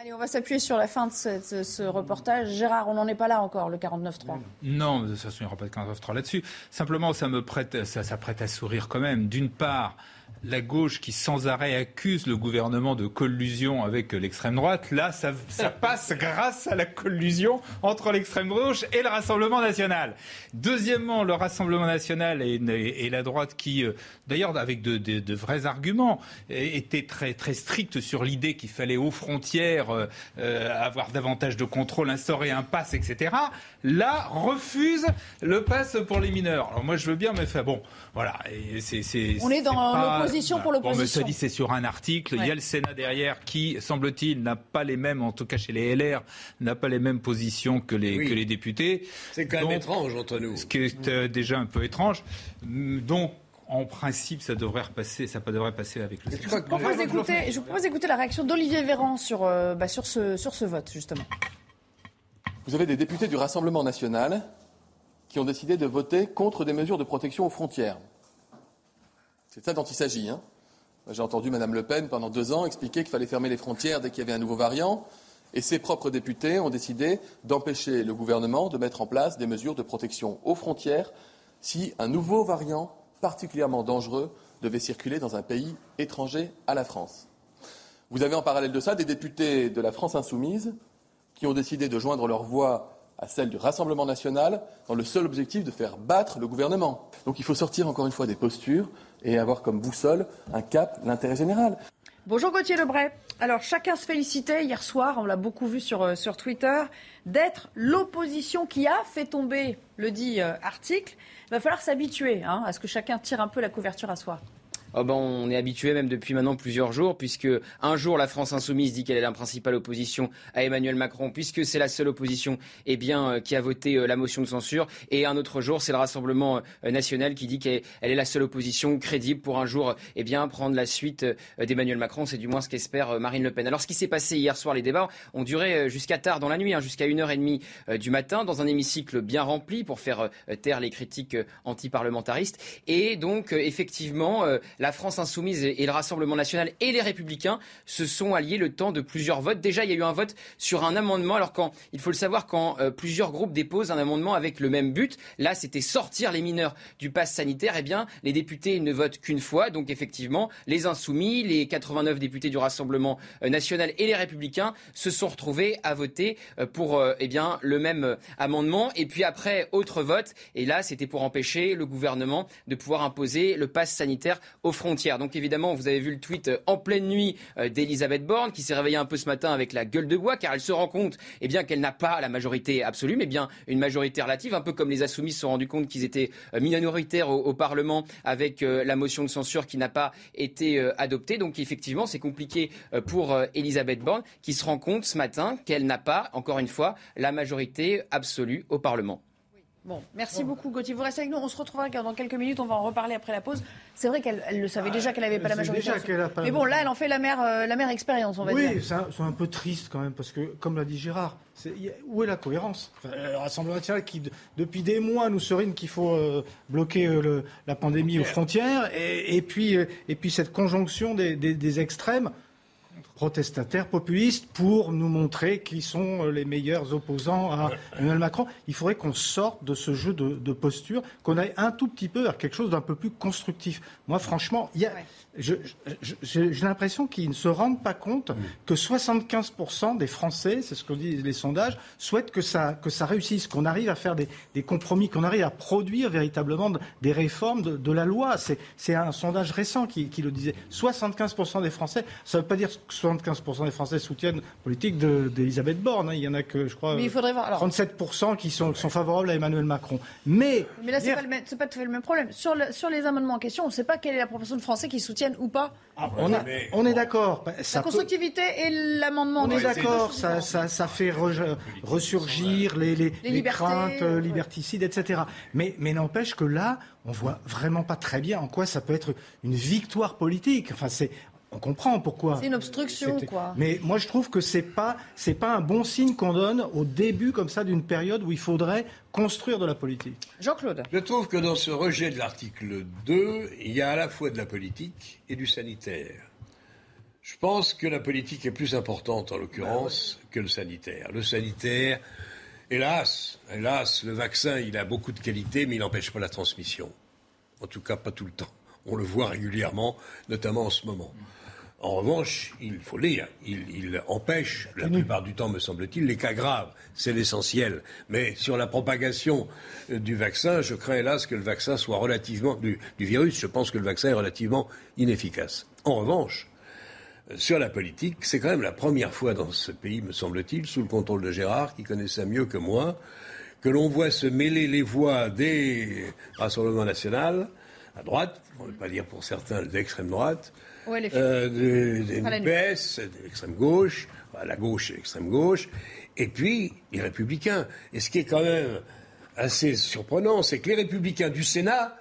Allez, on va s'appuyer sur la fin de ce, reportage. Gérard, on n'en est pas là encore, le 49.3. Non, il n'y aura pas de 49.3 là-dessus. Simplement, ça me prête, ça, ça prête à sourire quand même. D'une part, la gauche qui sans arrêt accuse le gouvernement de collusion avec l'extrême droite, là, ça, [laughs] passe grâce à la collusion entre l'extrême gauche et le Rassemblement national. Deuxièmement, le Rassemblement national et, la droite qui, euh, d'ailleurs, avec de, vrais arguments, était très, très strict sur l'idée qu'il fallait aux frontières euh, euh, avoir davantage de contrôle, instaurer un pass, etc. Là, refuse le pass pour les mineurs. Alors moi, je veux bien, mais fait, bon, voilà. c'est, On est dans l'opposition pour l'opposition. Bon, ça dit, c'est sur un article. Il y a le Sénat derrière qui, semble-t-il, n'a pas les mêmes, en tout cas chez les LR, n'a pas les mêmes positions que les, que les députés. C'est quand même étrange entre nous. Ce qui est euh, déjà un peu étrange. Donc, en principe, ça devrait repasser, ça devrait passer avec le je, vous propose d'écouter, je vous propose d'écouter la réaction d'Olivier Véran sur, euh, bah, sur, ce, sur ce vote, justement. Vous avez des députés du Rassemblement national qui ont décidé de voter contre des mesures de protection aux frontières. C'est ça dont il s'agit. Hein. J'ai entendu Mme Le Pen pendant deux ans expliquer qu'il fallait fermer les frontières dès qu'il y avait un nouveau variant. Et ses propres députés ont décidé d'empêcher le gouvernement de mettre en place des mesures de protection aux frontières si un nouveau variant particulièrement dangereux devait circuler dans un pays étranger à la France. Vous avez en parallèle de ça des députés de la France insoumise qui ont décidé de joindre leur voix à celle du Rassemblement national dans le seul objectif de faire battre le gouvernement. Donc il faut sortir encore une fois des postures et avoir comme boussole un cap l'intérêt général. Bonjour Gauthier Lebray. Alors chacun se félicitait hier soir, on l'a beaucoup vu sur, euh, sur Twitter, d'être l'opposition qui a fait tomber le dit euh, article. Il va falloir s'habituer hein, à ce que chacun tire un peu la couverture à soi. Oh ben, on est habitué même depuis maintenant plusieurs jours, puisque un jour la France insoumise dit qu'elle est la principale opposition à Emmanuel Macron, puisque c'est la seule opposition eh bien, euh, qui a voté euh, la motion de censure, et un autre jour c'est le Rassemblement euh, national qui dit qu'elle est la seule opposition crédible pour un jour eh bien, prendre la suite d'Emmanuel Macron, c'est du moins ce qu'espère Marine Le Pen. Alors ce qui s'est passé hier soir, les débats ont duré jusqu'à tard dans la nuit, hein, jusqu'à 1h30 du matin, dans un hémicycle bien rempli pour faire taire les critiques anti-parlementaristes, et donc effectivement France insoumise et le Rassemblement national et les Républicains se sont alliés le temps de plusieurs votes. Déjà, il y a eu un vote sur un amendement. Alors quand il faut le savoir, quand euh, plusieurs groupes déposent un amendement avec le même but, là c'était sortir les mineurs du pass sanitaire. Eh bien, les députés ne votent qu'une fois. Donc effectivement, les insoumis, les 89 députés du Rassemblement euh, national et les Républicains se sont retrouvés à voter euh, pour eh bien le même amendement. Et puis après, autre vote. Et là, c'était pour empêcher le gouvernement de pouvoir imposer le pass sanitaire aux frontières. Donc évidemment, vous avez vu le tweet euh, en pleine nuit euh, d'Elisabeth Borne qui s'est réveillée un peu ce matin avec la gueule de bois car elle se rend compte eh bien qu'elle n'a pas la majorité absolue mais bien une majorité relative, un peu comme les insoumis se sont rendus compte qu'ils étaient euh, minoritaires au, Parlement avec la motion de censure qui n'a pas été adoptée. Donc effectivement, c'est compliqué pour Elisabeth Borne qui se rend compte ce matin qu'elle n'a pas, encore une fois, la majorité absolue au Parlement. Bon, merci beaucoup Gauthier. Vous restez avec nous. On se retrouvera dans quelques minutes. On va en reparler après la pause. C'est vrai qu'elle le savait déjà qu'elle n'avait pas la majorité. Mais bon, là, elle en fait la mère, euh, la mère expérience, on va dire. Oui, c'est un, peu triste quand même parce que, comme l'a dit Gérard, où est la cohérence? Le Rassemblement national qui, depuis des mois, nous serine qu'il faut euh, bloquer euh, la pandémie aux frontières, et, puis, et puis cette conjonction des extrêmes protestataires, populistes, pour nous montrer qui sont les meilleurs opposants à Emmanuel Macron. Il faudrait qu'on sorte de ce jeu de, posture, qu'on aille un tout petit peu vers quelque chose d'un peu plus constructif. Moi, franchement, il y a, j'ai l'impression qu'ils ne se rendent pas compte que 75% des Français, c'est ce que disent les sondages, souhaitent que ça, que ça réussisse, qu'on arrive à faire des, compromis, qu'on arrive à produire véritablement des réformes de, la loi. C'est un sondage récent qui, le disait. 75% des Français, ça ne veut pas dire que 75% des Français soutiennent la politique d'Elisabeth Borne. Hein. Il y en a que, je crois, 37% qui sont, sont, favorables à Emmanuel Macron. Mais, Mais là, ce n'est pas, pas, tout à fait le même problème. Sur, le, sur les amendements en question, on ne sait pas quelle est la proportion de Français qui soutiennent ou pas ah, on, est d'accord. La constructivité et l'amendement. On est d'accord. Ça, ça, fait ressurgir les, les, craintes liberticides, etc. Mais, mais n'empêche que là, on voit vraiment pas très bien en quoi ça peut être une victoire politique. Enfin, c'est on comprend pourquoi. C'est une obstruction, quoi. Mais moi, je trouve que c'est pas c'est pas un bon signe qu'on donne au début comme ça d'une période où il faudrait construire de la politique. Jean-Claude. Je trouve que dans ce rejet de l'article 2, il y a à la fois de la politique et du sanitaire. Je pense que la politique est plus importante en l'occurrence que le sanitaire. Le sanitaire, hélas, hélas, le vaccin, il a beaucoup de qualités, mais il n'empêche pas la transmission. En tout cas, pas tout le temps. On le voit régulièrement, notamment en ce moment. En revanche, il faut lire, il, empêche, la plupart du temps, me semble-t-il, les cas graves. C'est l'essentiel. Mais sur la propagation euh, du vaccin, je crains hélas que le vaccin soit relativement. Du, virus, je pense que le vaccin est relativement inefficace. En revanche, euh, sur la politique, c'est quand même la première fois dans ce pays, me semble-t-il, sous le contrôle de Gérard, qui connaît ça mieux que moi, que l'on voit se mêler les voix des Rassemblements nationaux, à droite, on ne veut pas dire pour certains d'extrême droite, euh, des NUPES, l'extrême gauche, la gauche et l'extrême gauche, et puis les républicains. Et ce qui est quand même assez surprenant, c'est que les républicains du Sénat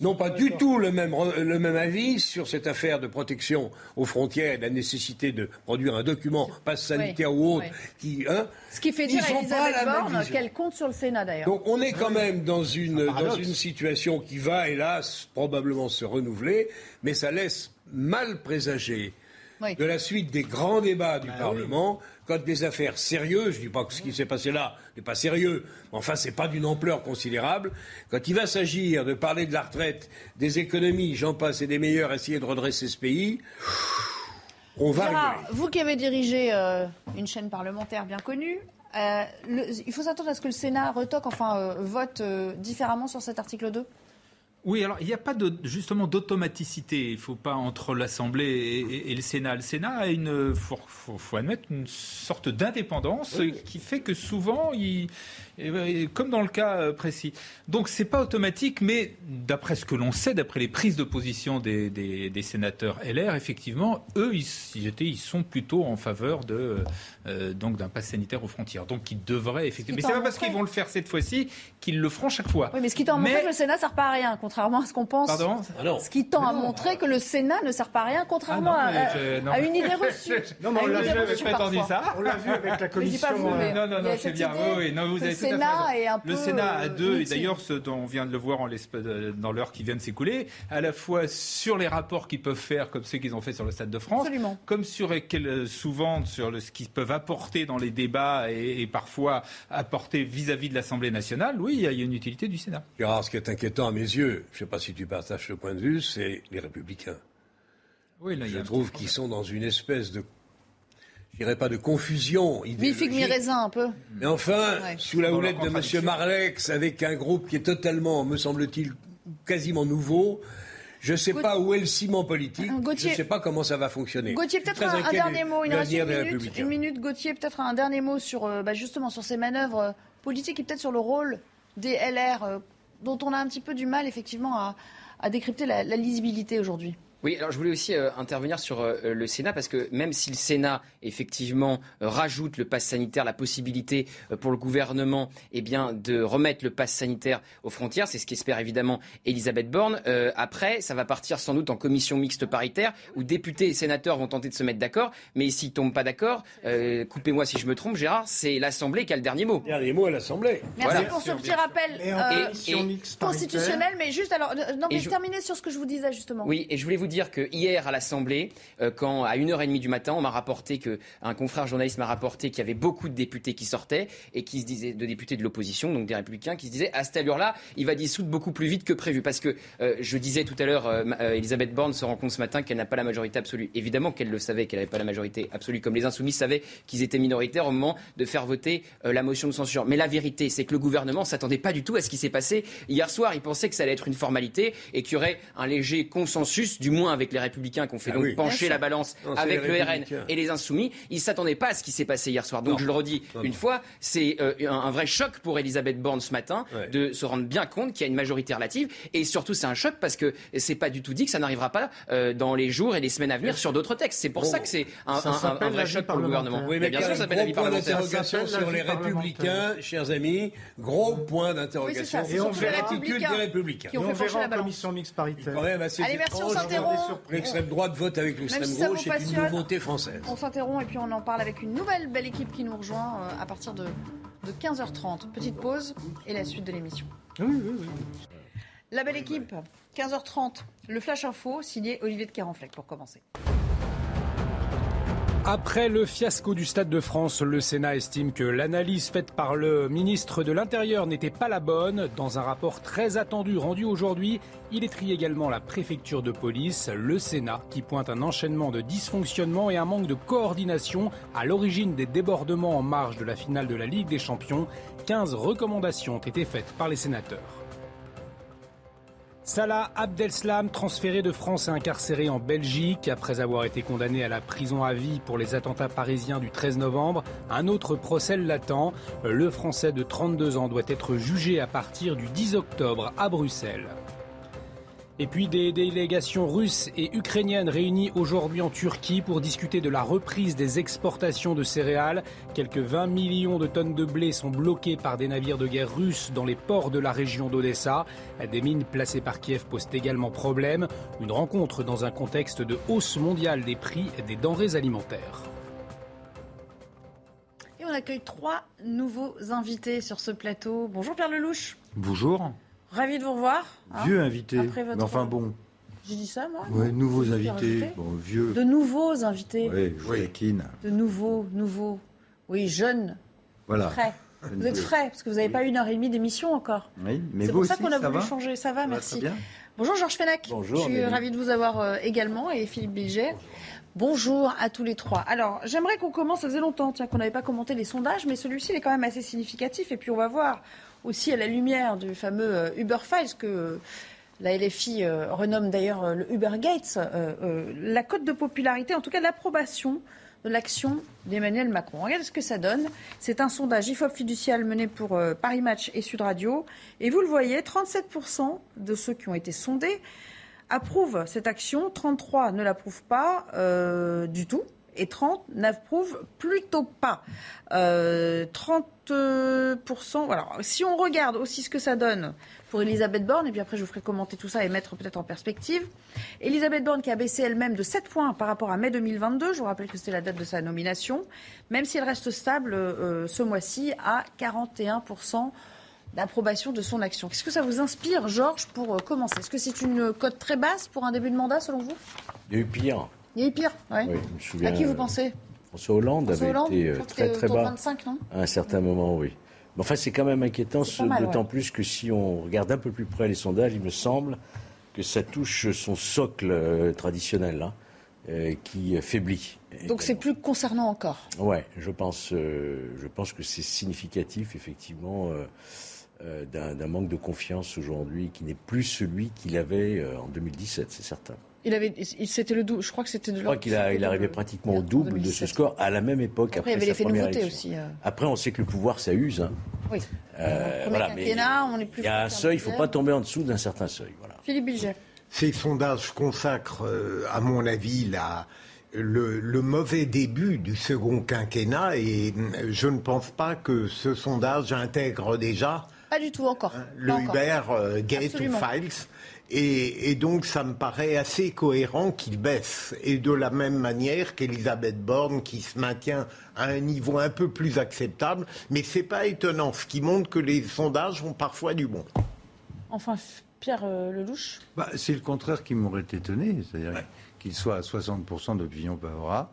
n'ont pas du tout le même, le même avis sur cette affaire de protection aux frontières et de la nécessité de produire un document, passe sanitaire ou autre, qui... Hein, Ce qui fait dire à Elisabeth Borne qu'elle compte sur le Sénat d'ailleurs. Donc on est quand même dans une, dans une situation qui va, hélas, probablement se renouveler, mais ça laisse mal présager de la suite des grands débats du bah Parlement quand des affaires sérieuses, je ne dis pas que ce qui s'est passé là n'est pas sérieux, mais enfin, ce n'est pas d'une ampleur considérable. Quand il va s'agir de parler de la retraite, des économies, j'en passe et des meilleurs, essayer de redresser ce pays, on va Gérard, Vous qui avez dirigé euh, une chaîne parlementaire bien connue, euh, il faut s'attendre à ce que le Sénat retoque, enfin, euh, vote différemment sur cet article 2 Oui, alors il n'y a pas de, justement d'automaticité. Il ne faut pas entre l'Assemblée et, le Sénat. Le Sénat a une, faut, faut, admettre, une sorte d'indépendance qui fait que souvent il comme dans le cas euh, précis. Donc c'est pas automatique, mais d'après ce que l'on sait, d'après les prises de position des, des, sénateurs LR, effectivement, eux, ils, ils, sont plutôt en faveur de euh, donc d'un pass sanitaire aux frontières. Donc ils devraient effectivement. Mais c'est pas parce qu'ils vont le faire cette fois-ci qu'ils le feront chaque fois. Oui, mais ce qui tend à montrer que le Sénat ne sert pas à rien, contrairement à ce qu'on pense. Pardon? Ah Ce qui tend à montrer que le Sénat ne sert pas à rien, contrairement ah à, une idée [laughs] reçue. non, mais on l'a vu, pas entendu ça. On l'a vu avec la [laughs] commission. Euh, non, non, non, c'est bien. Oui, non, vous avez Sénat est un peu. Le Sénat a deux, et d'ailleurs, ce dont on vient de le voir en dans l'heure qui vient de s'écouler, à la fois sur les rapports qu'ils peuvent faire, comme ceux qu'ils ont fait sur le Stade de France, comme sur souvent sur ce qu'ils peuvent apporter dans les débats et, parfois apporter vis-à-vis de l'Assemblée nationale. Oui, il y a une utilité du Sénat. ce qui est inquiétant à mes yeux, je ne sais pas si tu partages ce point de vue, c'est les Républicains. Oui, là, je trouve qu'ils sont dans une espèce de je dirais pas de confusion idéologique. Mi raisin un peu. Mais enfin, sous la houlette de M. Marlex, avec un groupe qui est totalement, me semble-t-il, quasiment nouveau, je ne sais pas où est le ciment politique. je ne sais pas comment ça va fonctionner. Gauthier, peut-être un, dernier mot. Il reste une minute, une minute. Gauthier, peut-être un dernier mot sur euh, bah, justement sur ces manœuvres euh, politiques et peut-être sur le rôle des LR, euh, dont on a un petit peu du mal effectivement à, décrypter la lisibilité aujourd'hui. Oui, alors je voulais aussi euh, intervenir sur euh, le Sénat parce que même si le Sénat effectivement euh, rajoute le pass sanitaire, la possibilité pour le gouvernement eh bien, de remettre le pass sanitaire aux frontières, c'est ce qu'espère évidemment Elisabeth Borne. après, ça va partir sans doute en commission mixte paritaire où députés et sénateurs vont tenter de se mettre d'accord, mais s'ils tombent pas d'accord, coupez-moi si je me trompe, Gérard, c'est l'Assemblée qui a le dernier mot. Dernier mot à l'Assemblée. Merci pour ce petit rappel constitutionnel, mais juste alors, non mais je... terminer sur ce que je vous disais justement. Oui, et je voulais vous dire que hier à l'Assemblée, euh, quand à 1h30 du matin, on m'a rapporté que un confrère journaliste m'a rapporté qu'il y avait beaucoup de députés qui sortaient et qui se disaient de députés de l'opposition, donc des républicains, qui se disaient à cette allure-là, il va dissoudre beaucoup plus vite que prévu. Parce que euh, je disais tout à l'heure, euh, Elisabeth Borne se rend compte ce matin qu'elle n'a pas la majorité absolue. Évidemment qu'elle le savait qu'elle n'avait pas la majorité absolue, comme les insoumis savaient qu'ils étaient minoritaires au moment de faire voter la motion de censure. Mais la vérité, c'est que le gouvernement s'attendait pas du tout à ce qui s'est passé hier soir. Il pensait que ça allait être une formalité et qu'il y aurait un léger consensus, du moins avec les républicains qui ont fait ah donc pencher la balance avec le RN et les insoumis. Ils ne s'attendaient pas à ce qui s'est passé hier soir. Donc je le redis une fois, c'est euh, un, vrai choc pour Elisabeth Borne ce matin de se rendre bien compte qu'il y a une majorité relative. Et surtout, c'est un choc parce que c'est pas du tout dit que ça n'arrivera pas euh, dans les jours et les semaines à venir sur d'autres textes. C'est pour ça que c'est un, vrai choc pour le gouvernement. Oui, mais bien sûr, ça s'appelle la vie parlementaire. sur les républicains, chers amis. Gros point d'interrogation sur l'attitude des républicains. Et on verra en commission mixte paritaire. Allez, merci, on s'interrompt droit de vote avec l'extrême gauche c'est une nouveauté française. On s'interrompt et puis on en parle avec une nouvelle belle équipe qui nous rejoint euh, à partir de, de 15h30. Petite pause et la suite de l'émission. Oui, oui, oui. La belle équipe, 15h30, le Flash Info, signé Olivier de Carenfleck pour commencer. Après le fiasco du Stade de France, le Sénat estime que l'analyse faite par le ministre de l'Intérieur n'était pas la bonne. Dans un rapport très attendu rendu aujourd'hui, il étrie également la préfecture de police, le Sénat, qui pointe un enchaînement de dysfonctionnements et un manque de coordination à l'origine des débordements en marge de la finale de la Ligue des Champions. 15 recommandations ont été faites par les sénateurs. Salah Abdeslam, transféré de France et incarcéré en Belgique après avoir été condamné à la prison à vie pour les attentats parisiens du 13 novembre. Un autre procès l'attend. Le Français de 32 ans doit être jugé à partir du 10 octobre à Bruxelles. Et puis des délégations russes et ukrainiennes réunies aujourd'hui en Turquie pour discuter de la reprise des exportations de céréales. Quelques 20 millions de tonnes de blé sont bloquées par des navires de guerre russes dans les ports de la région d'Odessa. Des mines placées par Kiev posent également problème. Une rencontre dans un contexte de hausse mondiale des prix des denrées alimentaires. Et on accueille trois nouveaux invités sur ce plateau. Bonjour Pierre Lelouch. Bonjour. Ravi de vous revoir. Hein, vieux invité. Mais enfin bon. J'ai dit ça, moi Oui, nouveaux invités. Bon, vieux. De nouveaux invités. Oui, Joaquin. De nouveaux, nouveaux. Oui, jeunes. Voilà. Frais. Vous êtes frais, parce que vous n'avez pas une heure et demie d'émission encore. Oui, mais C'est pour ça qu'on a voulu changer. Ça va, merci. Bonjour Georges Fenech. Bonjour. Je suis ravie de vous avoir euh, également et Philippe Bilger. Bonjour à tous les trois. Alors, j'aimerais qu'on commence, ça faisait longtemps tiens, qu'on n'avait pas commenté les sondages, mais celui-ci est quand même assez significatif. Et puis, on va voir aussi à la lumière du fameux euh, Uber Files que La LFI renomme d'ailleurs le Uber Gates. la cote de popularité, en tout cas l'approbation de l'action d'Emmanuel Macron. Regardez ce que ça donne. C'est un sondage IFOP fiducial mené pour Paris Match et Sud Radio. Et vous le voyez, 37% de ceux qui ont été sondés approuvent cette action, 33 ne l'approuvent pas euh, du tout et 30 n'approuvent plutôt pas. 30%, euh, alors si on regarde aussi ce que ça donne pour Elisabeth Borne, et puis après je vous ferai commenter tout ça et mettre peut-être en perspective. Elisabeth Borne qui a baissé elle-même de 7 points par rapport à mai 2022, je vous rappelle que c'était la date de sa nomination, même si elle reste stable euh, ce mois-ci à 41% d'approbation de son action. Qu'est-ce que ça vous inspire, Georges, pour euh, commencer? Est-ce que c'est une cote très basse pour un début de mandat, selon vous? Il pire. Il y a eu pire, oui. je me souviens, à qui vous pensez François Hollande avait été euh, très très bas. 25, non à un certain moment, oui. Mais enfin, c'est quand même inquiétant, d'autant plus que si on regarde un peu plus près les sondages, il me semble que ça touche son socle euh, traditionnel. Hein, qui faiblit. Donc c'est plus concernant encore. Oui, je pense, je pense que c'est significatif, effectivement. Euh, d'un manque de confiance aujourd'hui qui n'est plus celui qu'il avait euh, en 2017, c'est certain. Il avait, c'était le double. Je crois que c'était de. Je crois qu'il a, il arrivait pratiquement au double de ce score à la même époque. Après, après il y avait l'effet nouveauté aussi. Euh. Après, on sait que le pouvoir, ça use. Hein. Oui. voilà, mais on est plus. Il y a un seuil. Il ne faut pas tomber en dessous d'un certain seuil. Voilà. Philippe Bilger. Ces sondages consacrent, à mon avis, la, le, le, mauvais début du second quinquennat et je ne pense pas que ce sondage intègre déjà pas du tout encore. Hein, le Uber euh, Gate Files. Et, donc, ça me paraît assez cohérent qu'il baisse. Et de la même manière qu'Elisabeth Borne, qui se maintient à un niveau un peu plus acceptable. Mais ce n'est pas étonnant, ce qui montre que les sondages ont parfois du bon. Enfin, Pierre euh, Lelouch bah, C'est le contraire qui m'aurait étonné. C'est-à-dire qu'il soit à 60% d'opinion favorable.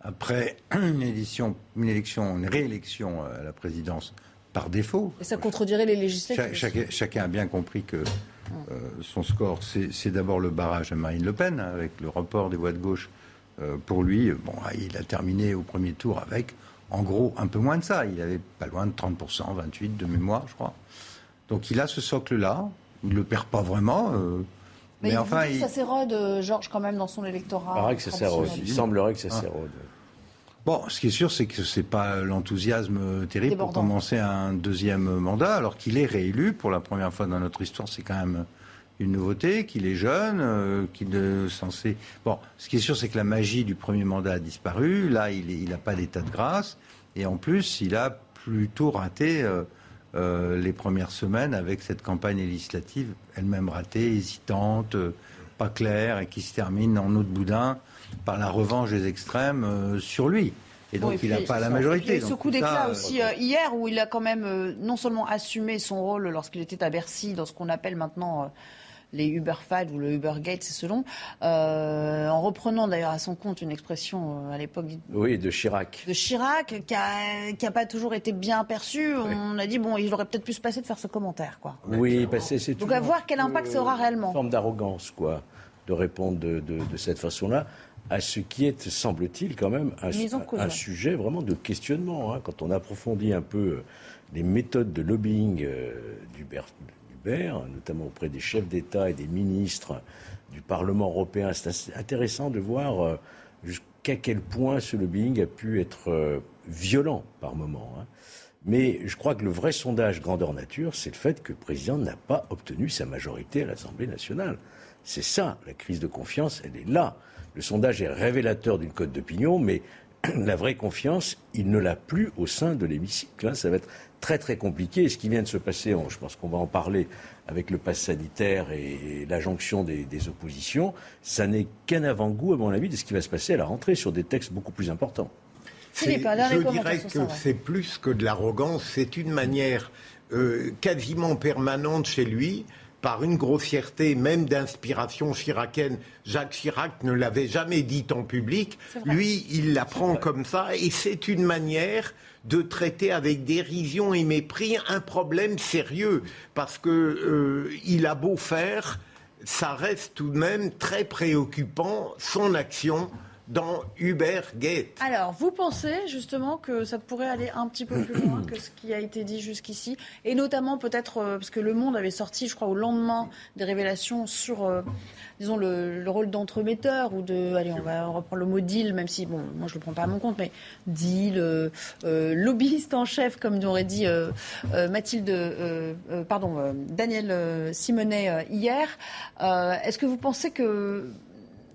Après une, édition, une élection, une réélection à la présidence par défaut. Et ça contredirait les législatives. chacun a bien compris que euh, son score, c'est d'abord le barrage à Marine Le Pen, avec le report des voix de gauche. Euh, pour lui, bon, ah, il a terminé au premier tour avec, en gros, un peu moins de ça. Il avait pas loin de 30%, 28% de mémoire, je crois. Donc il a ce socle-là. Il ne le perd pas vraiment. Euh, mais, enfin, il... ça s'érode, Georges, quand même, dans son électorat. Il, que ça s'érode. il semblerait que ça ah. Bon, ce qui est sûr, c'est que ce n'est pas l'enthousiasme terrible pour commencer un deuxième mandat, alors qu'il est réélu pour la première fois dans notre histoire. C'est quand même une nouveauté, qu'il est jeune, euh, qu'il est censé. Bon, ce qui est sûr, c'est que la magie du premier mandat a disparu. Là, il n'a pas d'état de grâce. Et en plus, il a plutôt raté euh, euh, les premières semaines avec cette campagne législative, elle-même ratée, hésitante, pas claire, et qui se termine en eau de boudin par la revanche des extrêmes euh, sur lui. Et donc il n'a pas la majorité. Il a ce coup d'éclat euh, aussi euh, hier où il a quand même non seulement assumé son rôle lorsqu'il était à Bercy dans ce qu'on appelle maintenant les Uberfad ou le Ubergate, c'est selon, en reprenant d'ailleurs à son compte une expression à l'époque. Oui, de Chirac. De Chirac, qui n'a pas toujours été bien perçu. On a dit, bon, il aurait peut-être pu se passer de faire ce commentaire. Quoi. Oui, parce que c'est Donc à voir quel impact ça aura réellement. Une forme d'arrogance, quoi, de répondre de, de cette façon-là à ce qui est, semble-t-il, quand même un, sujet vraiment de questionnement. Hein. quand on approfondit un peu euh, les méthodes de lobbying euh, d'Uber, notamment auprès des chefs d'État et des ministres du Parlement européen, c'est intéressant de voir euh, jusqu'à quel point ce lobbying a pu être violent par moments. Hein. Mais je crois que le vrai sondage grandeur nature, c'est le fait que le président n'a pas obtenu sa majorité à l'Assemblée nationale. C'est ça, la crise de confiance, elle est là. Le sondage est révélateur d'une cote d'opinion, mais [clears throat] la vraie confiance, il ne l'a plus au sein de l'hémicycle. Hein. Ça va être très très compliqué. Et ce qui vient de se passer, je pense qu'on va en parler avec le pass sanitaire et la jonction des, oppositions, ça n'est qu'un avant-goût, à mon avis, de ce qui va se passer à la rentrée sur des textes beaucoup plus importants. je dirais que c'est plus que de l'arrogance, c'est une manière euh, quasiment permanente chez lui par une grossièreté, même d'inspiration chiracienne. Jacques Chirac ne l'avait jamais dit en public. Lui, il la prend comme ça, et c'est une manière de traiter avec dérision et mépris un problème sérieux, parce que euh, il a beau faire, ça reste tout de même très préoccupant son action dans Uber Gate. Alors, vous pensez justement que ça pourrait aller un petit peu plus loin que ce qui a été dit jusqu'ici Et notamment peut-être, euh, parce que Le Monde avait sorti, je crois, au lendemain des révélations sur, euh, disons, le, rôle d'entremetteur ou de, allez, on va reprendre le mot deal, même si, bon, moi je ne le prends pas à mon compte, mais deal, euh, lobbyiste en chef, comme aurait dit Mathilde, pardon, Daniel Simonet hier. Est-ce que vous pensez que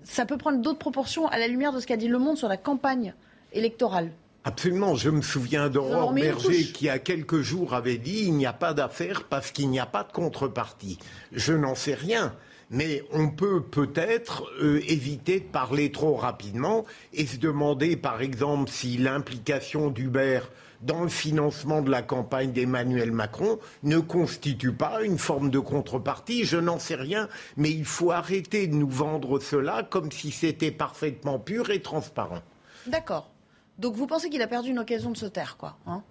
ça peut prendre d'autres proportions à la lumière de ce qu'a dit Le Monde sur la campagne électorale Absolument. Je me souviens d'Aurore Berger qui, il y a quelques jours, avait dit il n'y a pas d'affaire parce qu'il n'y a pas de contrepartie. Je n'en sais rien. Mais on peut peut-être euh, éviter de parler trop rapidement et se demander, par exemple, si l'implication d'Uber dans le financement de la campagne d'Emmanuel Macron ne constitue pas une forme de contrepartie. Je n'en sais rien, mais il faut arrêter de nous vendre cela comme si c'était parfaitement pur et transparent. D'accord. Donc vous pensez qu'il a perdu une occasion de se taire, quoi hein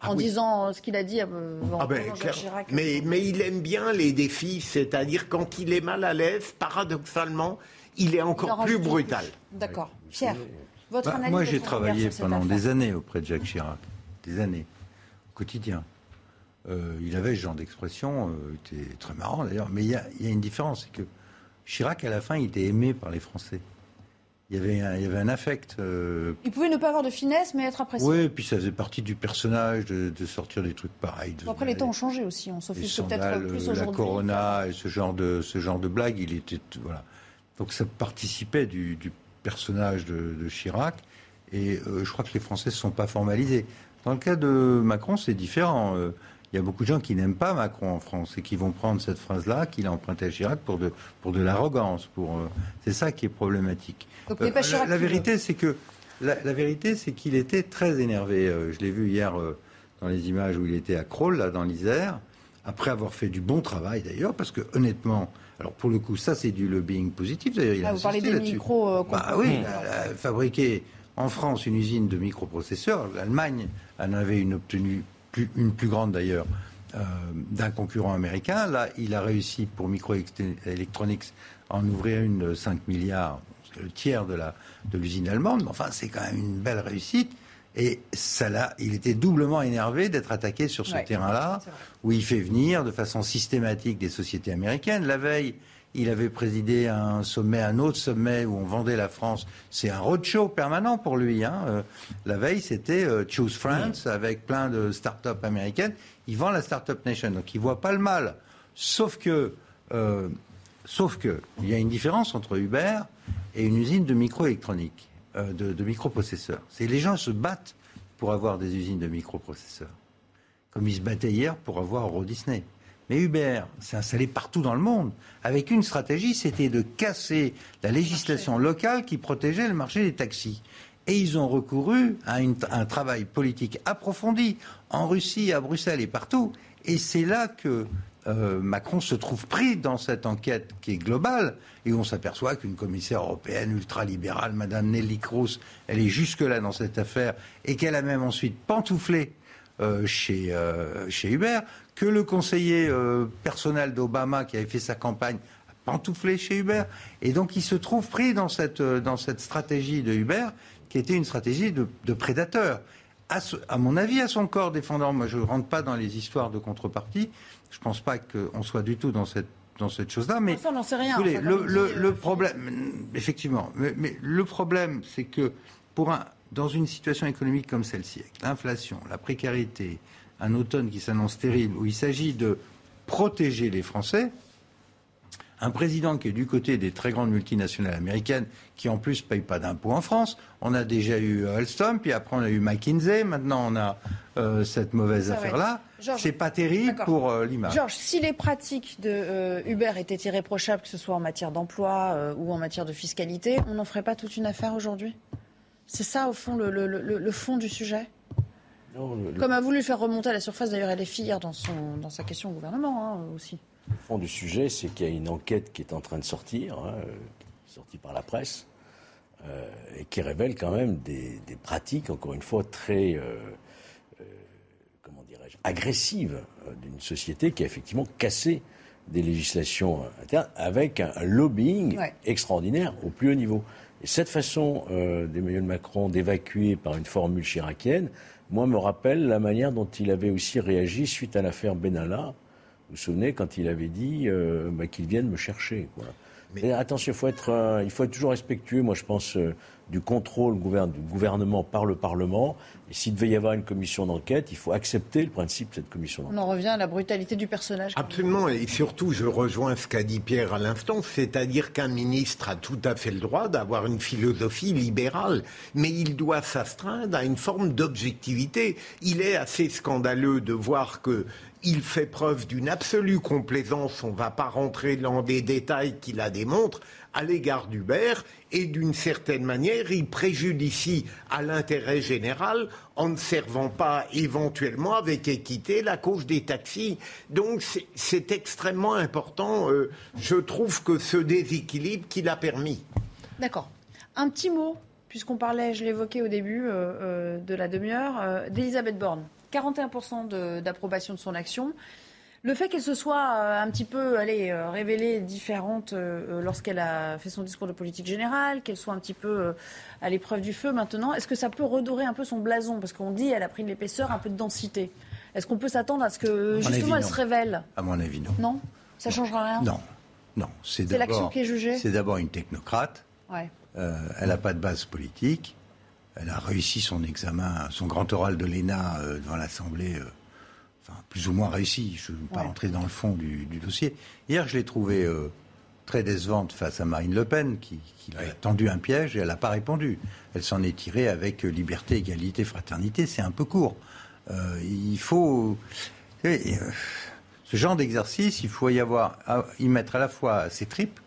ah en disant ce qu'il a dit euh, ah ben, Mais, mais il aime bien les défis, c'est-à-dire quand il est mal à l'aise, paradoxalement, il est encore plus brutal. D'accord. Pierre, votre bah, analyse Moi, j'ai travaillé pendant des années auprès de Jacques Chirac des années, au quotidien. Euh, il avait ce genre d'expression, euh, était très marrant d'ailleurs, mais il y, a, une différence, c'est que Chirac, à la fin, il était aimé par les Français. Il y avait un, il y avait un affect. Euh, il pouvait ne pas avoir de finesse, mais être apprécié. Oui, puis ça faisait partie du personnage de, sortir des trucs pareils. après, les temps ont changé aussi. On s'offusque peut-être plus aujourd'hui. La Corona et ce genre de ce genre de blague, il était voilà. Donc ça participait du, personnage de, de, Chirac. Et je crois que les Français ne se sont pas formalisés. Dans le cas de Macron, c'est différent. Euh, il y a beaucoup de gens qui n'aiment pas Macron en France et qui vont prendre cette phrase-là qu'il a empruntée à Chirac pour de, pour de l'arrogance. Pour, euh, c'est ça qui est problématique. Euh, la, vérité, c'est que la, vérité, c'est qu'il était très énervé. je l'ai vu hier dans les images où il était à Kroll, là, dans l'Isère, après avoir fait du bon travail d'ailleurs, parce que honnêtement, alors pour le coup, ça c'est du lobbying positif. D'ailleurs, il a ah, vous parlez des micros. bah, oui, fabriquer en France une usine de microprocesseurs. L'Allemagne en avait une obtenue, plus, une plus grande d'ailleurs, euh, d'un concurrent américain. Là, il a réussi pour Microelectronics à en ouvrir une de 5 milliards, le tiers de, la, de l'usine allemande. Mais enfin, c'est quand même une belle réussite. Et ça là, il était doublement énervé d'être attaqué sur ce terrain-là, où il fait venir de façon systématique des sociétés américaines. La veille, il avait présidé un sommet, un autre sommet où on vendait la France. C'est un roadshow permanent pour lui. Hein. Euh, la veille, c'était euh, Choose France avec plein de start-up américaines. Il vend la Start-up Nation, donc il voit pas le mal. Sauf que, euh, sauf que, il y a une différence entre Uber et une usine de microélectronique, de, de microprocesseurs. C'est les gens se battent pour avoir des usines de microprocesseurs, comme ils se battaient hier pour avoir Euro Disney. Mais Uber s'est installé partout dans le monde avec une stratégie, c'était de casser la législation locale qui protégeait le marché des taxis. Et ils ont recouru à un travail politique approfondi en Russie, à Bruxelles et partout. Et c'est là que euh, Macron se trouve pris dans cette enquête qui est globale, et on s'aperçoit qu'une commissaire européenne ultralibérale, Madame Nelly Kroes, elle est jusque-là dans cette affaire, et qu'elle a même ensuite pantouflé euh, chez, euh, chez Uber, que le conseiller euh, personnel d'Obama qui avait fait sa campagne a pantouflé chez Uber. Et donc il se trouve pris dans cette, dans cette stratégie de Uber qui était une stratégie de, prédateur. À, à, mon avis, à son corps défendant, moi je ne rentre pas dans les histoires de contrepartie, je ne pense pas qu'on soit du tout dans cette dans cette chose-là, mais ça, on sait rien. le, le, problème, effectivement, mais, mais le problème, c'est que pour un, dans une situation économique comme celle-ci, avec l'inflation, la précarité, un automne qui s'annonce terrible, où il s'agit de protéger les Français, un président qui est du côté des très grandes multinationales américaines, qui en plus ne paye pas d'impôts en France. On a déjà eu Alstom, puis après on a eu McKinsey, maintenant on a euh, cette mauvaise affaire-là. C'est pas terrible pour euh, l'image. Georges, si les pratiques de euh, Uber étaient irréprochables, que ce soit en matière d'emploi ou en matière de fiscalité, on n'en ferait pas toute une affaire aujourd'hui? C'est ça, au fond, le, fond du sujet? Comme a voulu faire remonter à la surface, d'ailleurs, elle est hier dans, son, dans sa question au gouvernement hein, aussi. Le fond du sujet, c'est qu'il y a une enquête qui est en train de sortir, hein, sortie par la presse, euh, et qui révèle quand même des, pratiques, encore une fois, très, euh, euh, comment dirais-je, agressives d'une société qui a effectivement cassé des législations internes avec un, lobbying extraordinaire au plus haut niveau. Et cette façon euh, d'Emmanuel Macron d'évacuer par une formule chiracienne, moi, me rappelle la manière dont il avait aussi réagi suite à l'affaire Benalla. Vous vous souvenez quand il avait dit euh, bah, qu'ils viennent me chercher. Mais attention, il faut, être, euh, il faut être toujours respectueux, moi je pense, euh, du contrôle du gouvernement par le Parlement. Et s'il devait y avoir une commission d'enquête, il faut accepter le principe de cette commission d'enquête. On en revient à la brutalité du personnage. Absolument, et surtout, je rejoins ce qu'a dit Pierre à l'instant, c'est-à-dire qu'un ministre a tout à fait le droit d'avoir une philosophie libérale, mais il doit s'astreindre à une forme d'objectivité. Il est assez scandaleux de voir que il fait preuve d'une absolue complaisance, on ne va pas rentrer dans des détails qui la démontrent, à l'égard d'Uber, et d'une certaine manière, il préjudicie à l'intérêt général en ne servant pas éventuellement avec équité la cause des taxis. Donc c'est extrêmement important, euh, je trouve, que ce déséquilibre qu'il a permis. D'accord. Un petit mot, puisqu'on parlait, je l'évoquais au début euh, euh, de la demi-heure, d'Elisabeth Borne. 41% d'approbation de, son action. Le fait qu'elle se soit euh, un petit peu allez, euh, révélée différente euh, lorsqu'elle a fait son discours de politique générale, qu'elle soit un petit peu à l'épreuve du feu maintenant, est-ce que ça peut redorer un peu son blason? Parce qu'on dit qu'elle a pris de l'épaisseur, un peu de densité. Est-ce qu'on peut s'attendre à ce que justement elle se révèle? À mon avis, non. Non? Ça ne changera rien? Non. Non. C'est l'action qui est jugée? C'est d'abord une technocrate. Ouais. elle n'a pas de base politique. Elle a réussi son examen, son grand oral de l'ENA euh, devant l'Assemblée, euh, enfin, plus ou moins réussi. Je ne veux pas rentrer dans le fond du, dossier. Hier, je l'ai trouvée euh, très décevante face à Marine Le Pen, qui, qui a tendu un piège et elle n'a pas répondu. Elle s'en est tirée avec liberté, égalité, fraternité. C'est un peu court. il faut. ce genre d'exercice, il faut y avoir, y mettre à la fois ses tripes,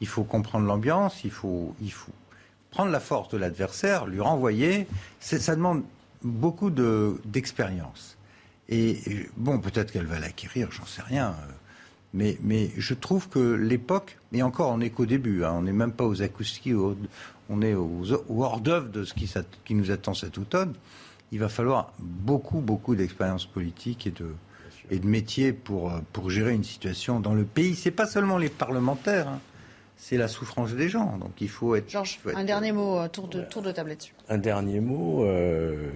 il faut comprendre l'ambiance, il faut, il faut prendre la force de l'adversaire, lui renvoyer, ça demande beaucoup d'expérience. et, bon, peut-être qu'elle va l'acquérir, j'en sais rien. Euh, mais, mais, je trouve que l'époque, et encore on n'est qu'au début, hein, on n'est même pas aux acoustiques, on est aux, hors d'œuvre de ce qui, qui, nous attend cet automne. Il va falloir beaucoup, beaucoup d'expérience politique et de, et de métier pour, pour gérer une situation dans le pays. C'est pas seulement les parlementaires. Hein c'est la souffrance des gens. Donc il faut être. Georges, un dernier mot, euh, tour de, tour de table là-dessus. Un dernier mot. Euh,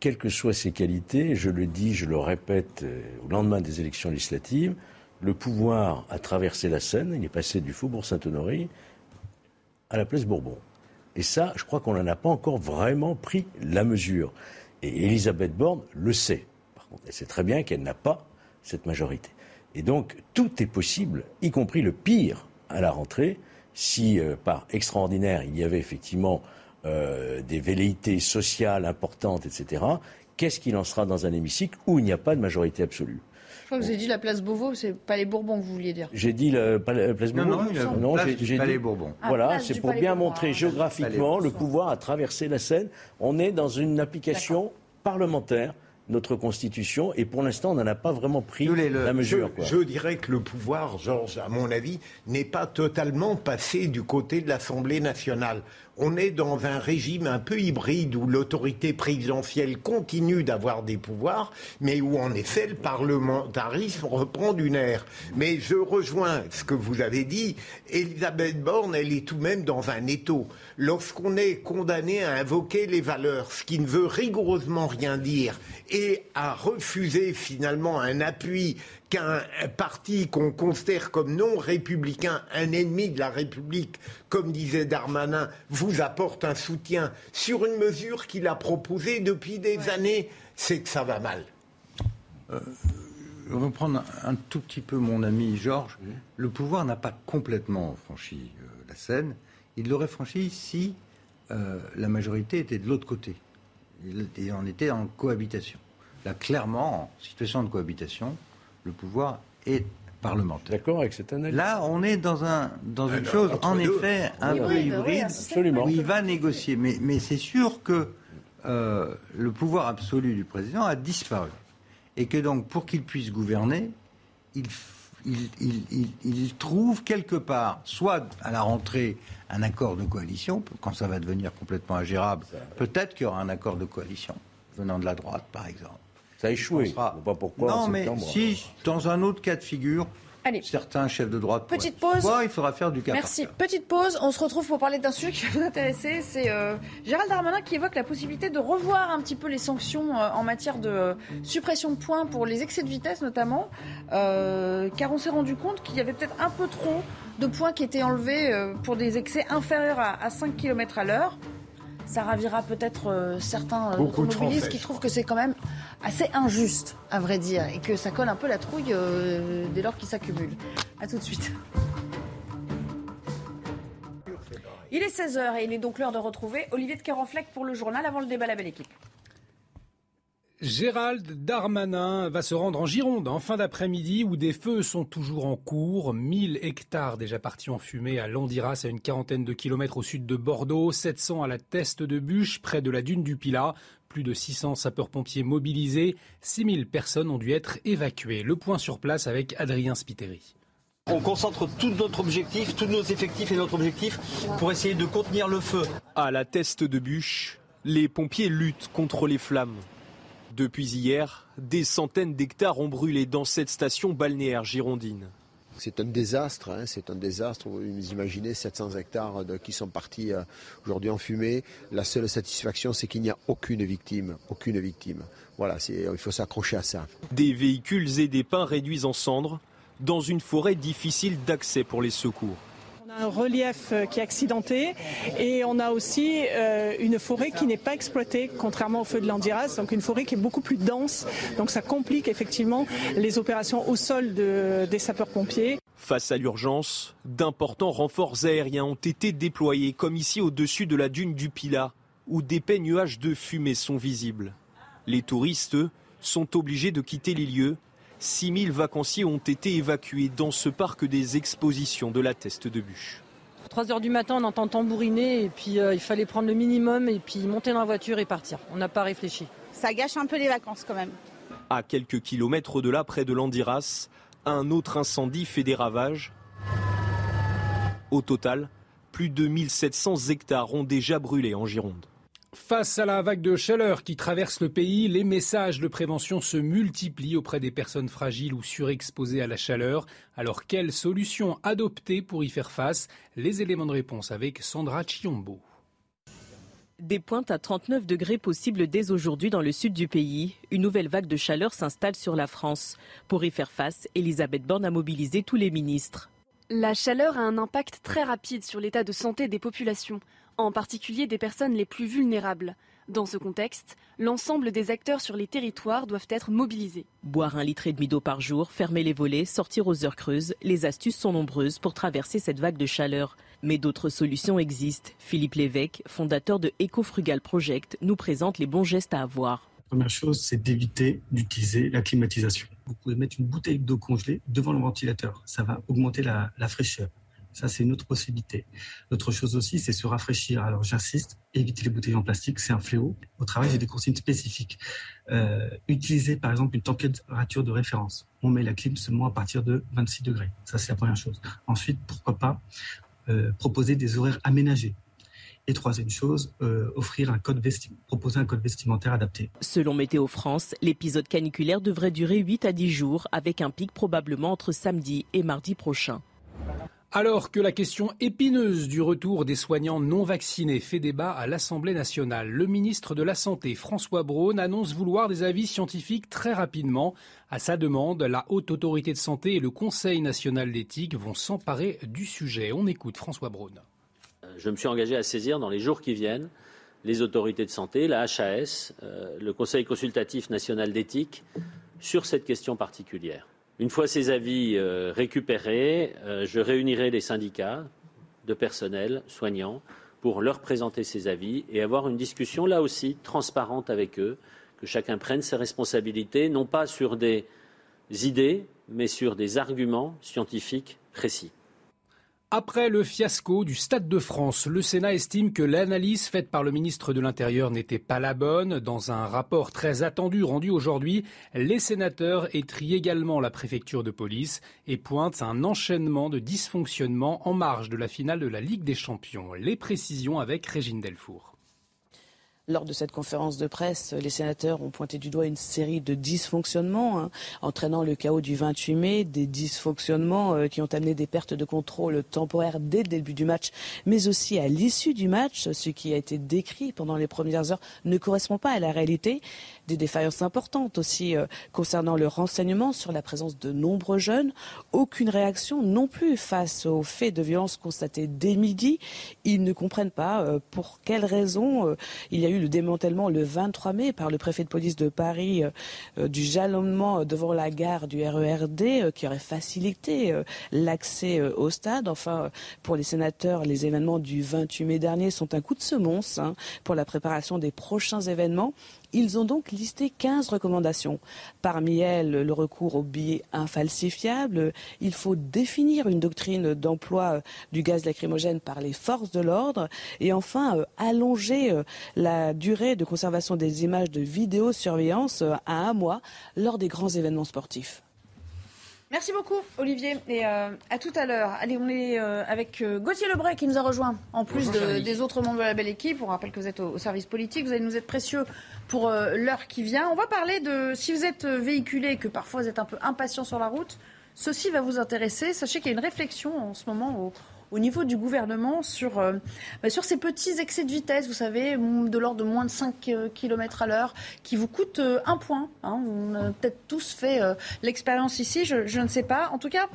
quelles que soient ses qualités, je le dis, je le répète, euh, au lendemain des élections législatives, le pouvoir a traversé la Seine, il est passé du Faubourg Saint-Honoré à la place Bourbon. Et ça, je crois qu'on n'en a pas encore vraiment pris la mesure. Et Elisabeth Borne le sait, par contre. Elle sait très bien qu'elle n'a pas cette majorité. Et donc, tout est possible, y compris le pire à la rentrée, si euh, par extraordinaire il y avait effectivement euh, des velléités sociales importantes, etc., qu'est-ce qu'il en sera dans un hémicycle où il n'y a pas de majorité absolue? Je crois que vous avez dit la place Beauvau, c'est pas les Bourbons que vous vouliez dire. J'ai dit la, place Beauvau? Non, non, non j'ai dit Palais Bourbon. Ah, voilà, c'est pour bien montrer géographiquement le pouvoir à traverser la Seine. On est dans une application parlementaire notre Constitution et pour l'instant, on n'en a pas vraiment pris la mesure. Je, je, dirais que le pouvoir, Georges, à mon avis, n'est pas totalement passé du côté de l'Assemblée nationale on est dans un régime un peu hybride où l'autorité présidentielle continue d'avoir des pouvoirs, mais où en effet le parlementarisme reprend d'une ère. Mais je rejoins ce que vous avez dit. Elisabeth Borne, elle est tout de même dans un étau. Lorsqu'on est condamné à invoquer les valeurs, ce qui ne veut rigoureusement rien dire, et à refuser finalement un appui qu'un parti qu'on considère comme non républicain, un ennemi de la République, comme disait Darmanin, vous apporte un soutien sur une mesure qu'il a proposée depuis des années, c'est que ça va mal. Euh, je vais reprendre un tout petit peu mon ami Georges. Le pouvoir n'a pas complètement franchi euh, la scène. Il l'aurait franchi si euh, la majorité était de l'autre côté. Et on était en cohabitation. Là, clairement, en situation de cohabitation, le pouvoir est parlementaire. D'accord avec cette analyse. Là, on est dans, un, dans une chose, en effet, un peu hybride, où il va négocier. Mais, mais c'est sûr que euh, le pouvoir absolu du président a disparu. Et que donc, pour qu'il puisse gouverner, il, il, il, trouve quelque part, soit à la rentrée, un accord de coalition, quand ça va devenir complètement ingérable, peut-être qu'il y aura un accord de coalition, venant de la droite, par exemple. Ça a échoué. Sera... pas pourquoi. Non, mais si, dans un autre cas de figure, Allez. certains chefs de droite. Petite pause. il faudra faire du cas Merci. Petite pause. On se retrouve pour parler d'un sujet qui va vous intéresser. C'est euh, Gérald Darmanin qui évoque la possibilité de revoir un petit peu les sanctions euh, en matière de suppression de points pour les excès de vitesse notamment, euh, car on s'est rendu compte qu'il y avait peut-être un peu trop de points qui étaient enlevés pour des excès inférieurs à, à 5 km à l'heure ça ravira peut-être euh, certains euh, automobilistes qui trouvent que c'est quand même assez injuste, à vrai dire, et que ça colle un peu la trouille euh, dès lors qu'ils s'accumulent. A tout de suite. Il est 16h et il est donc l'heure de retrouver Olivier de Carenfleck pour le journal avant le débat La Belle Équipe. Gérald Darmanin va se rendre en Gironde en fin d'après-midi où des feux sont toujours en cours. 1000 hectares déjà partis en fumée à Landiras, à une quarantaine de kilomètres au sud de Bordeaux, 700 à la Teste de Bûche, près de la dune du Pilat. Plus de 600 sapeurs-pompiers mobilisés. 6000 personnes ont dû être évacuées. Le point sur place avec Adrien Spiteri. On concentre tout notre objectif, tous nos effectifs et notre objectif pour essayer de contenir le feu. À la Teste de Bûche, les pompiers luttent contre les flammes. Depuis hier, des centaines d'hectares ont brûlé dans cette station balnéaire girondine. C'est un désastre, hein, c'est un désastre. Vous imaginez 700 hectares qui sont partis euh, aujourd'hui en fumée. La seule satisfaction, c'est qu'il n'y a aucune victime, aucune victime. Voilà, il faut s'accrocher à ça. Des véhicules et des pins réduits en cendres dans une forêt difficile d'accès pour les secours un relief euh, qui est accidenté et on a aussi euh, une forêt qui n'est pas exploitée, contrairement au feu de l'Andiras, donc une forêt qui est beaucoup plus dense. Donc ça complique effectivement les opérations au sol des sapeurs-pompiers. Face à l'urgence, d'importants renforts aériens ont été déployés, comme ici au-dessus de la dune du Pilat, où d'épais nuages de fumée sont visibles. Les touristes, sont obligés de quitter les lieux 6000 vacanciers ont été évacués dans ce parc des expositions de la Teste de Bûche. 3 heures du matin, on entend tambouriner et puis euh, il fallait prendre le minimum et puis monter dans la voiture et partir. On n'a pas réfléchi. Ça gâche un peu les vacances quand même. À quelques kilomètres de là, près de Landiras, un autre incendie fait des ravages. Au total, plus de 1700 hectares ont déjà brûlé en Gironde. Face à la vague de chaleur qui traverse le pays, les messages de prévention se multiplient auprès des personnes fragiles ou surexposées à la chaleur. Alors, quelles solutions adopter pour y faire face? Les éléments de réponse avec Sandra Chiombo. Des pointes à 39 degrés possibles dès aujourd'hui dans le sud du pays. Une nouvelle vague de chaleur s'installe sur la France. Pour y faire face, Elisabeth Borne a mobilisé tous les ministres. La chaleur a un impact très rapide sur l'état de santé des populations en particulier des personnes les plus vulnérables. Dans ce contexte, l'ensemble des acteurs sur les territoires doivent être mobilisés. Boire un litre et demi d'eau par jour, fermer les volets, sortir aux heures creuses, les astuces sont nombreuses pour traverser cette vague de chaleur. Mais d'autres solutions existent. Philippe Lévesque, fondateur de EcoFrugal Project, nous présente les bons gestes à avoir. La première chose, c'est d'éviter d'utiliser la climatisation. Vous pouvez mettre une bouteille d'eau congelée devant le ventilateur. Ça va augmenter la fraîcheur. Ça, c'est une autre possibilité. L'autre chose aussi, c'est se rafraîchir. Alors, j'insiste, éviter les bouteilles en plastique, c'est un fléau. Au travail, j'ai des consignes spécifiques. Euh, utiliser, par exemple, une température de référence. On met la clim seulement à partir de 26 degrés. Ça, c'est la première chose. Ensuite, pourquoi pas euh, proposer des horaires aménagés. Et troisième chose, euh, offrir un code proposer un code vestimentaire adapté. Selon Météo France, l'épisode caniculaire devrait durer 8 à 10 jours, avec un pic probablement entre samedi et mardi prochain. Alors que la question épineuse du retour des soignants non vaccinés fait débat à l'Assemblée nationale, le ministre de la Santé, François Braun, annonce vouloir des avis scientifiques très rapidement. À sa demande, la Haute Autorité de Santé et le Conseil national d'éthique vont s'emparer du sujet. On écoute François Braun. Je me suis engagé à saisir dans les jours qui viennent les autorités de santé, la HAS, euh, le Conseil consultatif national d'éthique sur cette question particulière. Une fois ces avis euh, récupérés, euh, je réunirai les syndicats de personnel soignants pour leur présenter ces avis et avoir une discussion là aussi transparente avec eux, que chacun prenne ses responsabilités, non pas sur des idées, mais sur des arguments scientifiques précis. Après le fiasco du Stade de France, le Sénat estime que l'analyse faite par le ministre de l'Intérieur n'était pas la bonne. Dans un rapport très attendu rendu aujourd'hui, les sénateurs étrient également la préfecture de police et pointent un enchaînement de dysfonctionnements en marge de la finale de la Ligue des Champions. Les précisions avec Régine Delfour. Lors de cette conférence de presse, les sénateurs ont pointé du doigt une série de dysfonctionnements, hein, entraînant le chaos du 28 mai, des dysfonctionnements euh, qui ont amené des pertes de contrôle temporaires dès le début du match, mais aussi à l'issue du match. Ce qui a été décrit pendant les premières heures ne correspond pas à la réalité. Des défaillances importantes aussi euh, concernant le renseignement sur la présence de nombreux jeunes. Aucune réaction non plus face aux faits de violence constatés dès midi. Ils ne comprennent pas euh, pour quelles raisons il y a eu le démantèlement le 23 mai par le préfet de police de Paris euh, du jalonnement devant la gare du RERD euh, qui aurait facilité euh, l'accès au stade. Enfin, pour les sénateurs, les événements du 28 mai dernier sont un coup de semonce hein, pour la préparation des prochains événements. Ils ont donc listé 15 recommandations. Parmi elles, le recours aux billets infalsifiables. Il faut définir une doctrine d'emploi euh, du gaz lacrymogène par les forces de l'ordre. Et enfin, euh, allonger euh, la durée de conservation des images de vidéosurveillance à un mois lors des grands événements sportifs. Merci beaucoup, Olivier. Et euh, à tout à l'heure. Allez, on est euh, avec euh, Gauthier Lebray qui nous a rejoint. En plus des autres membres de la belle équipe, on rappelle que vous êtes au, service politique. Vous allez nous être précieux pour l'heure qui vient. On va parler de si vous êtes véhiculé, que parfois vous êtes un peu impatient sur la route. Ceci va vous intéresser. Sachez qu'il y a une réflexion en ce moment au, au niveau du gouvernement sur, euh, bah, sur ces petits excès de vitesse, vous savez, de l'ordre de moins de 5 euh, km à l'heure, qui vous coûtent euh, un point. Hein. On a peut-être tous fait l'expérience ici, je, ne sais pas. En tout cas,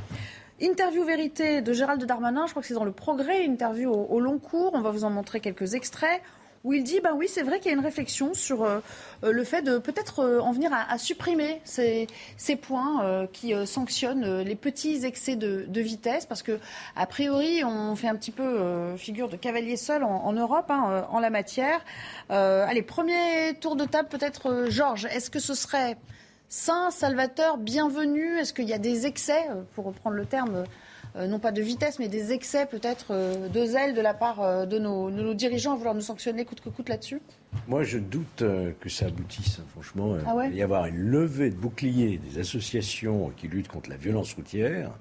Interview vérité de Gérald Darmanin, je crois que c'est dans le Progrès, interview au long cours. On va vous en montrer quelques extraits où il dit, ben oui, c'est vrai qu'il y a une réflexion sur euh, euh, le fait de peut-être euh, en venir à, supprimer ces, points qui sanctionnent les petits excès de, vitesse, parce que a priori, on fait un petit peu figure de cavalier seul en, Europe hein, en la matière. allez, premier tour de table, peut-être Georges, est-ce que ce serait saint, salvateur, bienvenu? Est-ce qu'il y a des excès, pour reprendre le terme non pas de vitesse, mais des excès peut-être euh, de zèle de la part euh, de nos, dirigeants à vouloir nous sanctionner coûte que coûte là-dessus Moi, je doute que ça aboutisse. Hein, franchement, ah il va y avoir une levée de boucliers des associations qui luttent contre la violence routière.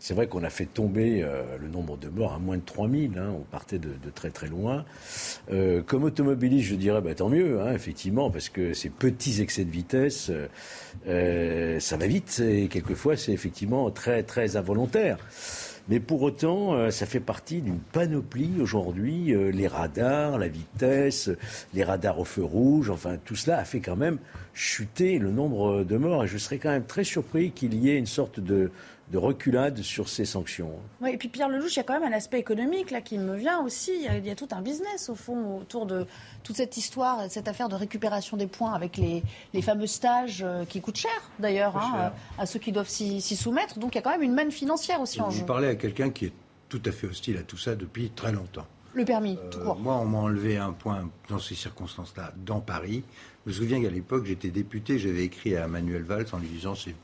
C'est vrai qu'on a fait tomber euh, le nombre de morts à moins de 3000. Hein, on partait de, très très loin. Euh, comme automobiliste, je dirais bah, tant mieux, hein, effectivement, parce que ces petits excès de vitesse, euh, ça va vite et quelquefois c'est effectivement très très involontaire. Mais pour autant, ça fait partie d'une panoplie aujourd'hui. les radars, la vitesse, les radars au feu rouge, enfin tout cela a fait quand même chuter le nombre de morts. Et je serais quand même très surpris qu'il y ait une sorte de, de reculade sur ces sanctions. Oui, et puis Pierre Lelouch, il y a quand même un aspect économique là qui me vient aussi. Il y, a, tout un business au fond autour de toute cette histoire, cette affaire de récupération des points avec les, fameux stages euh, qui coûtent cher d'ailleurs hein, à ceux qui doivent s'y soumettre. Donc il y a quand même une manne financière aussi en jeu. Vous parlez à quelqu'un qui est tout à fait hostile à tout ça depuis très longtemps. Le permis, tout court. Euh, moi, on m'a enlevé un point dans ces circonstances-là dans Paris. Je me souviens qu'à l'époque, j'étais député, j'avais écrit à Manuel Valls en lui disant c'est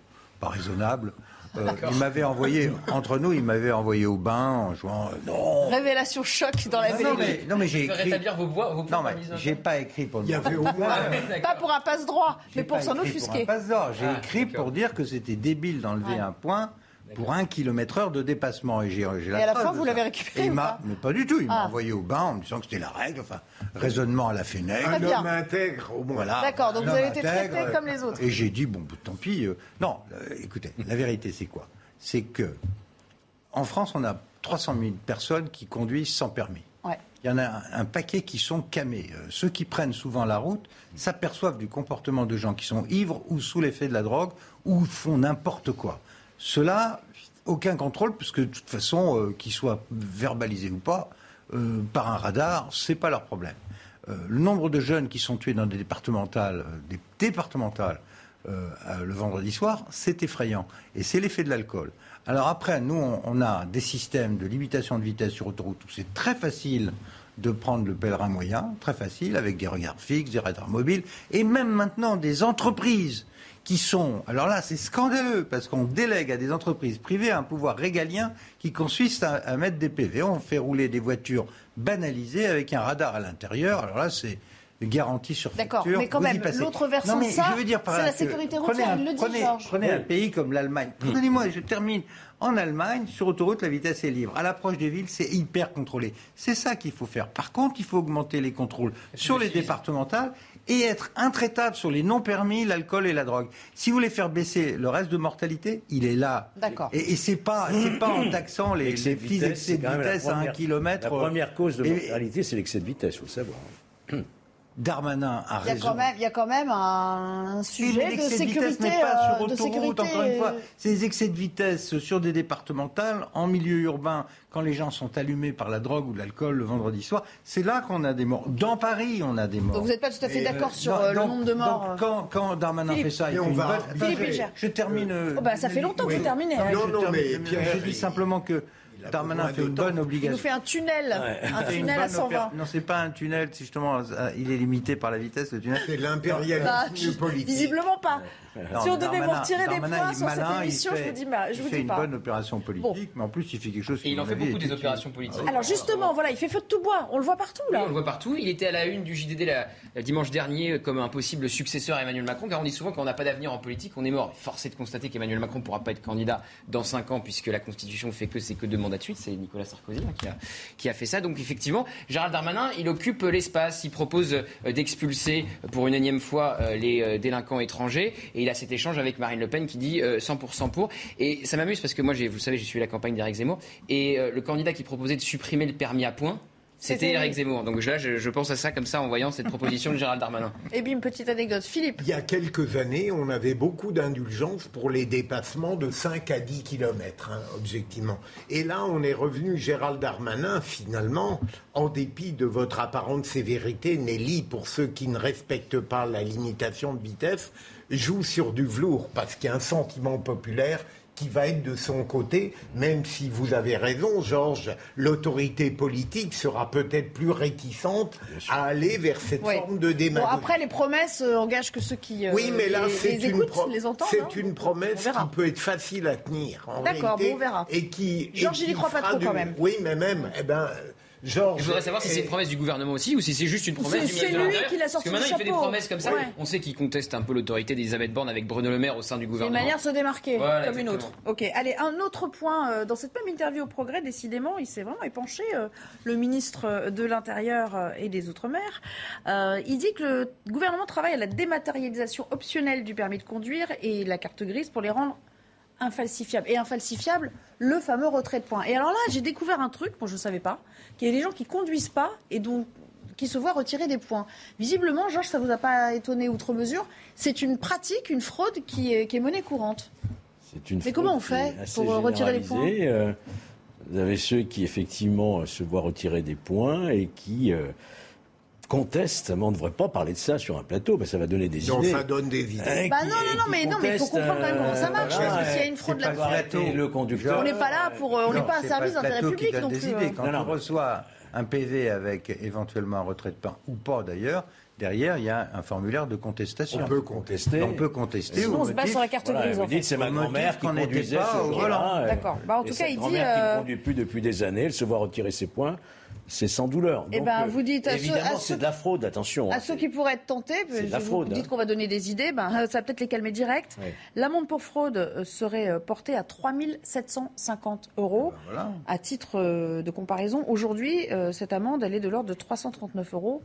pas raisonnable. Euh, il m'avait envoyé, entre nous, il m'avait envoyé au bain en jouant. Euh, non Révélation choc dans la non, non, mais, non, mais j'ai écrit. rétablir vos, voix, vos Non, mais j'ai pas écrit pour le. Il y avait au moins. pas pour un passe-droit, mais pour s'en offusquer. Pour un passe-droit. J'ai ah, écrit pour dire que c'était débile d'enlever un point pour un kilomètre heure de dépassement. Et, j'ai, la à la fin, vous l'avez récupéré ou pas Mais pas du tout. Il m'a ah. envoyé au bain en me disant que c'était la règle. Enfin, raisonnement à la Fenech. Un homme intègre, au moins. Voilà, D'accord, donc vous avez été traité comme les autres. Et j'ai dit, bon, tant pis. Euh, non, euh, écoutez, la vérité, c'est quoi? C'est que en France, on a 300 000 personnes qui conduisent sans permis. Il y en a un, paquet qui sont camés. Euh, ceux qui prennent souvent la route s'aperçoivent du comportement de gens qui sont ivres ou sous l'effet de la drogue ou font n'importe quoi. Cela, aucun contrôle, puisque de toute façon, euh, qu'ils soient verbalisés ou pas, euh, par un radar, c'est pas leur problème. le nombre de jeunes qui sont tués dans des départementales, des départementales euh, le vendredi soir, c'est effrayant. Et c'est l'effet de l'alcool. Alors après, nous, on, a des systèmes de limitation de vitesse sur autoroute où c'est très facile de prendre le pèlerin moyen, très facile, avec des regards fixes, des radars mobiles, et même maintenant des entreprises qui sont... Alors là, c'est scandaleux, parce qu'on délègue à des entreprises privées un pouvoir régalien qui consiste à, à mettre des PV. On fait rouler des voitures banalisées avec un radar à l'intérieur. Alors là, c'est garantie sur D'accord, mais quand même, l'autre de ça, c'est la sécurité routière, il le dit, prenez, Georges. Prenez un pays comme l'Allemagne. Pardonnez-moi, je termine. En Allemagne, sur autoroute, la vitesse est libre. À l'approche des villes, c'est hyper contrôlé. C'est ça qu'il faut faire. Par contre, il faut augmenter les contrôles sur les départementales et être intraitable sur les non-permis, l'alcool et la drogue. Si vous voulez faire baisser le reste de mortalité, il est là. D'accord. Et, et c'est pas, c'est pas en taxant les, les petits excès de vitesse à un kilomètre. La première cause de mortalité, c'est l'excès de vitesse, il faut le savoir. Darmanin a raison. il y a quand même un sujet de sécurité. De pas sur euh, autoroute, encore une fois. C'est des excès de vitesse sur des départementales, en milieu urbain, quand les gens sont allumés par la drogue ou l'alcool le vendredi soir. C'est là qu'on a des morts. Dans Paris, on a des morts. Donc vous n'êtes pas tout à fait d'accord euh, sur euh, le nombre de morts donc quand, quand, Darmanin fait ça, il fait une bonne... Philippe je, termine. Oh bah, ça fait longtemps que vous terminez. Non, non, non mais je dis simplement que Darmanin fait une bonne obligation. Il nous fait un tunnel, un tunnel à 120. Non, c'est pas un tunnel, justement, il est limité par la vitesse, le tunnel. C'est l'impérialisme bah, politique. Visiblement pas si on devait vous retirer des points sur cette émission, je vous dis, bah, je il vous fait dis une bonne opération politique, mais en plus, il fait quelque chose qui. Et il en fait beaucoup des opérations politiques. Alors justement, voilà, il fait feu de tout bois. On le voit partout là. on le voit partout. Il était à la une du JDD la, dimanche dernier comme un possible successeur à Emmanuel Macron, car on dit souvent qu'on n'a pas d'avenir en politique, on est mort. Forcé de constater qu'Emmanuel Macron ne pourra pas être candidat dans 5 ans, puisque la Constitution fait que c'est que deux mandats de suite. C'est Nicolas Sarkozy hein, qui, a, qui a fait ça. Donc effectivement, Gérald Darmanin, il occupe l'espace. Il propose euh, d'expulser pour une énième fois euh, les euh, délinquants étrangers, et il a cet échange avec Marine Le Pen qui dit 100% euh, pour. Et ça m'amuse parce que moi, vous savez, j'ai suivi la campagne d'Éric Zemmour. Et euh, le candidat qui proposait de supprimer le permis à points, c'était Eric Zemmour. Donc là, je, pense à ça comme ça en voyant cette proposition de Gérald Darmanin. Et puis une petite anecdote. Philippe. Il y a quelques années, on avait beaucoup d'indulgence pour les dépassements de 5 à 10 km, hein, objectivement. Et là, on est revenu, Gérald Darmanin, finalement, en dépit de votre apparente sévérité, Nelly, pour ceux qui ne respectent pas la limitation de vitesse, joue sur du velours parce qu'il y a un sentiment populaire qui va être de son côté, même si vous avez raison, Georges, l'autorité politique sera peut-être plus réticente à aller vers cette forme de démagogie. Bon, après, les promesses euh, engagent que ceux qui euh, oui, mais là, une. C'est hein. une promesse qui peut être facile à tenir. D'accord, bon, on verra. Et qui, Georges, il n'y croit pas trop quand même. Oui, mais même, eh ben, je voudrais savoir si c'est une promesse du gouvernement aussi ou si c'est juste une promesse du ministre de l'Intérieur. Parce que maintenant, il fait des promesses comme ça. On sait qu'il conteste un peu l'autorité d'Elisabeth Borne avec Bruno Le Maire au sein du gouvernement. Une manière de se démarquer, comme une autre. Ok, allez, un autre point. Euh, dans cette même interview au Progrès, décidément, il s'est vraiment épanché, euh, le ministre de l'Intérieur euh, et des Outre-mer. il dit que le gouvernement travaille à la dématérialisation optionnelle du permis de conduire et la carte grise pour les rendre infalsifiables. Et infalsifiables, le fameux retrait de points. Et alors là, j'ai découvert un truc, moi je ne savais pas, qu'il y a des gens qui conduisent pas et donc qui se voient retirer des points. Visiblement, Georges, ça ne vous a pas étonné outre mesure. C'est une pratique, une fraude qui est, qui est monnaie courante. Une Mais comment on fait pour retirer les points? Euh, Vous avez ceux qui effectivement se voient retirer des points et qui euh, conteste, mais on ne devrait pas parler de ça sur un plateau, parce que ça va donner des non, idées. ça donne des idées. Hein, bah non, non, non, mais, non, mais il faut comprendre quand même comment ça marche, parce que s'il y a une fraude là-dessus, le conducteur. on n'est pas là pour, euh, on n'est pas un service d'intérêt public non plus. Idées. Quand on reçoit un PV avec éventuellement un retrait de pain, ou pas d'ailleurs, derrière, il y a un formulaire de contestation. On peut contester. On peut contester. Sinon, on se base sur la carte grise. Vous dites, c'est ma grand-mère qui conduisait pas volant. D'accord. Bah, en tout cas, il dit. grand-mère qui ne conduit plus depuis des années, elle se voit retirer ses points c'est sans douleur. Eh ben, vous dites à évidemment, c'est de la fraude, attention. À ceux qui pourraient être tentés, vous dites qu'on va donner des idées, ben, [laughs] ça va peut-être les calmer direct. L'amende pour fraude euh, serait euh, portée à 3 750 euros. Eh ben, à titre euh, de comparaison, aujourd'hui, cette amende, elle est de l'ordre de 339 euros.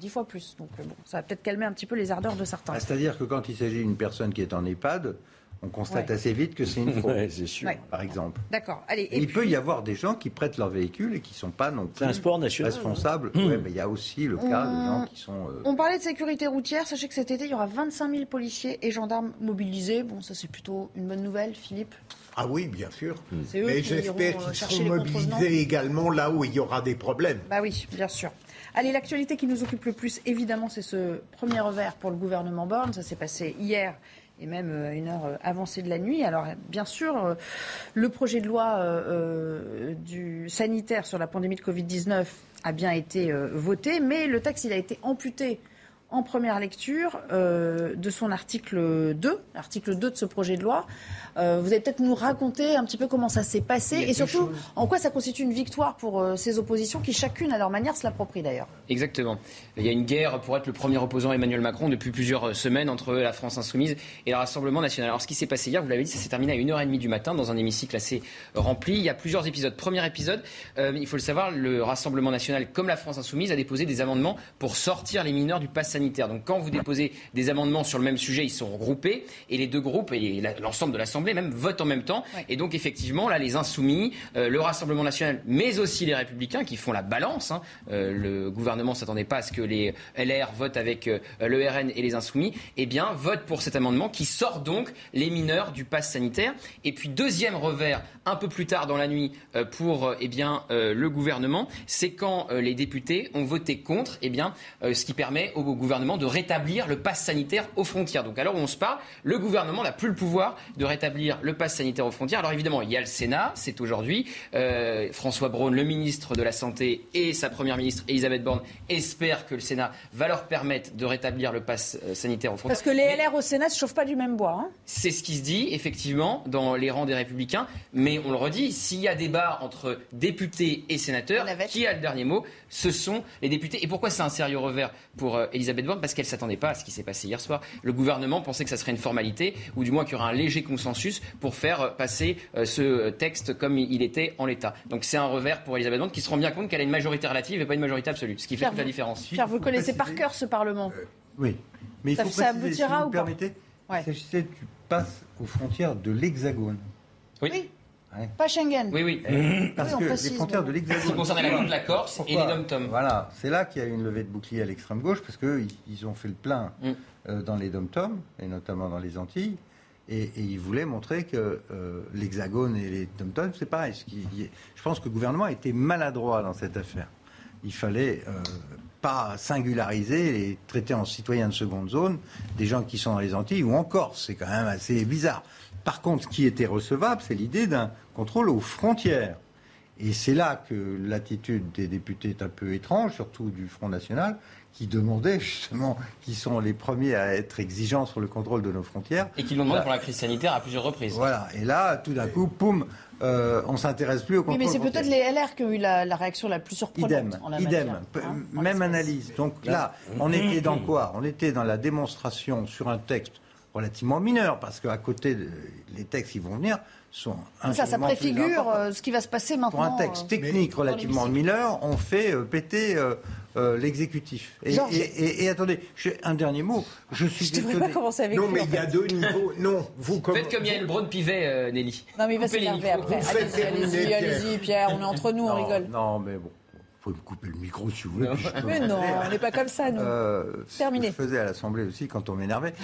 Dix fois plus. Donc bon, ça va peut-être calmer un petit peu les ardeurs de certains. Ah, c'est-à-dire que quand il s'agit d'une personne qui est en EHPAD, on constate assez vite que c'est une [laughs] fraude, c'est sûr. par exemple. D'accord. Allez. il peut y avoir des gens qui prêtent leur véhicule et qui ne sont pas non plus un sport national, responsables. Mmh. mais il y a aussi le cas de gens qui sont. Euh, on parlait de sécurité routière. Sachez que cet été, il y aura 25 000 policiers et gendarmes mobilisés. Bon, ça c'est plutôt une bonne nouvelle, Philippe. Ah oui, bien sûr. Eux Mais j'espère qu'ils seront mobilisés également là où il y aura des problèmes. Bah oui, bien sûr. Allez, l'actualité qui nous occupe le plus, évidemment, c'est ce premier revers pour le gouvernement Borne. Ça s'est passé hier et même euh, une heure euh, avancée de la nuit. Alors bien sûr, euh, le projet de loi sanitaire sur la pandémie de Covid-19 a bien été voté, mais le texte a été amputé en première lecture de son article 2, l'article 2 de ce projet de loi. Euh, vous allez peut-être nous raconter un petit peu comment ça s'est passé et surtout en quoi ça constitue une victoire pour euh, ces oppositions qui chacune à leur manière se l'approprient d'ailleurs. Exactement. Il y a une guerre pour être le premier opposant à Emmanuel Macron depuis plusieurs semaines entre la France insoumise et le Rassemblement national. Alors ce qui s'est passé hier, vous l'avez dit, ça s'est terminé à 1h30 du matin dans un hémicycle assez rempli. Il y a plusieurs épisodes. Premier épisode, il faut le savoir, le Rassemblement national comme la France insoumise a déposé des amendements pour sortir les mineurs du pass sanitaire. Donc quand vous déposez des amendements sur le même sujet, ils sont regroupés et les deux groupes et l'ensemble de l'Assemblée même votent en même temps. Et donc effectivement, là, les insoumis, euh, le Rassemblement national, mais aussi les Républicains qui font la balance. Hein. Euh, le gouvernement s'attendait pas à ce que les LR votent avec euh, le RN et les insoumis. Eh bien, votent pour cet amendement qui sort donc les mineurs du pass sanitaire. Et puis deuxième revers, un peu plus tard dans la nuit, pour eh bien le gouvernement, c'est quand les députés ont voté contre, eh bien, ce qui permet au gouvernement de rétablir le pass sanitaire aux frontières. Donc alors on se parle, le gouvernement n'a plus le pouvoir de rétablir le pass sanitaire aux frontières. Alors évidemment, il y a le Sénat, c'est aujourd'hui. Euh, François Braun, le ministre de la Santé, et sa première ministre Elisabeth Borne espèrent que le Sénat va leur permettre de rétablir le pass euh, sanitaire aux frontières. Parce que les LR au Sénat ne se chauffent pas du même bois. Hein. c'est ce qui se dit, effectivement, dans les rangs des Républicains. Mais on le redit, s'il y a débat entre députés et sénateurs, qui a le dernier mot Ce sont les députés. Et pourquoi c'est un sérieux revers pour euh, Elisabeth Borne? Parce qu'elle ne s'attendait pas à ce qui s'est passé hier soir. Le gouvernement pensait que ça serait une formalité, ou du moins qu'il y aurait un léger consensus pour faire passer euh, ce texte comme il était en l'état. Donc c'est un revers pour Elisabeth Borne qui se rend bien compte qu'elle a une majorité relative et pas une majorité absolue, ce qui fait toute la différence. Pierre, vous connaissez par cœur ce Parlement. Euh, oui, mais il faut ça, préciser, aboutira si vous permettez, il s'agissait du passe aux frontières de l'Hexagone. Oui. Pas Schengen. Oui, oui. Parce que les frontières de l'Hexagone. Qui concerne la, la Corse et les dom Voilà, c'est là qu'il y a eu une levée de bouclier à l'extrême gauche, parce qu'ils ont fait le plein mm. euh, dans les dom et notamment dans les Antilles. Et, il voulait montrer que euh, l'Hexagone et les dom c'est pareil. Je pense que le gouvernement a été maladroit dans cette affaire. Il fallait euh, pas singulariser et traiter en citoyens de seconde zone des gens qui sont dans les Antilles ou en Corse. C'est quand même assez bizarre. Par contre, ce qui était recevable, c'est l'idée d'un contrôle aux frontières. Et c'est là que l'attitude des députés est un peu étrange, surtout du Front National, qui demandaient justement, qui sont les premiers à être exigeants sur le contrôle de nos frontières. Et qui l'ont demandé pour la crise sanitaire à plusieurs reprises. Voilà. Et là, tout d'un coup, poum, euh, on s'intéresse plus au contrôle. Oui, mais c'est peut-être les LR qui ont eu la, réaction la plus surprenante. Idem, en la idem. Hein, même analyse. Donc là, on était dans quoi? On était dans la démonstration sur un texte relativement mineur, parce qu'à côté, des textes qui vont venir, sont ça, ça préfigure euh, ce qui va se passer maintenant. Pour un texte euh, technique relativement mineur, on fait péter euh, l'exécutif. Et, attendez, un dernier mot. Je suis je ne pas commencer avec Non, mais il y a deux niveaux. [laughs] Non, vous comme... Faites comme Yann Braun-Pivet, euh, Nelly. Non, mais il va s'énerver après. Allez-y, allez-y, allez-y, Pierre. On est entre nous, on rigole. Non, mais bon. Faut me couper le micro si vous voulez. mais non, on n'est pas comme ça, nous. Euh, Terminé. Ce que je faisais à l'Assemblée aussi quand on m'énervait.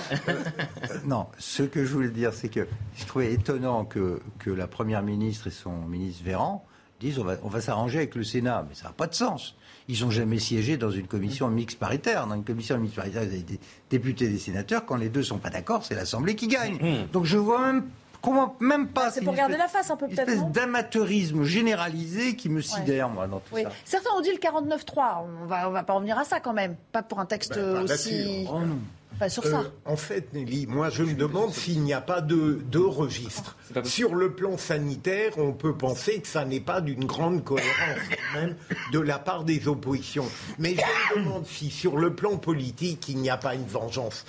non, ce que je voulais dire, c'est que je trouvais étonnant que, que la Première ministre et son ministre Véran disent on va, on va s'arranger avec le Sénat. Mais ça n'a pas de sens. Ils n'ont jamais siégé dans une commission mixte paritaire. Dans une commission mixte paritaire, vous avez des députés et des sénateurs. Quand les deux ne sont pas d'accord, c'est l'Assemblée qui gagne. Mmh. Donc je vois même comment même pas. C'est pour garder la face un peu peut-être. Une espèce d'amateurisme généralisé qui me sidère moi dans tout ça. Certains ont dit le 49-3. On va on va pas revenir à ça quand même. Pas pour un texte bah, aussi. Oh non sur ça. Euh, en fait, Nelly, moi je me demande s'il n'y a pas de deux registres. Sur le plan sanitaire, on peut penser que ça n'est pas d'une grande cohérence même de la part des oppositions. Mais je me demande si sur le plan politique, il n'y a pas une vengeance.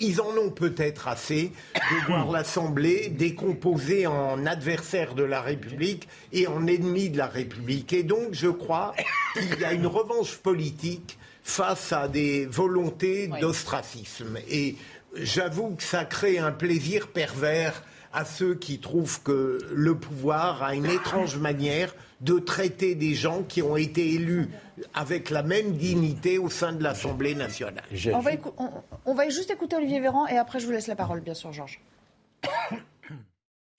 Ils en ont peut-être assez de voir l'Assemblée décomposée en adversaire de la République et en ennemi de la République. Et donc, je crois qu'il y a une revanche politique face à des volontés d'ostracisme. Et j'avoue que ça crée un plaisir pervers à ceux qui trouvent que le pouvoir a une étrange [coughs] manière de traiter des gens qui ont été élus avec la même dignité au sein de l'Assemblée nationale. On va, on va, juste écouter Olivier Véran et après je vous laisse la parole, bien sûr, Georges.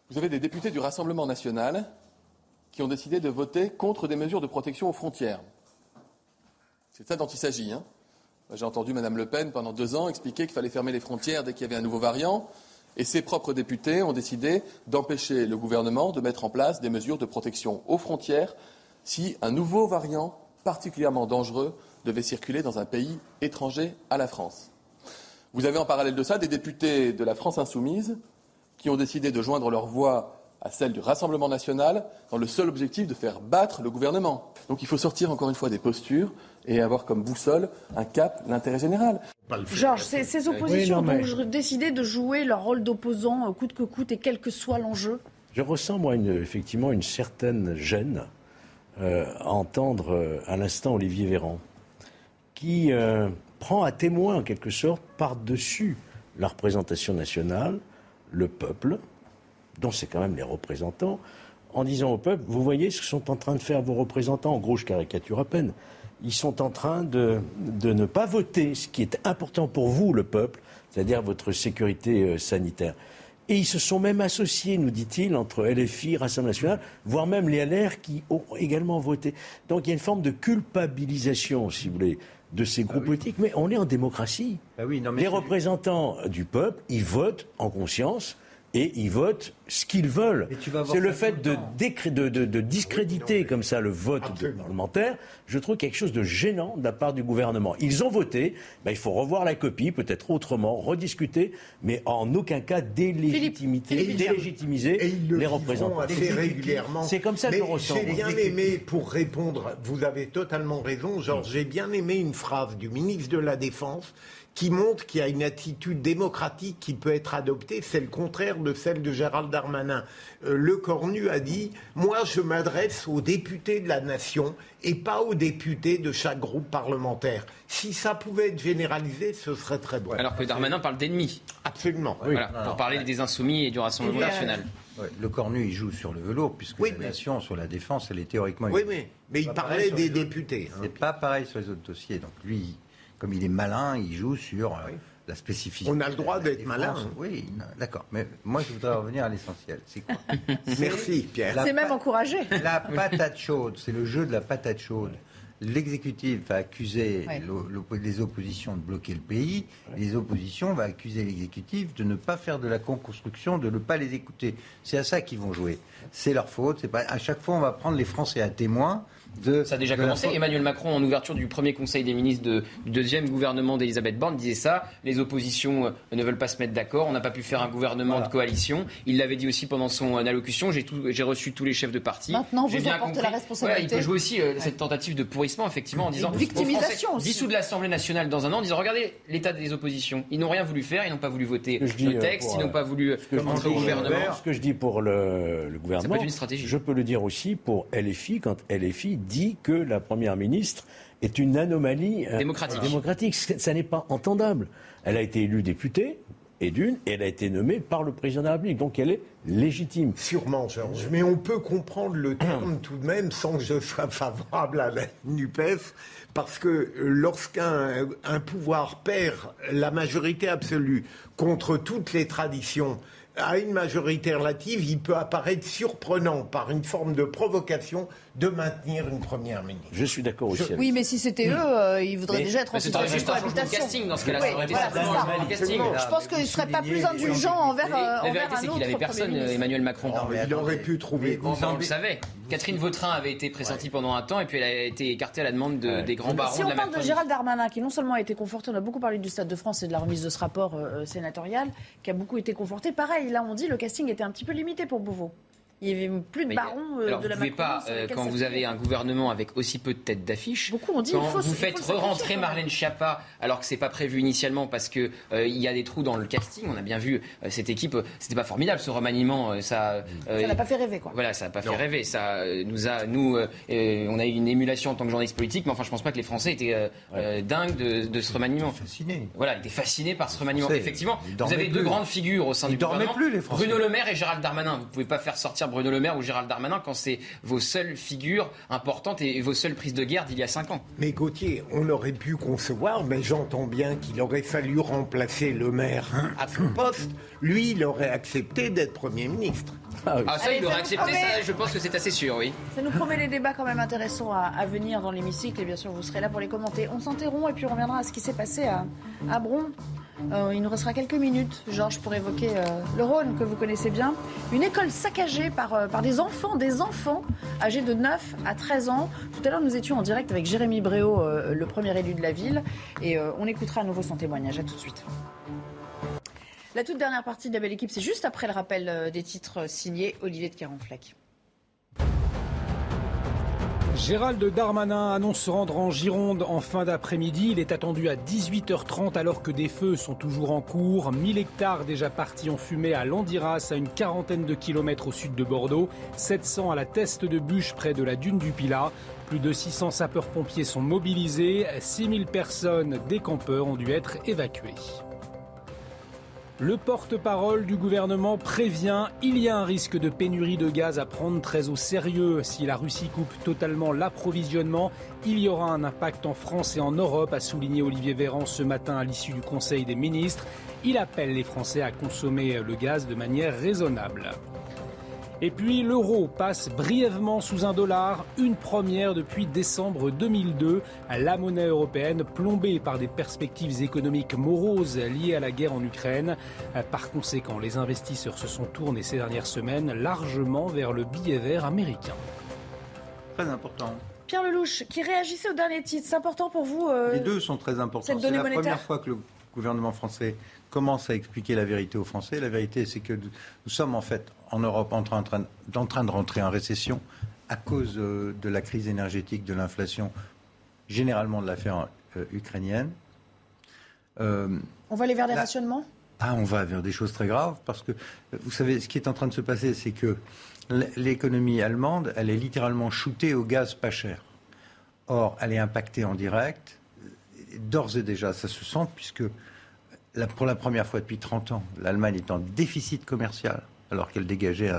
Vous avez des députés du Rassemblement national qui ont décidé de voter contre des mesures de protection aux frontières. C'est ça dont il s'agit. Hein. J'ai entendu Mme Le Pen pendant deux ans expliquer qu'il fallait fermer les frontières dès qu'il y avait un nouveau variant. Et ses propres députés ont décidé d'empêcher le gouvernement de mettre en place des mesures de protection aux frontières si un nouveau variant particulièrement dangereux devait circuler dans un pays étranger à la France. Vous avez en parallèle de ça des députés de la France insoumise qui ont décidé de joindre leur voix à celle du Rassemblement national dans le seul objectif de faire battre le gouvernement. Donc il faut sortir encore une fois des postures et avoir comme boussole un cap, l'intérêt général. Georges, ces, oppositions ont décidé de jouer leur rôle d'opposant euh, coûte que coûte et quel que soit l'enjeu Je ressens, moi, effectivement, une certaine gêne euh, à entendre euh, à l'instant Olivier Véran, qui prend à témoin, en quelque sorte, par-dessus la représentation nationale, le peuple, dont c'est quand même les représentants, en disant au peuple, vous voyez ce que sont en train de faire vos représentants, en gros je caricature à peine, ils sont en train de, ne pas voter ce qui est important pour vous, le peuple, c'est-à-dire votre sécurité euh, sanitaire. Et ils se sont même associés, nous dit-il, entre LFI, Rassemblement national, voire même les LR qui ont également voté. Donc il y a une forme de culpabilisation, si vous voulez, de ces groupes ah politiques. Mais on est en démocratie. Ah les représentants du peuple, ils votent en conscience et ils votent ce qu'ils veulent. C'est le fait de, de, discréditer comme ça le vote parlementaire, je trouve quelque chose de gênant de la part du gouvernement. Ils ont voté, ben, il faut revoir la copie, peut-être autrement, rediscuter, mais en aucun cas délégitimité, délégitimiser les représentants. Assez régulièrement. C'est comme ça que je ressens. J'ai bien aimé, pour répondre, vous avez totalement raison, Georges, j'ai bien aimé une phrase du ministre de la Défense qui montre qu'il y a une attitude démocratique qui peut être adoptée. C'est le contraire de celle de Gérald Darmanin. Euh, le Cornu a dit Moi, je m'adresse aux députés de la nation et pas aux députés de chaque groupe parlementaire. Si ça pouvait être généralisé, ce serait très bon. Alors que Darmanin parle d'ennemis. Absolument. pour parler des insoumis et du Rassemblement national. le Cornu, il joue sur le velours, puisque la nation, sur la défense, elle est théoriquement. Oui, mais, mais il parlait des députés. C'est pas pareil sur les autres dossiers. Donc lui, comme il est malin, il joue sur euh, la spécificité. On a le droit d'être malin. Oui, d'accord. Mais moi, je voudrais revenir à l'essentiel. C'est quoi [laughs] Merci, Pierre. C'est même encouragé. La patate chaude, c'est le jeu de la patate chaude. L'exécutif va accuser les oppositions de bloquer le pays, les oppositions vont accuser l'exécutif de ne pas faire de la construction, de ne pas les écouter. C'est à ça qu'ils vont jouer. C'est leur faute. C'est pas à chaque fois on va prendre les Français à témoin ça a déjà commencé. Emmanuel Macron, en ouverture du premier Conseil des ministres du deuxième gouvernement d'Elisabeth Borne, disait ça. Les oppositions euh, ne veulent pas se mettre d'accord. On n'a pas pu faire un gouvernement de coalition. Il l'avait dit aussi pendant son euh, allocution. J'ai reçu tous les chefs de parti. Maintenant, vous bien la responsabilité. il peut jouer aussi euh, cette tentative de pourrissement, effectivement, en disant victimisation aussi. de l'Assemblée nationale dans un an, en disant regardez l'état des oppositions. Ils n'ont rien voulu faire. Ils n'ont pas voulu voter le texte. ils n'ont pas voulu entrer au gouvernement. Ce que je dis pour le, le gouvernement, une stratégie. je peux le dire aussi pour LFI quand LFI dit que la Première ministre est une anomalie euh, démocratique. démocratique. Ça n'est pas entendable. Elle a été élue députée, et d'une, et elle a été nommée par le président de la République. Donc elle est légitime. Sûrement, Georges. Mais on peut comprendre le terme tout de même sans que je sois favorable à la NUPES, parce que lorsqu'un un pouvoir perd la majorité absolue contre toutes les traditions, à une majorité relative, il peut apparaître surprenant par une forme de provocation de maintenir une première ministre. Je suis d'accord aussi. Oui, mais si c'était eux, euh, ils voudraient déjà être en situation de casting dans ce cas-là. Je pense qu'il ne serait pas plus indulgent envers, euh, La vérité, c'est qu'il n'avait personne, Emmanuel Macron. il aurait pu trouver. On le savait. Catherine Vautrin avait été pressentie pendant un temps et puis elle a été écartée à la demande des grands barons. Si on parle de Gérald Darmanin, qui non seulement a été conforté, on a beaucoup parlé du Stade de France et de la remise de ce rapport euh, sénatorial, qui a beaucoup été conforté. Pareil, là on dit le casting était un petit peu limité pour Beauvau. Il n'y avait plus de barons euh, de la Vous ne pouvez pas, euh, quand vous avez un gouvernement avec aussi peu de têtes d'affiche, Beaucoup ont dit, quand faut, vous faites re-rentrer Marlène Schiappa alors que c'est pas prévu initialement parce que euh, il y a des trous dans le casting. On a bien vu cette équipe, c'était pas formidable ce remaniement. ça, ça n'a pas fait rêver quoi. Voilà, ça n'a pas fait rêver. Ça nous a, nous, on a eu une émulation en tant que journaliste politique, mais enfin je pense pas que les Français étaient dingues de, ce remaniement. Fascinés. Voilà, ils étaient fascinés par ce remaniement. Effectivement, vous avez deux grandes figures au sein du gouvernement. Plus, les Bruno Le Maire et Gérald Darmanin. Vous pouvez pas faire sortir Bruno Le Maire ou Gérald Darmanin quand c'est vos seules figures importantes et vos seules prises de guerre d'il y a cinq ans. Mais Gauthier, on aurait pu concevoir, mais j'entends bien qu'il aurait fallu remplacer le maire à son poste. Lui, il aurait accepté d'être Premier ministre. Ah, ah ça, il aurait accepté, ça, je pense que c'est assez sûr, oui. Ça nous promet les débats quand même intéressants à, venir dans l'hémicycle et bien sûr vous serez là pour les commenter. On s'interrompt et puis on reviendra à ce qui s'est passé à, à Bron. Euh, il nous restera quelques minutes, Georges, pour évoquer euh, le Rhône que vous connaissez bien. Une école saccagée par, euh, par des enfants, des enfants âgés de 9 à 13 ans. Tout à l'heure, nous étions en direct avec Jérémy Bréau, le premier élu de la ville, et on écoutera à nouveau son témoignage. À tout de suite. La toute dernière partie de la belle équipe, c'est juste après le rappel des titres signés Olivier de Caronfleck. Gérald Darmanin annonce se rendre en Gironde en fin d'après-midi. Il est attendu à 18h30 alors que des feux sont toujours en cours. 1000 hectares déjà partis en fumée à Landiras, à une quarantaine de kilomètres au sud de Bordeaux. 700 à la Teste de Bûche près de la dune du Pilat. Plus de 600 sapeurs-pompiers sont mobilisés. 6000 personnes, des campeurs, ont dû être évacuées. Le porte-parole du gouvernement prévient il y a un risque de pénurie de gaz à prendre très au sérieux. Si la Russie coupe totalement l'approvisionnement, il y aura un impact en France et en Europe, a souligné Olivier Véran ce matin à l'issue du Conseil des ministres. Il appelle les Français à consommer le gaz de manière raisonnable. Et puis l'euro passe brièvement sous un dollar, une première depuis décembre 2002. La monnaie européenne plombée par des perspectives économiques moroses liées à la guerre en Ukraine. Par conséquent, les investisseurs se sont tournés ces dernières semaines largement vers le billet vert américain. Très important. Pierre Lelouch, qui réagissait au dernier titre, c'est important pour vous euh, Les deux sont très importants. C'est la première fois que le gouvernement français commence à expliquer la vérité aux Français. La vérité, c'est que nous sommes en fait en Europe en train, en train de rentrer en récession à cause euh, de la crise énergétique, de l'inflation, généralement de l'affaire euh, ukrainienne. Euh, on va aller vers des rationnements? Ah, On va vers des choses très graves parce que, vous savez, ce qui est en train de se passer, c'est que l'économie allemande, elle est littéralement shootée au gaz pas cher. Or, elle est impactée en direct. D'ores et déjà, ça se sent puisque pour la première fois depuis 30 ans, l'Allemagne est en déficit commercial, alors qu'elle dégageait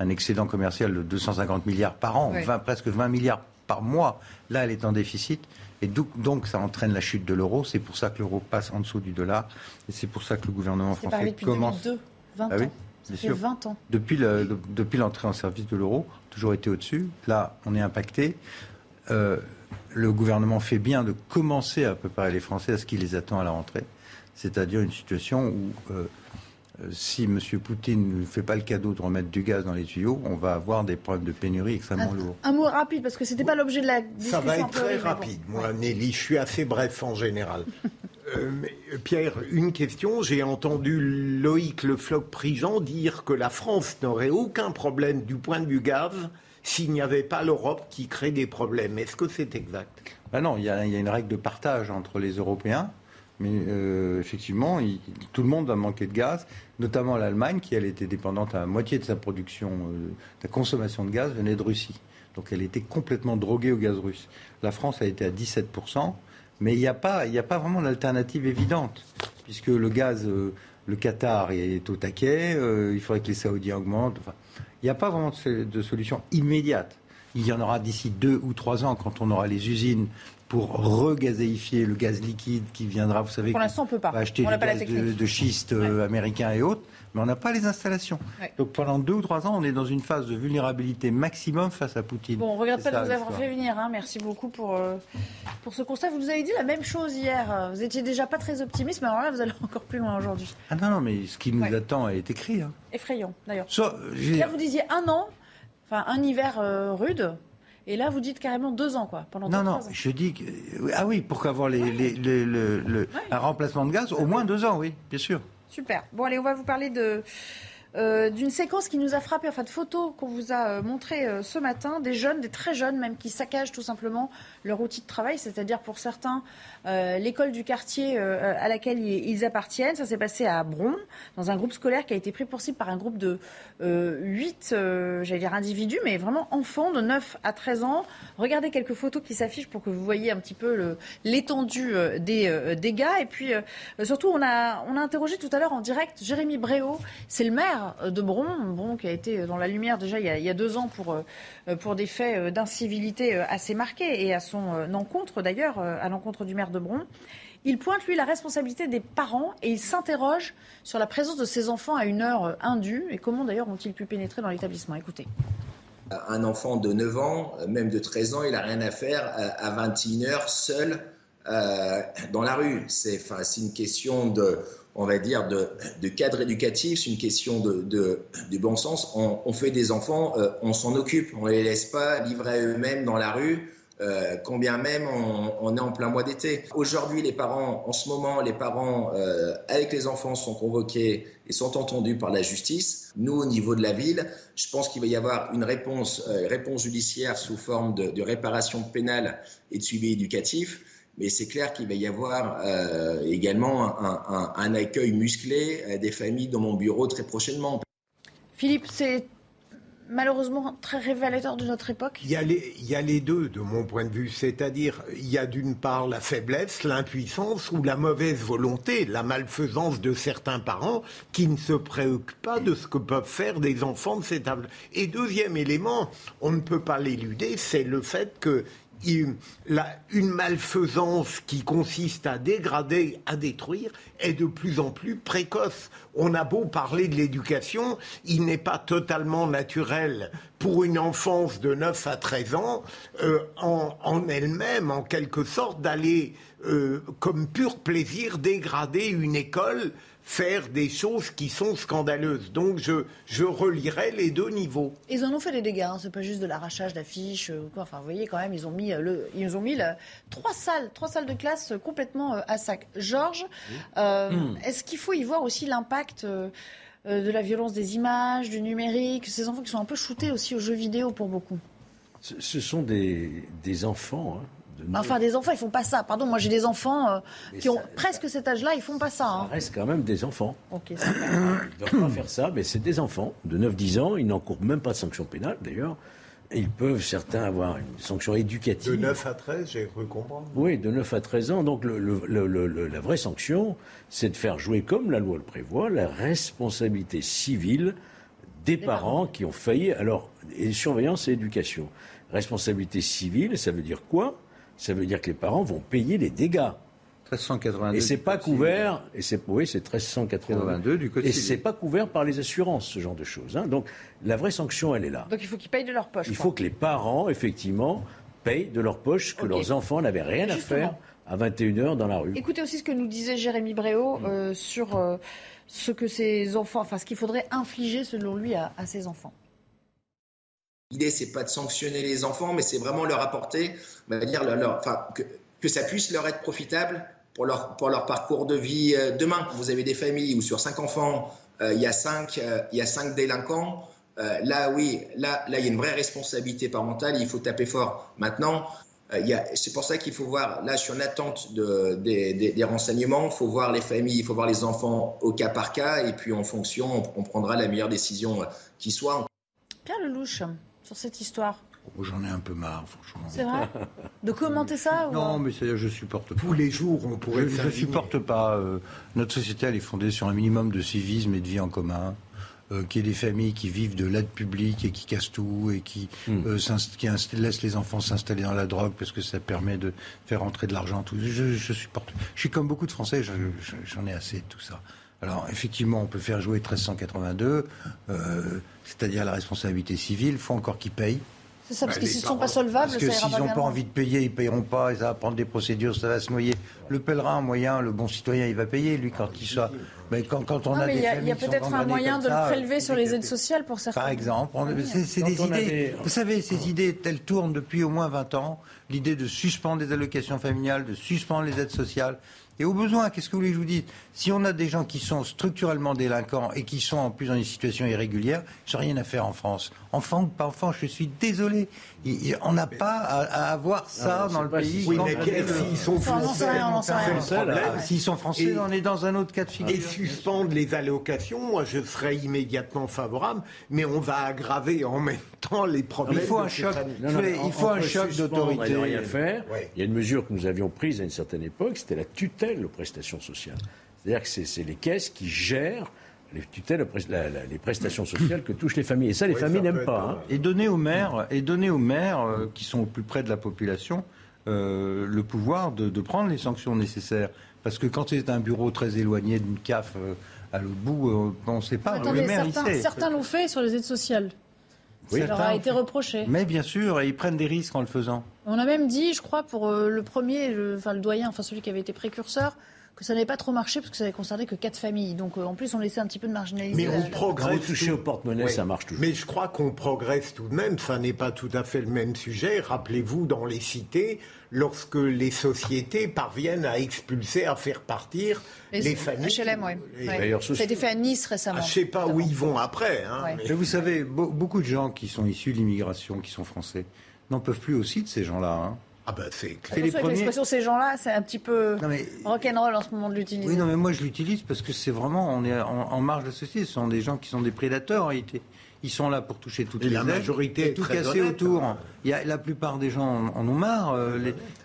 un, excédent commercial de 250 milliards par an, presque 20 milliards par mois. Là, elle est en déficit. Et donc, ça entraîne la chute de l'euro. C'est pour ça que l'euro passe en dessous du dollar. Et c'est pour ça que le gouvernement français depuis commence. 2002, 20 ah ans. ça fait 20 ans. Depuis, depuis l'entrée en service de l'euro, toujours été au-dessus. Là, on est impacté. Euh, le gouvernement fait bien de commencer à préparer les Français à ce qui les attend à la rentrée c'est-à-dire une situation où euh, euh, si M. Poutine ne fait pas le cadeau de remettre du gaz dans les tuyaux, on va avoir des problèmes de pénurie extrêmement lourds. Un mot rapide, parce que ce n'était pas l'objet de la discussion. Ça va être très rapide, moi, Nelly. Je suis assez bref en général. [laughs] Euh, Pierre, une question. J'ai entendu Loïc Le Floch-Prigent dire que la France n'aurait aucun problème du point de vue gaz s'il n'y avait pas l'Europe qui crée des problèmes. Est-ce que c'est exact? Ben Non, il y, a, il y, a, une règle de partage entre les Européens. Mais euh, effectivement, tout le monde a manqué de gaz, notamment l'Allemagne, qui elle était dépendante à la moitié de sa production, euh, de sa consommation de gaz venait de Russie. Donc elle était complètement droguée au gaz russe. La France a été à 17%, mais il n'y a, pas, a pas vraiment d'alternative évidente, puisque le gaz, euh, le Qatar est au taquet, il faudrait que les Saoudiens augmentent. il n'y a pas vraiment de solution immédiate. Il y en aura d'ici deux ou trois ans quand on aura les usines pour regazéifier le gaz liquide qui viendra, vous savez, pour l'instant on peut pas. acheter du gaz de, schiste euh, américain et autres, mais on n'a pas les installations. Donc pendant deux ou trois ans, on est dans une phase de vulnérabilité maximum face à Poutine. Bon, on regarde pas de vous avoir fait venir. Hein. Merci beaucoup pour, euh, pour ce constat. Vous nous avez dit la même chose hier. Vous étiez déjà pas très optimiste, mais alors là, vous allez encore plus loin aujourd'hui. Ah non, non, mais ce qui nous attend est écrit. Hein. Effrayant, d'ailleurs. Hier, vous disiez un an, enfin un hiver euh, rude. Et là, vous dites carrément deux ans, quoi, pendant Non, non, je dis que. Ah oui, pour qu'avoir les, le, un remplacement de gaz, au moins deux ans, oui, bien sûr. Super. Bon, allez, on va vous parler de euh, d'une séquence qui nous a frappé, enfin de photos qu'on vous a euh, montrées euh, ce matin, des jeunes, des très jeunes même, qui saccagent tout simplement leur outil de travail, c'est-à-dire pour certains l'école du quartier à laquelle ils, appartiennent. Ça s'est passé à Bron, dans un groupe scolaire qui a été pris pour cible par un groupe de 8, j'allais dire individus, mais vraiment enfants de 9 à 13 ans. Regardez quelques photos qui s'affichent pour que vous voyez un petit peu l'étendue des dégâts. Et puis surtout, on a, on a interrogé tout à l'heure en direct Jérémy Bréau, c'est le maire maire de Bron, qui a été dans la lumière déjà il y a, deux ans pour, pour des faits d'incivilité assez marqués et à son encontre d'ailleurs, à l'encontre du maire de Bron. Il pointe, lui, la responsabilité des parents et il s'interroge sur la présence de ses enfants à une heure indue et comment d'ailleurs ont-ils pu pénétrer dans l'établissement? Écoutez. Un enfant de 9 ans, même de 13 ans, il n'a rien à faire à 21 heures seul euh, dans la rue. C'est une question de, on va dire, de, cadre éducatif, c'est une question de, bon sens. On, fait des enfants, euh, on s'en occupe, on ne les laisse pas livrer eux-mêmes dans la rue. Euh, combien même on, est en plein mois d'été. Aujourd'hui, les parents, en ce moment, les parents avec les enfants sont convoqués et sont entendus par la justice. Nous, au niveau de la ville, je pense qu'il va y avoir une réponse judiciaire sous forme de, réparation pénale et de suivi éducatif mais c'est clair qu'il va y avoir euh, également un, accueil musclé euh, des familles dans mon bureau très prochainement. Philippe, c'est malheureusement très révélateur de notre époque il y, a les, il y a les deux, de mon point de vue. C'est-à-dire, il y a d'une part la faiblesse, l'impuissance ou la mauvaise volonté, la malfaisance de certains parents qui ne se préoccupent pas de ce que peuvent faire des enfants de cet âge. Et deuxième élément, on ne peut pas l'éluder, c'est le fait que une malfaisance qui consiste à dégrader, à détruire, est de plus en plus précoce. On a beau parler de l'éducation, il n'est pas totalement naturel pour une enfance de 9 à 13 ans euh, en, elle-même, en quelque sorte, d'aller euh, comme pur plaisir dégrader une école faire des choses qui sont scandaleuses. Donc je, je relirai les deux niveaux. Ils en ont fait des dégâts, hein. c'est pas juste de l'arrachage d'affiches ou quoi. Enfin, vous voyez quand même, ils ont mis, euh, le, ils ont mis trois salles, trois salles de classe complètement euh, à sac. Georges, euh, hmm. est-ce qu'il faut y voir aussi l'impact de la violence des images, du numérique, ces enfants qui sont un peu shootés aussi aux jeux vidéo pour beaucoup ce, sont des, des enfants. Hein Enfin, des enfants, ils font pas ça. Pardon, moi j'ai des enfants euh, qui ont presque cet âge-là, ils font pas ça. Hein. Ça reste quand même des enfants. Ok, [coughs] Ils ne doivent pas faire ça, mais c'est des enfants de 9-10 ans. Ils n'encourent même pas de sanction pénale d'ailleurs. Ils peuvent, certains, avoir une sanction éducative. De 9 à 13, j'ai cru comprendre. Oui, de 9 à 13 ans. Donc la vraie sanction, c'est de faire jouer, comme la loi le prévoit, la responsabilité civile des, parents, qui ont failli. Alors, et surveillance et éducation. Responsabilité civile, ça veut dire quoi? Ça veut dire que les parents vont payer les dégâts. 1382. Et c'est pas couvert. Et c'est oui, c'est 1382 du code Et c'est pas couvert par les assurances, ce genre de choses. Hein. Donc la vraie sanction, elle est là. Donc il faut qu'ils payent de leur poche. Il faut que les parents, effectivement, payent de leur poche que leurs enfants n'avaient rien à faire à 21h dans la rue. Écoutez aussi ce que nous disait Jérémy Bréau mm. euh, sur euh, ce que ces enfants, enfin ce qu'il faudrait infliger selon lui à, à ces enfants. L'idée, c'est pas de sanctionner les enfants, mais c'est vraiment leur apporter, dire, que, ça puisse leur être profitable pour leur, parcours de vie euh, demain. Vous avez des familles où sur cinq enfants, euh, il, y a cinq, euh, y a cinq délinquants. là, oui, là, là, il y a une vraie responsabilité parentale. Il faut taper fort. Maintenant, c'est pour ça qu'il faut voir, là je suis des, renseignements, il faut voir les familles, il faut voir les enfants au cas par cas, et puis en fonction, on, on prendra la meilleure décision qui soit. Pierre Lelouch, sur cette histoire oh, J'en ai un peu marre, franchement. C'est vrai [laughs] De commenter ça Non, mais je supporte pas. Tous les jours, on pourrait. Je ne supporte pas. Euh, notre société, elle est fondée sur un minimum de civisme et de vie en commun. Euh, qu'il y ait des familles qui vivent de l'aide publique et qui cassent tout et qui, euh, qui laissent les enfants s'installer dans la drogue parce que ça permet de faire entrer de l'argent. Tout. Je, je, supporte. Je suis comme beaucoup de Français, j'en ai assez de tout ça. Alors effectivement, on peut faire jouer 1382, euh, c'est-à-dire la responsabilité civile. Il faut encore qu'ils payent. C'est ça, parce que s'ils ne sont pas solvables, parce que s'ils n'ont pas envie de payer, ils ne payeront pas, et ça va prendre des procédures, ça va se noyer. Le pèlerin moyen, le bon citoyen, il va payer, lui, quand il soit. Mais quand, quand on a des Il y a, peut-être un moyen de le prélever sur les aides sociales pour certains. Par exemple, c'est des idées. Vous savez, ces idées, elles tournent depuis au moins 20 ans. L'idée de suspendre les allocations familiales, de suspendre les aides sociales. Et au besoin, qu'est-ce que vous voulez que je vous dise? Si on a des gens qui sont structurellement délinquants et qui sont en plus dans une situation irrégulière, j'ai rien à faire en France. Enfant ou pas enfant, je suis désolé. On n'a pas à, avoir ça dans le pays. Oui, mais s'ils sont français, s'ils sont français, on est dans un autre cas de figure. Et suspendre les allocations, moi je serais immédiatement favorable, mais on va aggraver en même temps les problèmes. Il faut un choc. il faut un choc d'autorité. rien faire. Il y a une mesure que nous avions prise à une certaine époque, c'était la tutelle aux prestations sociales. C'est-à-dire que c'est les caisses qui gèrent les tutelles, les prestations sociales que touchent les familles. Et ça, les familles n'aiment pas. Hein. Et donner aux maires, et donner aux maires euh, qui sont au plus près de la population euh, le pouvoir de, prendre les sanctions nécessaires. Parce que quand c'est un bureau très éloigné d'une CAF euh, à l'autre bout, on ne sait pas. le maire, certains, certains l'ont fait sur les aides sociales. Ça leur a été reproché. Mais bien sûr, et ils prennent des risques en le faisant. On a même dit, je crois, pour le premier, enfin le doyen, enfin celui qui avait été précurseur, que ça n'avait pas trop marché parce que ça n'avait concerné que quatre familles. Donc euh, en plus, on laissait un petit peu de marginaliser. Mais on progresse. toucher au porte-monnaie, ça marche toujours. Mais je crois qu'on progresse tout de même. Ça n'est pas tout à fait le même sujet. Rappelez-vous, dans les cités, lorsque les sociétés parviennent à expulser, à faire partir les, familles. HLM, oui. Ça a été fait à Nice récemment. je ne sais pas où ils vont après. Hein, mais... vous savez, beaucoup de gens qui sont issus de l'immigration, qui sont français, n'en peuvent plus aussi de ces gens-là. Hein. Ah ben c'est clair. L'expression ces gens-là, c'est un petit peu rock'n'roll en ce moment de l'utiliser. Oui, non, mais moi je l'utilise parce que c'est vraiment, on est en, marge de la société. Ce sont des gens qui sont des prédateurs en réalité. Ils sont là pour toucher toutes les la majorité tout casser autour. Hein. Il y a, la plupart des gens en, ont marre. Euh,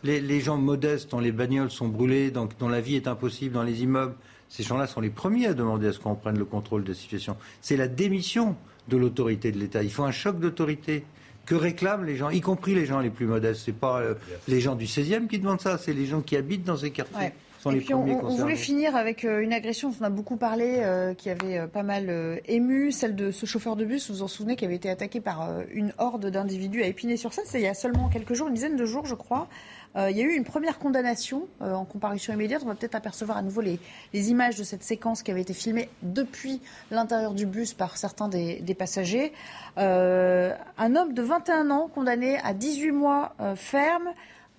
les, les, gens modestes dont les bagnoles sont brûlées, donc, dont la vie est impossible dans les immeubles, ces gens-là sont les premiers à demander à ce qu'on prenne le contrôle de la situation. C'est la démission de l'autorité de l'État. Il faut un choc d'autorité que réclament les gens, y compris les gens les plus modestes. C'est pas euh, les gens du 16e qui demandent ça, c'est les gens qui habitent dans ces quartiers. Et puis on, voulait finir avec euh, une agression dont on a beaucoup parlé, euh, qui avait pas mal ému, celle de ce chauffeur de bus, vous vous en souvenez, qui avait été attaqué par une horde d'individus à Épinay-sur-Seine. C'est il y a seulement quelques jours, une dizaine de jours, je crois. Euh, il y a eu une première condamnation euh, en comparution immédiate. On va peut-être apercevoir à nouveau les, images de cette séquence qui avait été filmée depuis l'intérieur du bus par certains des, passagers. Euh, un homme de 21 ans condamné à 18 mois ferme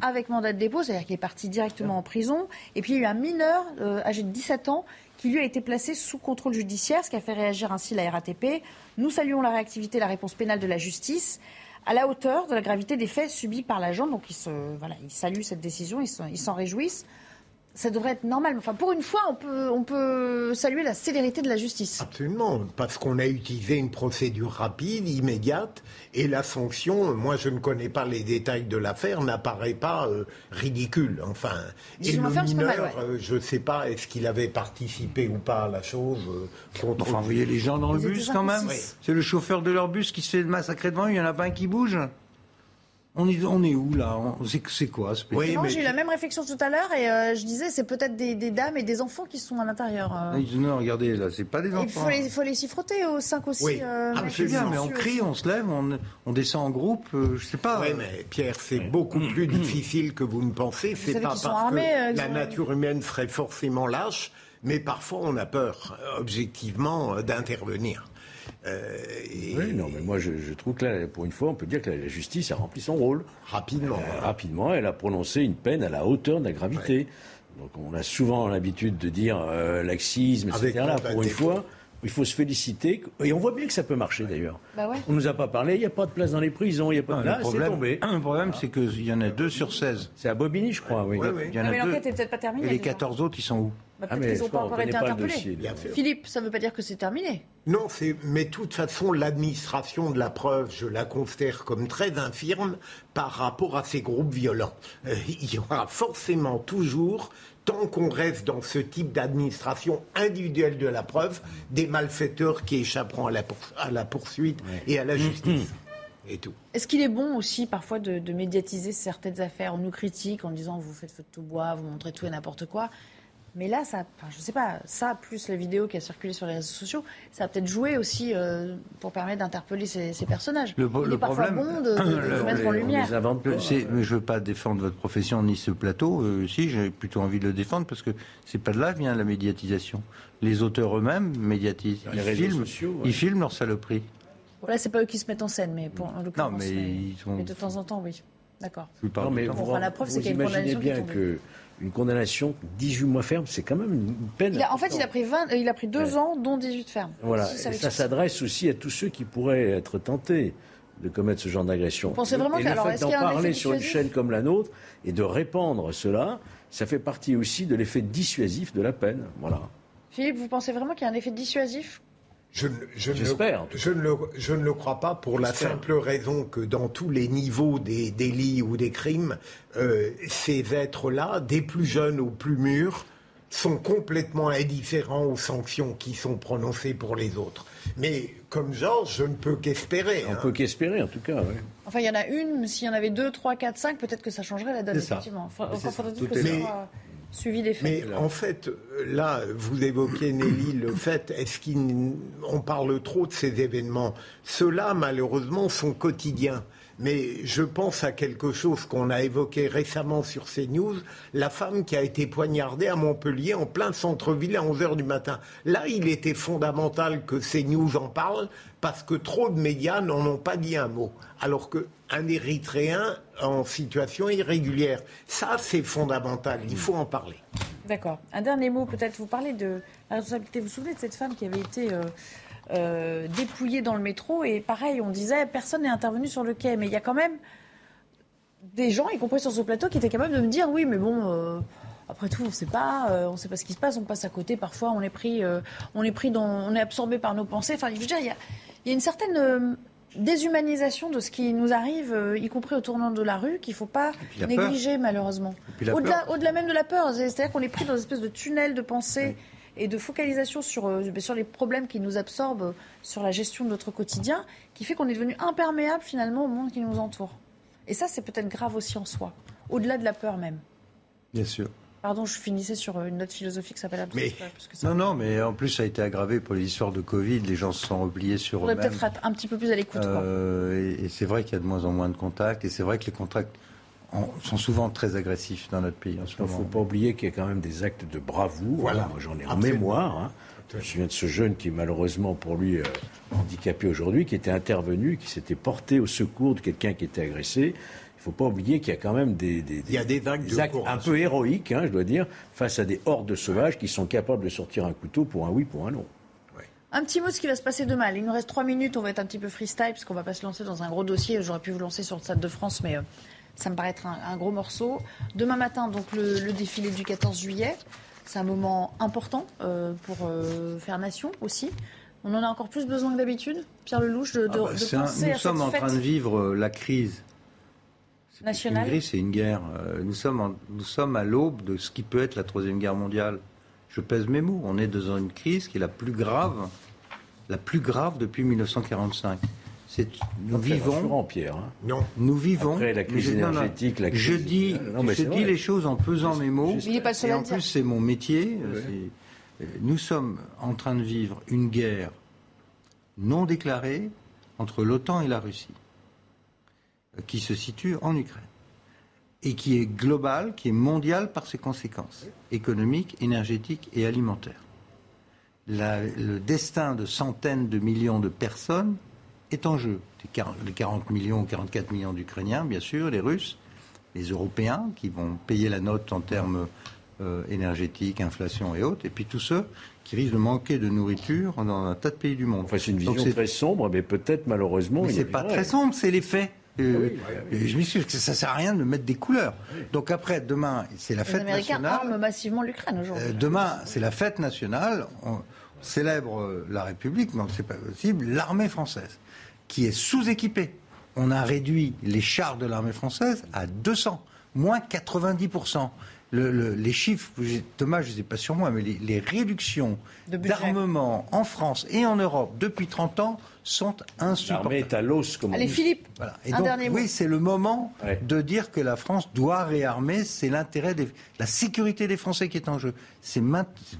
avec mandat de dépôt, c'est-à-dire qu'il est parti directement en prison. Et puis il y a eu un mineur âgé de 17 ans qui lui a été placé sous contrôle judiciaire, ce qui a fait réagir ainsi la RATP. Nous saluons la réactivité et la réponse pénale de la justice à la hauteur de la gravité des faits subis par l'agent. Donc ils, se, voilà, ils saluent cette décision, ils s'en réjouissent ça devrait être normal. Enfin, pour une fois, on peut, on peut saluer la célérité de la justice. Absolument, parce qu'on a utilisé une procédure rapide, immédiate, et la sanction, moi je ne connais pas les détails de l'affaire, n'apparaît pas euh, ridicule. Enfin, et le mineur, euh, je ne sais pas, est-ce qu'il avait participé ou pas à la chose euh, Enfin, vous voyez les gens dans le bus quand même C'est le chauffeur de leur bus qui se fait massacrer devant, il n'y en a pas un qui bouge on est, on est où là? C'est quoi ce oui, J'ai eu la même réflexion tout à l'heure et euh, je disais c'est peut-être des, dames et des enfants qui sont à l'intérieur. Euh. Non, regardez là, c'est pas des enfants. Il faut les, s'y frotter aux 5 aussi. Oui. Euh, ah, c'est bien, mais on crie, on se lève, on, descend en groupe, je sais pas. Oui, mais Pierre, c'est beaucoup plus difficile que vous ne pensez. C'est pas parce que la nature humaine serait forcément lâche, mais parfois on a peur, objectivement, d'intervenir. Euh, oui, non, mais moi je, trouve que là, pour une fois, on peut dire que la, justice a rempli son rôle. Rapidement. Euh, rapidement, elle a prononcé une peine à la hauteur de la gravité. Donc on a souvent l'habitude de dire euh, laxisme, etc. Là, pour une fois, il faut se féliciter. Et on voit bien que ça peut marcher d'ailleurs. Bah ouais. On nous a pas parlé, il n'y a pas de place dans les prisons, il n'y a pas de place, c'est tombé. Le problème, c'est qu'il y en a deux sur 16. C'est à Bobigny, je crois, oui. Il y en a ah, mais l'enquête n'est peut-être pas terminée. Et les 14 autres, ils sont où? Bah, ah, n'ont pas encore été interpellés. Philippe, ça ne veut pas dire que c'est terminé. Non, mais de toute façon, l'administration de la preuve, je la considère comme très infirme par rapport à ces groupes violents. Euh, il y aura forcément toujours tant qu'on reste dans ce type d'administration individuelle de la preuve, des malfaiteurs qui échapperont à la, poursuite et à la justice. Et tout. Est-ce qu'il est bon aussi parfois de, de, médiatiser certaines affaires? On nous critique en disant vous faites feu de tout bois, vous montrez tout et n'importe quoi. Mais là, ça, enfin, je sais pas, ça plus la vidéo qui a circulé sur les réseaux sociaux, ça a peut-être joué aussi euh, pour permettre d'interpeller ces, personnages. Le, Il est parfois bon de, de, [coughs] mettre en lumière. je ne veux pas défendre votre profession ni ce plateau. Euh, si, j'ai plutôt envie de le défendre parce que c'est pas de là vient la médiatisation. Les auteurs eux-mêmes médiatisent. Ils filment, ils filment leur saloperie. Voilà, c'est pas eux qui se mettent en scène, mais pour, en l'occurrence. Non, mais, ils sont... mais de temps en temps, oui. D'accord. Non, mais vous, la preuve, c'est qu'il y a une imaginez bien que une condamnation 18 mois ferme, c'est quand même une peine. en fait, il a pris, 20, il a pris 2 ans, dont 18 fermes. Voilà, ça s'adresse aussi à tous ceux qui pourraient être tentés de commettre ce genre d'agression. Vous pensez vraiment et le fait d'en parler sur une chaîne comme la nôtre et de répandre cela, ça fait partie aussi de l'effet dissuasif de la peine. Voilà. Philippe, vous pensez vraiment qu'il y a un effet dissuasif je, je, ne le, je, ne le, je, ne le, crois pas pour la simple raison que dans tous les niveaux des délits ou des crimes, euh, ces êtres-là, des plus jeunes aux plus mûrs, sont complètement indifférents aux sanctions qui sont prononcées pour les autres. Mais comme Georges, je ne peux qu'espérer. On hein. peut qu'espérer, en tout cas. Enfin, il y en a une, mais s'il y en avait deux, trois, quatre, cinq, peut-être que ça changerait la donne, effectivement. Enfin, que soit suivi faits. Mais en fait, là, vous évoquez, Nelly, le [coughs] fait, est-ce qu'on parle trop de ces événements? Ceux-là, malheureusement, sont quotidiens. Mais je pense à quelque chose qu'on a évoqué récemment sur CNews, la femme qui a été poignardée à Montpellier en plein centre-ville à 11h du matin. Là, il était fondamental que CNews en parle parce que trop de médias n'en ont pas dit un mot. Alors qu'un Érythréen en situation irrégulière, ça c'est fondamental, il faut en parler. D'accord. Un dernier mot peut-être, vous parlez de la responsabilité. Vous vous souvenez de cette femme qui avait été... Euh, euh, dépouillés dans le métro. Et pareil, on disait, personne n'est intervenu sur le quai. Mais il y a quand même des gens, y compris sur ce plateau, qui étaient capables de me dire, oui, mais bon... Euh, après tout, on ne sait pas, euh, on sait pas ce qui se passe, on passe à côté. Parfois, on est pris, on est pris dans, on est absorbé par nos pensées. Enfin, je veux dire, il y a, y a, une certaine déshumanisation de ce qui nous arrive, y compris au tournant de la rue, qu'il ne faut pas négliger malheureusement. Au-delà, même de la peur, c'est-à-dire qu'on est pris dans une espèce de tunnel de pensée et de focalisation sur, euh, sur les problèmes qui nous absorbent, sur la gestion de notre quotidien, qui fait qu'on est devenu imperméable finalement au monde qui nous entoure. Et ça, c'est peut-être grave aussi en soi, au-delà de la peur même. Bien sûr. Pardon, je finissais sur une note philosophique qui s'appelle mais... Non, non, mais en plus, ça a été aggravé pour les histoires de Covid. Les gens se sont repliés sur eux-mêmes. peut-être être un petit peu plus à l'écoute. Euh, et, et c'est vrai qu'il y a de moins en moins de contacts. Et c'est vrai que les contacts sont souvent très agressifs dans notre pays en ce moment. Il ne faut pas oublier qu'il y a quand même des actes de bravoure. Voilà. Moi, j'en ai en mémoire. Hein. Je me souviens de ce jeune qui malheureusement pour lui euh, handicapé aujourd'hui, qui était intervenu, qui s'était porté au secours de quelqu'un qui était agressé. Il ne faut pas oublier qu'il y a quand même des, Il y a des, actes un peu héroïques, hein, je dois dire, face à des hordes de sauvages qui sont capables de sortir un couteau pour un oui, pour un non. Un petit mot de ce qui va se passer demain. Il nous reste trois minutes, on va être un petit peu freestyle, parce qu'on va pas se lancer dans un gros dossier. J'aurais pu vous lancer sur le Stade de France, mais euh, ça me paraît être un, gros morceau. Demain matin, donc le, défilé du 14 juillet. C'est un moment important euh, pour euh, faire nation aussi. On en a encore plus besoin que d'habitude, Pierre Lelouch, de, de, ah bah, Nous sommes en train de vivre la crise nationale. Une crise, c'est une guerre. Nous sommes, nous sommes à l'aube de ce qui peut être la troisième guerre mondiale. Je pèse mes mots. On est dans une crise qui est la plus grave, la plus grave depuis 1945 nous vivons. Pierre. Hein. Non. Nous vivons. Après la crise énergétique, la crise. Je dis, je dis les choses en pesant mes mots. et en plus, c'est mon métier. Euh, nous sommes en train de vivre une guerre non déclarée entre l'OTAN et la Russie, euh, qui se situe en Ukraine et qui est globale, qui est mondiale par ses conséquences économiques, énergétiques et alimentaires. le destin de centaines de millions de personnes est en jeu. Les 40 millions, 44 millions d'Ukrainiens, bien sûr, les Russes, les Européens qui vont payer la note en termes euh, énergétiques, inflation et autres, et puis tous ceux qui risquent de manquer de nourriture dans un tas de pays du monde. Enfin, c'est une vision très sombre, mais peut-être malheureusement. Mais c'est pas très sombre, c'est les faits. Euh, je m'excuse que ça sert à rien de mettre des couleurs. Donc après, demain, c'est la fête nationale. Les Américains arment massivement l'Ukraine aujourd'hui. Euh, demain, c'est la fête nationale. On célèbre la République, mais c'est pas possible, l'armée française qui est sous-équipé. On a réduit les chars de l'armée française à 200, moins 90%. Les chiffres, Thomas, je ne sais pas sur moi, mais les, réductions d'armement en France et en Europe depuis 30 ans sont insupportables. L'armée est à l'os, comme Allez, Philippe, un dernier mot. Oui, c'est le moment de dire que la France doit réarmer. C'est l'intérêt de la sécurité des Français qui est en jeu. C'est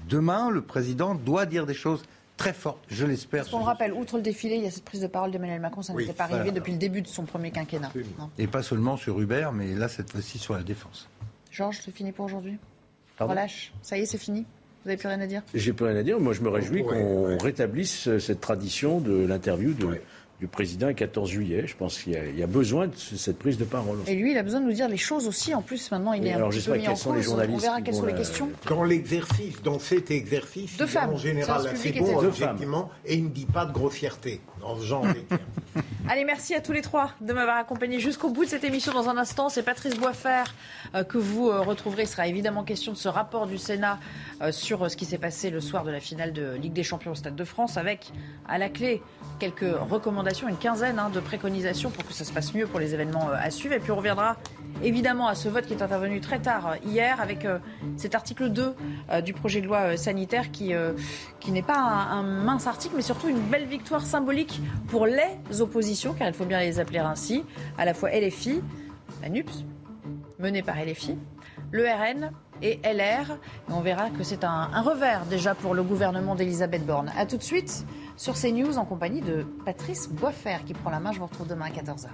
demain, le président doit dire des choses très forte, je l'espère. On rappelle, outre le défilé, il y a cette prise de parole d'Emmanuel Macron, ça n'était pas arrivé depuis le début de son premier quinquennat. Et pas seulement sur Uber, mais là, cette fois-ci, sur la défense. Georges, c'est fini pour aujourd'hui Relâche, ça y est, c'est fini vous n'avez plus rien à dire J'ai plus rien à dire. Moi, je me réjouis qu'on rétablisse cette tradition de l'interview de, du président le 14 juillet. Je pense qu'il y, a besoin de cette prise de parole. Et lui, il a besoin de nous dire les choses aussi. En plus, maintenant, il est un petit peu mis en cause. Les journalistes On verra quelles sont les questions. Dans l'exercice, dans cet exercice, de femmes. en général assez bon, effectivement, et il ne dit pas de grossièreté [laughs] Allez, merci à tous les trois de m'avoir accompagné jusqu'au bout de cette émission. Dans un instant, c'est Patrice Boisfer euh, que vous euh, retrouverez. Il sera évidemment question de ce rapport du Sénat euh, sur ce qui s'est passé le soir de la finale de Ligue des Champions au Stade de France, avec à la clé quelques recommandations, une quinzaine hein, de préconisations pour que ça se passe mieux pour les événements à suivre. Et puis on reviendra évidemment à ce vote qui est intervenu très tard hier avec cet article 2 du projet de loi sanitaire qui, qui n'est pas un, mince article, mais surtout une belle victoire symbolique pour les oppositions, car il faut bien les appeler ainsi, à la fois LFI, la NUPS, menée par LFI, le RN et LR. on verra que c'est un, un, revers déjà pour le gouvernement d'Elisabeth Borne. A tout de suite sur CNews en compagnie de Patrice Boisfer qui prend la main. Je vous retrouve demain à 14h.